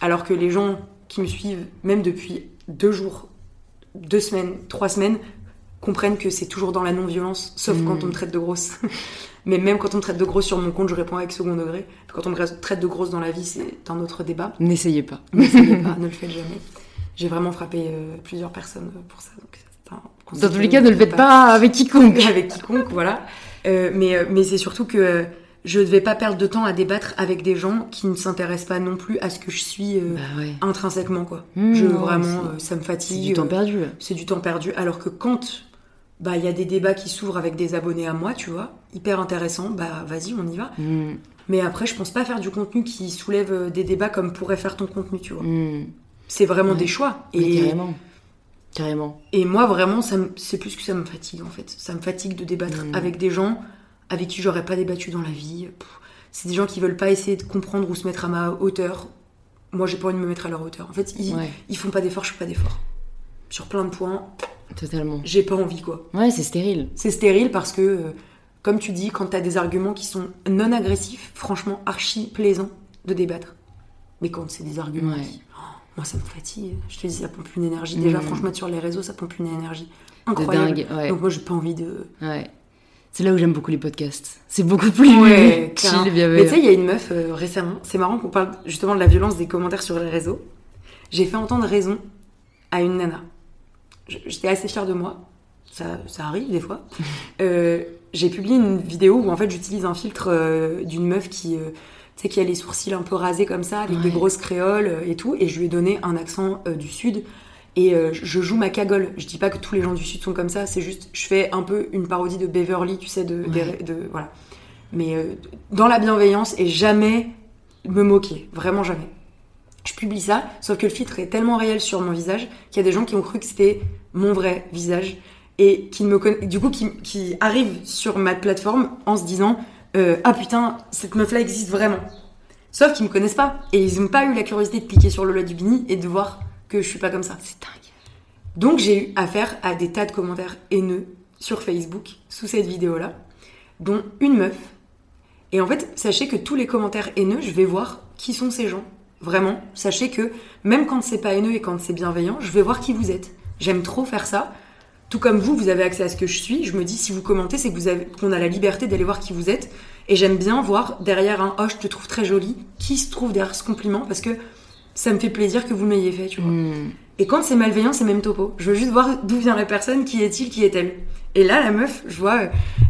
Alors que les gens qui me suivent, même depuis deux jours, deux semaines, trois semaines, comprennent que c'est toujours dans la non-violence, sauf quand on me traite de grosse. Mais même quand on me traite de grosse sur mon compte, je réponds avec second degré. Quand on me traite de grosse dans la vie, c'est un autre débat. N'essayez pas. N'essayez pas, ne le faites jamais. J'ai vraiment frappé euh, plusieurs personnes pour ça. Donc c'est Dans tous les cas, ne le faites pas avec quiconque. avec quiconque, voilà. Euh, mais euh, mais c'est surtout que je ne vais pas perdre de temps à débattre avec des gens qui ne s'intéressent pas non plus à ce que je suis euh, Bah ouais. intrinsèquement quoi. Mmh, je non, vraiment c'est- euh, ça me C'est fatigue. du temps euh, perdu. c'est du temps perdu. Alors que quand bah il y a des débats qui s'ouvrent avec des abonnés à moi, tu vois, hyper intéressant, bah vas-y, on y va. Mm, Mais après, je pense pas faire du contenu qui soulève euh, des débats comme pourrait faire ton contenu, tu vois. mm. C'est vraiment Ouais. des choix. Et, carrément. Carrément. et moi, vraiment, c'est plus que ça me fatigue en fait. Ça me fatigue de débattre Mm. avec des gens avec qui j'aurais pas débattu dans la vie. C'est des gens qui veulent pas essayer de comprendre ou se mettre à ma hauteur. Moi, j'ai pas envie de me mettre à leur hauteur. En fait, ils, Ouais, ils font pas d'efforts, je fais pas d'efforts. Sur plein de points, totalement. j'ai pas envie quoi. Ouais, c'est stérile. C'est stérile parce que, euh, comme tu dis, quand t'as des arguments qui sont non agressifs, franchement, archi plaisant de débattre. Mais quand c'est des arguments Ouais. qui- moi, ça me fatigue. Je te dis, ça pompe une énergie. Déjà, Mhm. franchement, sur les réseaux, ça pompe une énergie De incroyable. dingue. Ouais. Donc, moi, j'ai pas envie de. ouais. C'est là où j'aime beaucoup les podcasts. C'est beaucoup plus Ouais, chill, Mais tu sais, il y a une meuf euh, récemment, c'est marrant qu'on parle justement de la violence des commentaires sur les réseaux. J'ai fait entendre raison à une nana. J'étais assez fière de moi. Ça, ça arrive des fois. Euh, J'ai publié une vidéo où en fait j'utilise un filtre euh, d'une meuf qui, tu sais, qui a les sourcils un peu rasés comme ça, avec des grosses créoles euh, et tout. Et je lui ai donné un accent euh, du sud. Et euh, je joue ma cagole. Je dis pas que tous les gens du sud sont comme ça. C'est juste, je fais un peu une parodie de Beverly, tu sais, de, Ouais. des- de voilà mais dans la bienveillance et jamais me moquer, vraiment jamais. Je publie ça, sauf que le filtre est tellement réel sur mon visage qu'il y a des gens qui ont cru que c'était mon vrai visage et qui me conna- du coup qui, qui arrivent sur ma plateforme en se disant euh, ah putain cette meuf là existe vraiment. Sauf qu'ils me connaissent pas et ils n'ont pas eu la curiosité de cliquer sur Lola Dubini et de voir que je suis pas comme ça. C'est dingue. Donc j'ai eu affaire à des tas de commentaires haineux sur Facebook sous cette vidéo-là, dont une meuf. Et en fait, sachez que tous les commentaires haineux, je vais voir qui sont ces gens. Vraiment, sachez que même quand c'est pas haineux et quand c'est bienveillant, je vais voir qui vous êtes. J'aime trop faire ça. Tout comme vous, vous avez accès à ce que je suis. Je me dis, si vous commentez, c'est que vous avez, qu'on a la liberté d'aller voir qui vous êtes. Et j'aime bien voir derrière un oh, je te trouve très jolie, qui se trouve derrière ce compliment parce que ça me fait plaisir que vous l'ayez fait, tu vois. Mm. Et quand c'est malveillant, c'est même topo. Je veux juste voir d'où vient la personne, qui est-il, qui est-elle. Et là, la meuf, je vois, euh,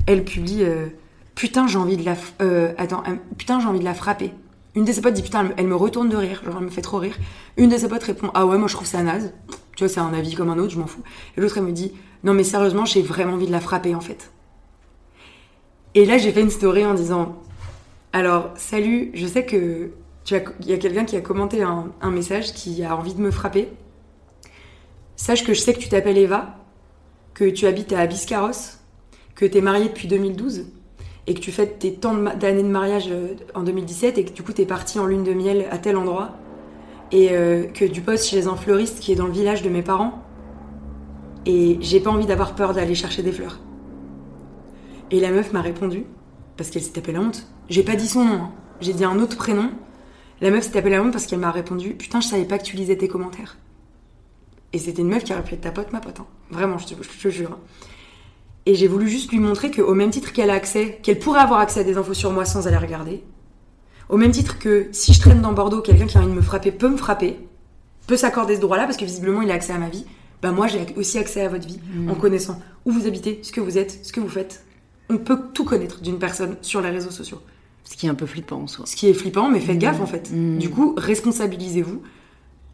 elle publie euh, Putain, j'ai envie de la. f- euh, attends, euh, putain, j'ai envie de la frapper. Une de ses potes dit Putain, elle me- elle me retourne de rire, genre elle me fait trop rire. Une de ses potes répond Ah ouais, moi je trouve ça naze. Tu vois, c'est un avis comme un autre, je m'en fous. Et l'autre, elle me dit Non, mais sérieusement, j'ai vraiment envie de la frapper en fait. Et là, j'ai fait une story en disant Alors, salut, je sais que. Il y a quelqu'un qui a commenté un, message qui a envie de me frapper. Sache que je sais que tu t'appelles Eva, que tu habites à Biscarros, que tu es mariée depuis 2012 et que tu fêtes tes tant d'années de mariage euh, en 2017 et que du coup tu es partie en lune de miel à tel endroit et euh, que tu poses chez un fleuriste qui est dans le village de mes parents et j'ai pas envie d'avoir peur d'aller chercher des fleurs. Et la meuf m'a répondu parce qu'elle s'est tapée la honte. J'ai pas dit son nom, hein. j'ai dit un autre prénom. La meuf s'est tapée la honte parce qu'elle m'a répondu Putain, je savais pas que tu lisais tes commentaires. Et c'était une meuf qui aurait pu ta pote, ma pote. hein. Vraiment, je te, je te jure. hein. Et j'ai voulu juste lui montrer qu'au même titre qu'elle a accès, qu'elle pourrait avoir accès à des infos sur moi sans aller regarder, au même titre que si je traîne dans Bordeaux, quelqu'un qui a envie de me frapper peut me frapper, peut s'accorder ce droit-là parce que visiblement il a accès à ma vie, bah moi j'ai aussi accès à votre vie en connaissant où vous habitez, ce que vous êtes, ce que vous faites. On peut tout connaître d'une personne sur les réseaux sociaux. Ce qui est un peu flippant en soi. Ce qui est flippant, mais faites gaffe en fait. Mm. Du coup, responsabilisez-vous.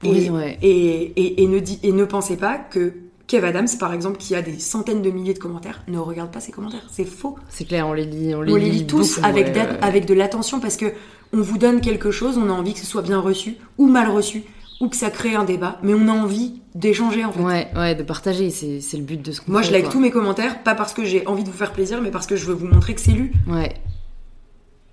Oui, Et, ouais. et, et, et ne di- et ne pensez pas que Kev Adams, par exemple, qui a des centaines de milliers de commentaires, ne regarde pas ses commentaires. C'est faux. C'est clair, on les lit, on les, On lit tous beaucoup, avec, ouais, d'a- ouais. avec de l'attention parce que on vous donne quelque chose, on a envie que ce soit bien reçu ou mal reçu ou que ça crée un débat, mais on a envie d'échanger en fait. Ouais, ouais, de partager, c'est le but de ce qu'on Moi, fait, je like quoi. tous mes commentaires, pas parce que j'ai envie de vous faire plaisir, mais parce que je veux vous montrer que c'est lu. Ouais,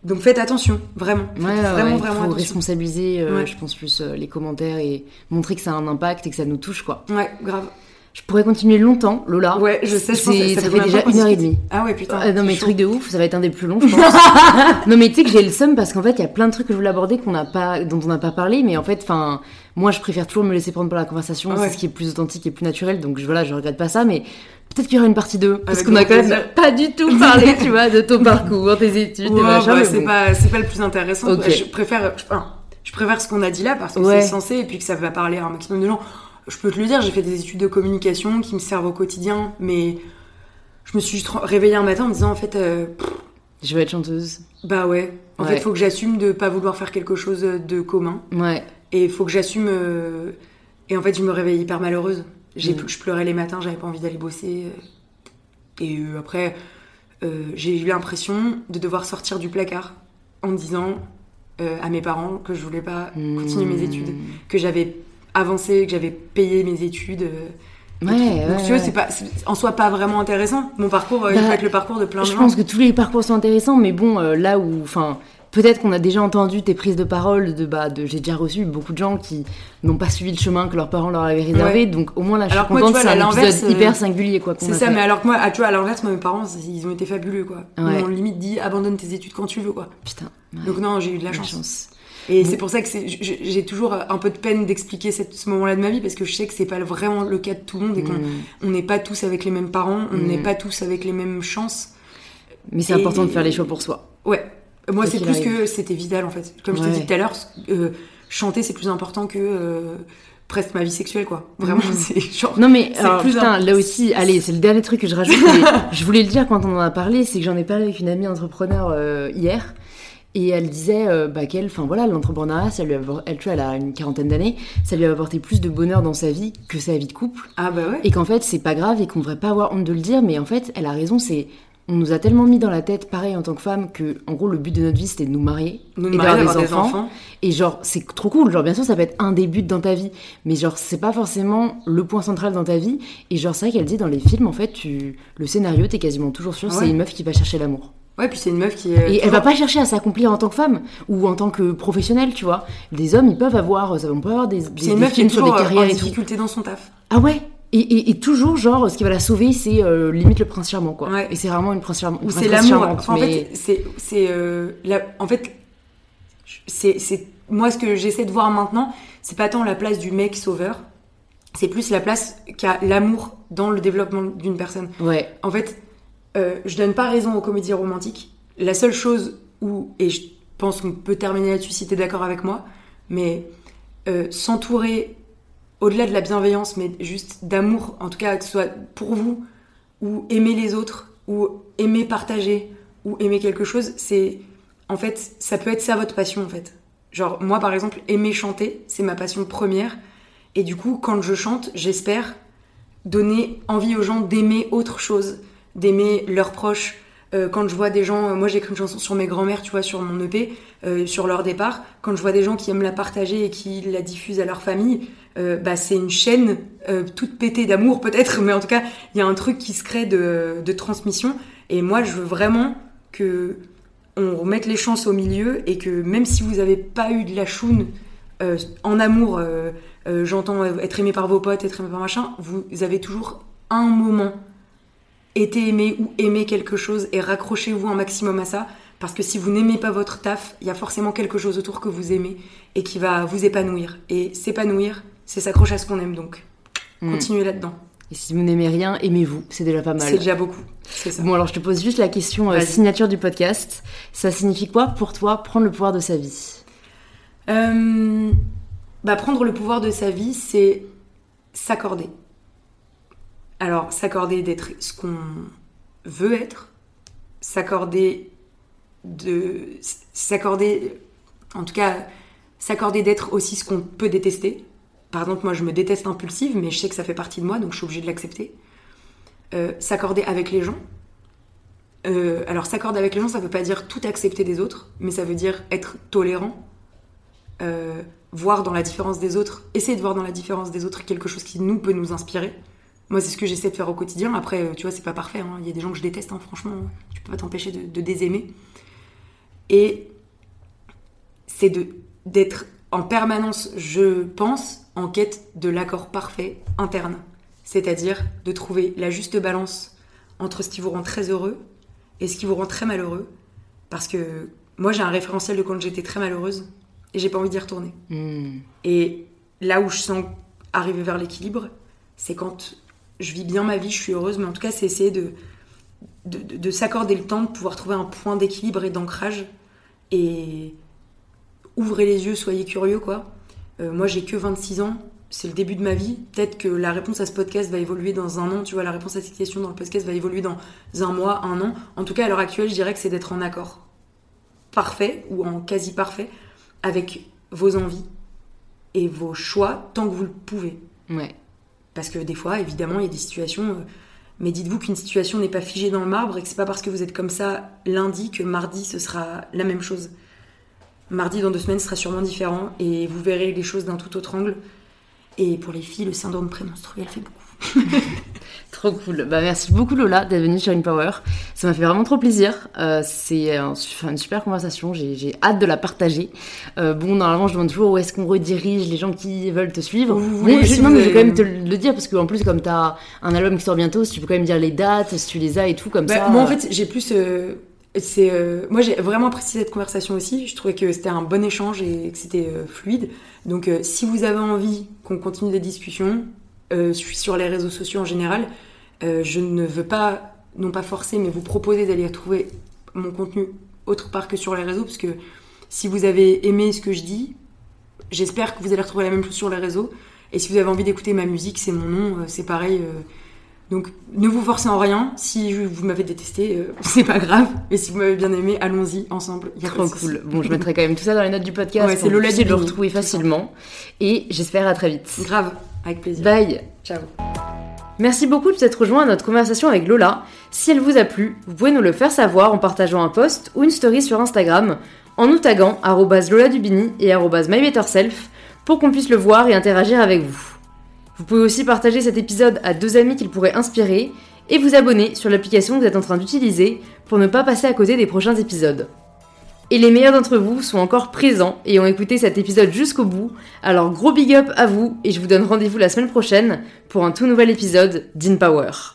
Donc faites attention, vraiment. Faites ouais, ouais, vraiment, ouais. vraiment faut attention. responsabiliser, euh, Ouais. je pense, plus euh, les commentaires et montrer que ça a un impact et que ça nous touche, quoi. Ouais, grave. Je pourrais continuer longtemps, Lola. Ouais, je sais, je pense que ça fait déjà une heure et demie. Ah ouais, putain. Ah, non mais truc de ouf, ça va être un des plus longs je pense. non mais tu sais que j'ai le seum parce qu'en fait il y a plein de trucs que je voulais aborder qu'on n'a pas, dont on n'a pas parlé, mais en fait, enfin, moi je préfère toujours me laisser prendre par la conversation, Ouais. c'est ce qui est plus authentique et plus naturel, donc voilà, je regrette pas ça, mais peut-être qu'il y aura une partie 2 parce qu'on a quand même pas du tout parlé, tu vois, de ton parcours, tes études, Ouais, tes machins. bah, mais c'est bon. pas, c'est pas le plus intéressant. Ok. Je préfère, je, enfin, je préfère ce qu'on a dit là parce que Ouais. c'est censé et puis que ça va parler à un maximum de gens. Je peux te le dire, j'ai fait des études de communication qui me servent au quotidien, mais je me suis juste réveillée un matin en me disant en fait, euh, pff, Je veux être chanteuse. Bah ouais. En Ouais. fait, il faut que j'assume de pas vouloir faire quelque chose de commun. Ouais. Et il faut que j'assume. euh, Et en fait, je me réveille hyper malheureuse. J'ai, Mm. Je pleurais les matins, j'avais pas envie d'aller bosser. euh. Et après, euh, j'ai eu l'impression de devoir sortir du placard en disant euh, à mes parents que je voulais pas continuer mes Hmm. études, que j'avais avancé, que j'avais payé mes études. euh, Ouais, Donc, tu c'est pas, en soi pas vraiment intéressant. Mon parcours, euh, il Bah, faut être le parcours de plein de Je gens. pense que tous les parcours sont intéressants, mais bon, euh, là où, enfin, peut-être qu'on a déjà entendu tes prises de parole de, bah, de, j'ai déjà reçu beaucoup de gens qui n'ont pas suivi le chemin que leurs parents leur avaient réservé, Ouais. donc au moins là, je suis Alors moi, contente, c'est un épisode euh, hyper singulier, quoi. C'est ça, fait. mais alors que moi, ah, tu vois, à l'inverse, mes parents, ils ont été fabuleux, quoi. Ouais. Ils m'ont limite dit abandonne tes études quand tu veux, quoi. Putain. ouais, Donc non, j'ai eu de la chance. Et Bon. c'est pour ça que j'ai toujours un peu de peine d'expliquer ce moment-là de ma vie parce que je sais que c'est pas vraiment le cas de tout le monde et qu'on Mm. on n'est pas tous avec les mêmes parents, on n'est pas tous avec les mêmes chances. Mais c'est important de faire les choix pour soi. Ouais. Moi, c'est plus arrive. que c'était vital en fait. Comme je t'ai dit tout à l'heure, euh, chanter c'est plus important que euh, presque ma vie sexuelle, quoi. Vraiment, Mm. c'est genre. Non mais alors, plus putain, là aussi, allez, c'est le dernier truc que je rajoute. mais je voulais le dire quand on en a parlé, c'est que j'en ai parlé avec une amie entrepreneur euh, hier. Et elle disait euh, bah, qu'elle, enfin voilà, l'entrepreneuriat, ça lui a, elle, tu vois, elle a une quarantaine d'années, ça lui a apporté plus de bonheur dans sa vie que sa vie de couple. Ah bah ouais. Et qu'en fait, c'est pas grave et qu'on devrait pas avoir honte de le dire, mais en fait, elle a raison, c'est. On nous a tellement mis dans la tête, pareil en tant que femme, que en gros le but de notre vie c'était de nous marier Nous et d'avoir des, enfants. Et genre c'est trop cool, genre bien sûr ça peut être un des buts dans ta vie, mais genre c'est pas forcément le point central dans ta vie. Et genre c'est vrai qu'elle dit dans les films en fait, tu le scénario t'es quasiment toujours sûr c'est une meuf qui va chercher l'amour. Ouais, puis c'est une meuf qui est. Et elle va pas chercher à s'accomplir en tant que femme ou en tant que professionnelle, tu vois. Des hommes ils peuvent avoir, ça on peut avoir des, des, C'est une meuf qui est sur des euh, en carrières tout. difficulté dans son taf. Ah ouais et, et, et toujours, genre, ce qui va la sauver, c'est euh, limite le prince charmant, quoi. Ouais. Et c'est vraiment une prince charmante. Ou c'est l'amour. en mais- fait, c'est, c'est, euh, la- en fait, c'est, c'est, moi, ce que j'essaie de voir maintenant, c'est pas tant la place du mec sauveur, c'est plus la place qu'a l'amour dans le développement d'une personne. Ouais. En fait, euh, je donne pas raison aux comédies romantiques. La seule chose où, et je pense qu'on peut terminer là-dessus si t'es d'accord avec moi, mais euh, s'entourer, au-delà de la bienveillance, mais juste d'amour, en tout cas que ce soit pour vous, ou aimer les autres, ou aimer partager, ou aimer quelque chose, c'est, en fait, ça peut être ça votre passion, en fait. Genre, moi, par exemple, aimer chanter, c'est ma passion première. Et du coup, quand je chante, j'espère donner envie aux gens d'aimer autre chose, d'aimer leurs proches. Euh, quand je vois des gens, euh, moi j'ai écrit une chanson sur mes grands-mères, tu vois, sur mon EP, euh, sur leur départ. Quand je vois des gens qui aiment la partager et qui la diffusent à leur famille, bah, c'est une chaîne toute pétée d'amour peut-être, mais en tout cas, il y a un truc qui se crée de, de transmission. Et moi, je veux vraiment que on remette les chances au milieu et que même si vous n'avez pas eu de la choune en amour, j'entends être aimé par vos potes, être aimé par machin, vous avez toujours un moment été aimé ou aimé quelque chose et raccrochez-vous un maximum à ça parce que si vous n'aimez pas votre taf, il y a forcément quelque chose autour que vous aimez et qui va vous épanouir. Et s'épanouir, c'est s'accrocher à ce qu'on aime donc. Mm. Continuez là-dedans. Et si vous n'aimez rien, aimez-vous. C'est déjà pas mal. C'est déjà beaucoup. Ça. Bon, alors je te pose juste la question euh, signature du podcast. Ça signifie quoi pour toi prendre le pouvoir de sa vie? Euh, bah, prendre le pouvoir de sa vie, c'est s'accorder. Alors, s'accorder d'être ce qu'on veut être, s'accorder de. s'accorder. En tout cas, s'accorder d'être aussi ce qu'on peut détester. Par exemple, moi, je me déteste impulsive, mais je sais que ça fait partie de moi, donc je suis obligée de l'accepter. Euh, s'accorder avec les gens. Euh, alors, s'accorder avec les gens, ça veut pas dire tout accepter des autres, mais ça veut dire être tolérant, euh, voir dans la différence des autres, essayer de voir dans la différence des autres quelque chose qui nous peut nous inspirer. Moi, c'est ce que j'essaie de faire au quotidien. Après, euh, tu vois, c'est pas parfait. hein. Il y a des gens que je déteste, hein, franchement. Tu peux pas t'empêcher de, de désaimer. Et c'est d'être en permanence, je pense, en quête de l'accord parfait interne. C'est-à-dire de trouver la juste balance entre ce qui vous rend très heureux et ce qui vous rend très malheureux. Parce que moi, j'ai un référentiel de quand j'étais très malheureuse et j'ai pas envie d'y retourner. Hmm. Et là où je sens arriver vers l'équilibre, c'est quand je vis bien ma vie, je suis heureuse, mais en tout cas, c'est essayer de, de, de- de s'accorder le temps de pouvoir trouver un point d'équilibre et d'ancrage. Et ouvrez les yeux, soyez curieux, quoi. Euh, moi, j'ai que 26 ans. c'est le début de ma vie. Peut-être que la réponse à ce podcast va évoluer dans un an. Tu vois, la réponse à cette question dans le podcast va évoluer dans un mois, un an. En tout cas, à l'heure actuelle, je dirais que c'est d'être en accord parfait ou en quasi parfait avec vos envies et vos choix tant que vous le pouvez. Ouais. Parce que des fois, évidemment, il y a des situations. euh, mais dites-vous qu'une situation n'est pas figée dans le marbre et que c'est pas parce que vous êtes comme ça lundi que mardi ce sera la même chose. Mardi dans deux semaines sera sûrement différent et vous verrez les choses d'un tout autre angle. Et pour les filles, le syndrome prémenstruel fait beaucoup. Trop cool. Bah, merci beaucoup Lola d'être venue sur InPower. Ça m'a fait vraiment trop plaisir. Euh, c'est un une super conversation. J'ai hâte de la partager. Euh, bon, normalement, je demande toujours où est-ce qu'on redirige les gens qui veulent te suivre. Voulez, je, si non, mais je vais quand même te le dire parce qu'en plus, comme tu as un album qui sort bientôt, si tu peux quand même dire les dates, si tu les as et tout, comme Bah, ça. moi, en fait, j'ai plus. euh, c'est, euh, moi, j'ai vraiment apprécié cette conversation aussi. Je trouvais que c'était un bon échange et que c'était euh, fluide. Donc, euh, si vous avez envie qu'on continue des discussions, euh, je suis sur les réseaux sociaux en général. Euh, je ne veux pas, non pas forcer, mais vous proposer d'aller trouver mon contenu autre part que sur les réseaux, parce que si vous avez aimé ce que je dis, j'espère que vous allez retrouver la même chose sur les réseaux. Et si vous avez envie d'écouter ma musique, c'est mon nom, euh, c'est pareil. euh, donc ne vous forcez en rien. Si vous m'avez détesté, euh, c'est pas grave. Mais si vous m'avez bien aimé, allons-y ensemble. Y a Trop cool. Bon, je mettrai quand même tout ça dans les notes du podcast. Ouais, c'est le retrouver facilement. Et j'espère à très vite. Grave, avec plaisir. Bye. Ciao. Merci beaucoup de s'être rejoint à notre conversation avec Lola. Si elle vous a plu, vous pouvez nous le faire savoir en partageant un post ou une story sur Instagram en nous taguant arrobase Lola Dubini et MyBetterSelf pour qu'on puisse le voir et interagir avec vous. Vous pouvez aussi partager cet épisode à deux amis qu'il pourrait inspirer et vous abonner sur l'application que vous êtes en train d'utiliser pour ne pas passer à côté des prochains épisodes. Et les meilleurs d'entre vous sont encore présents et ont écouté cet épisode jusqu'au bout, alors gros big up à vous et je vous donne rendez-vous la semaine prochaine pour un tout nouvel épisode d'InPower.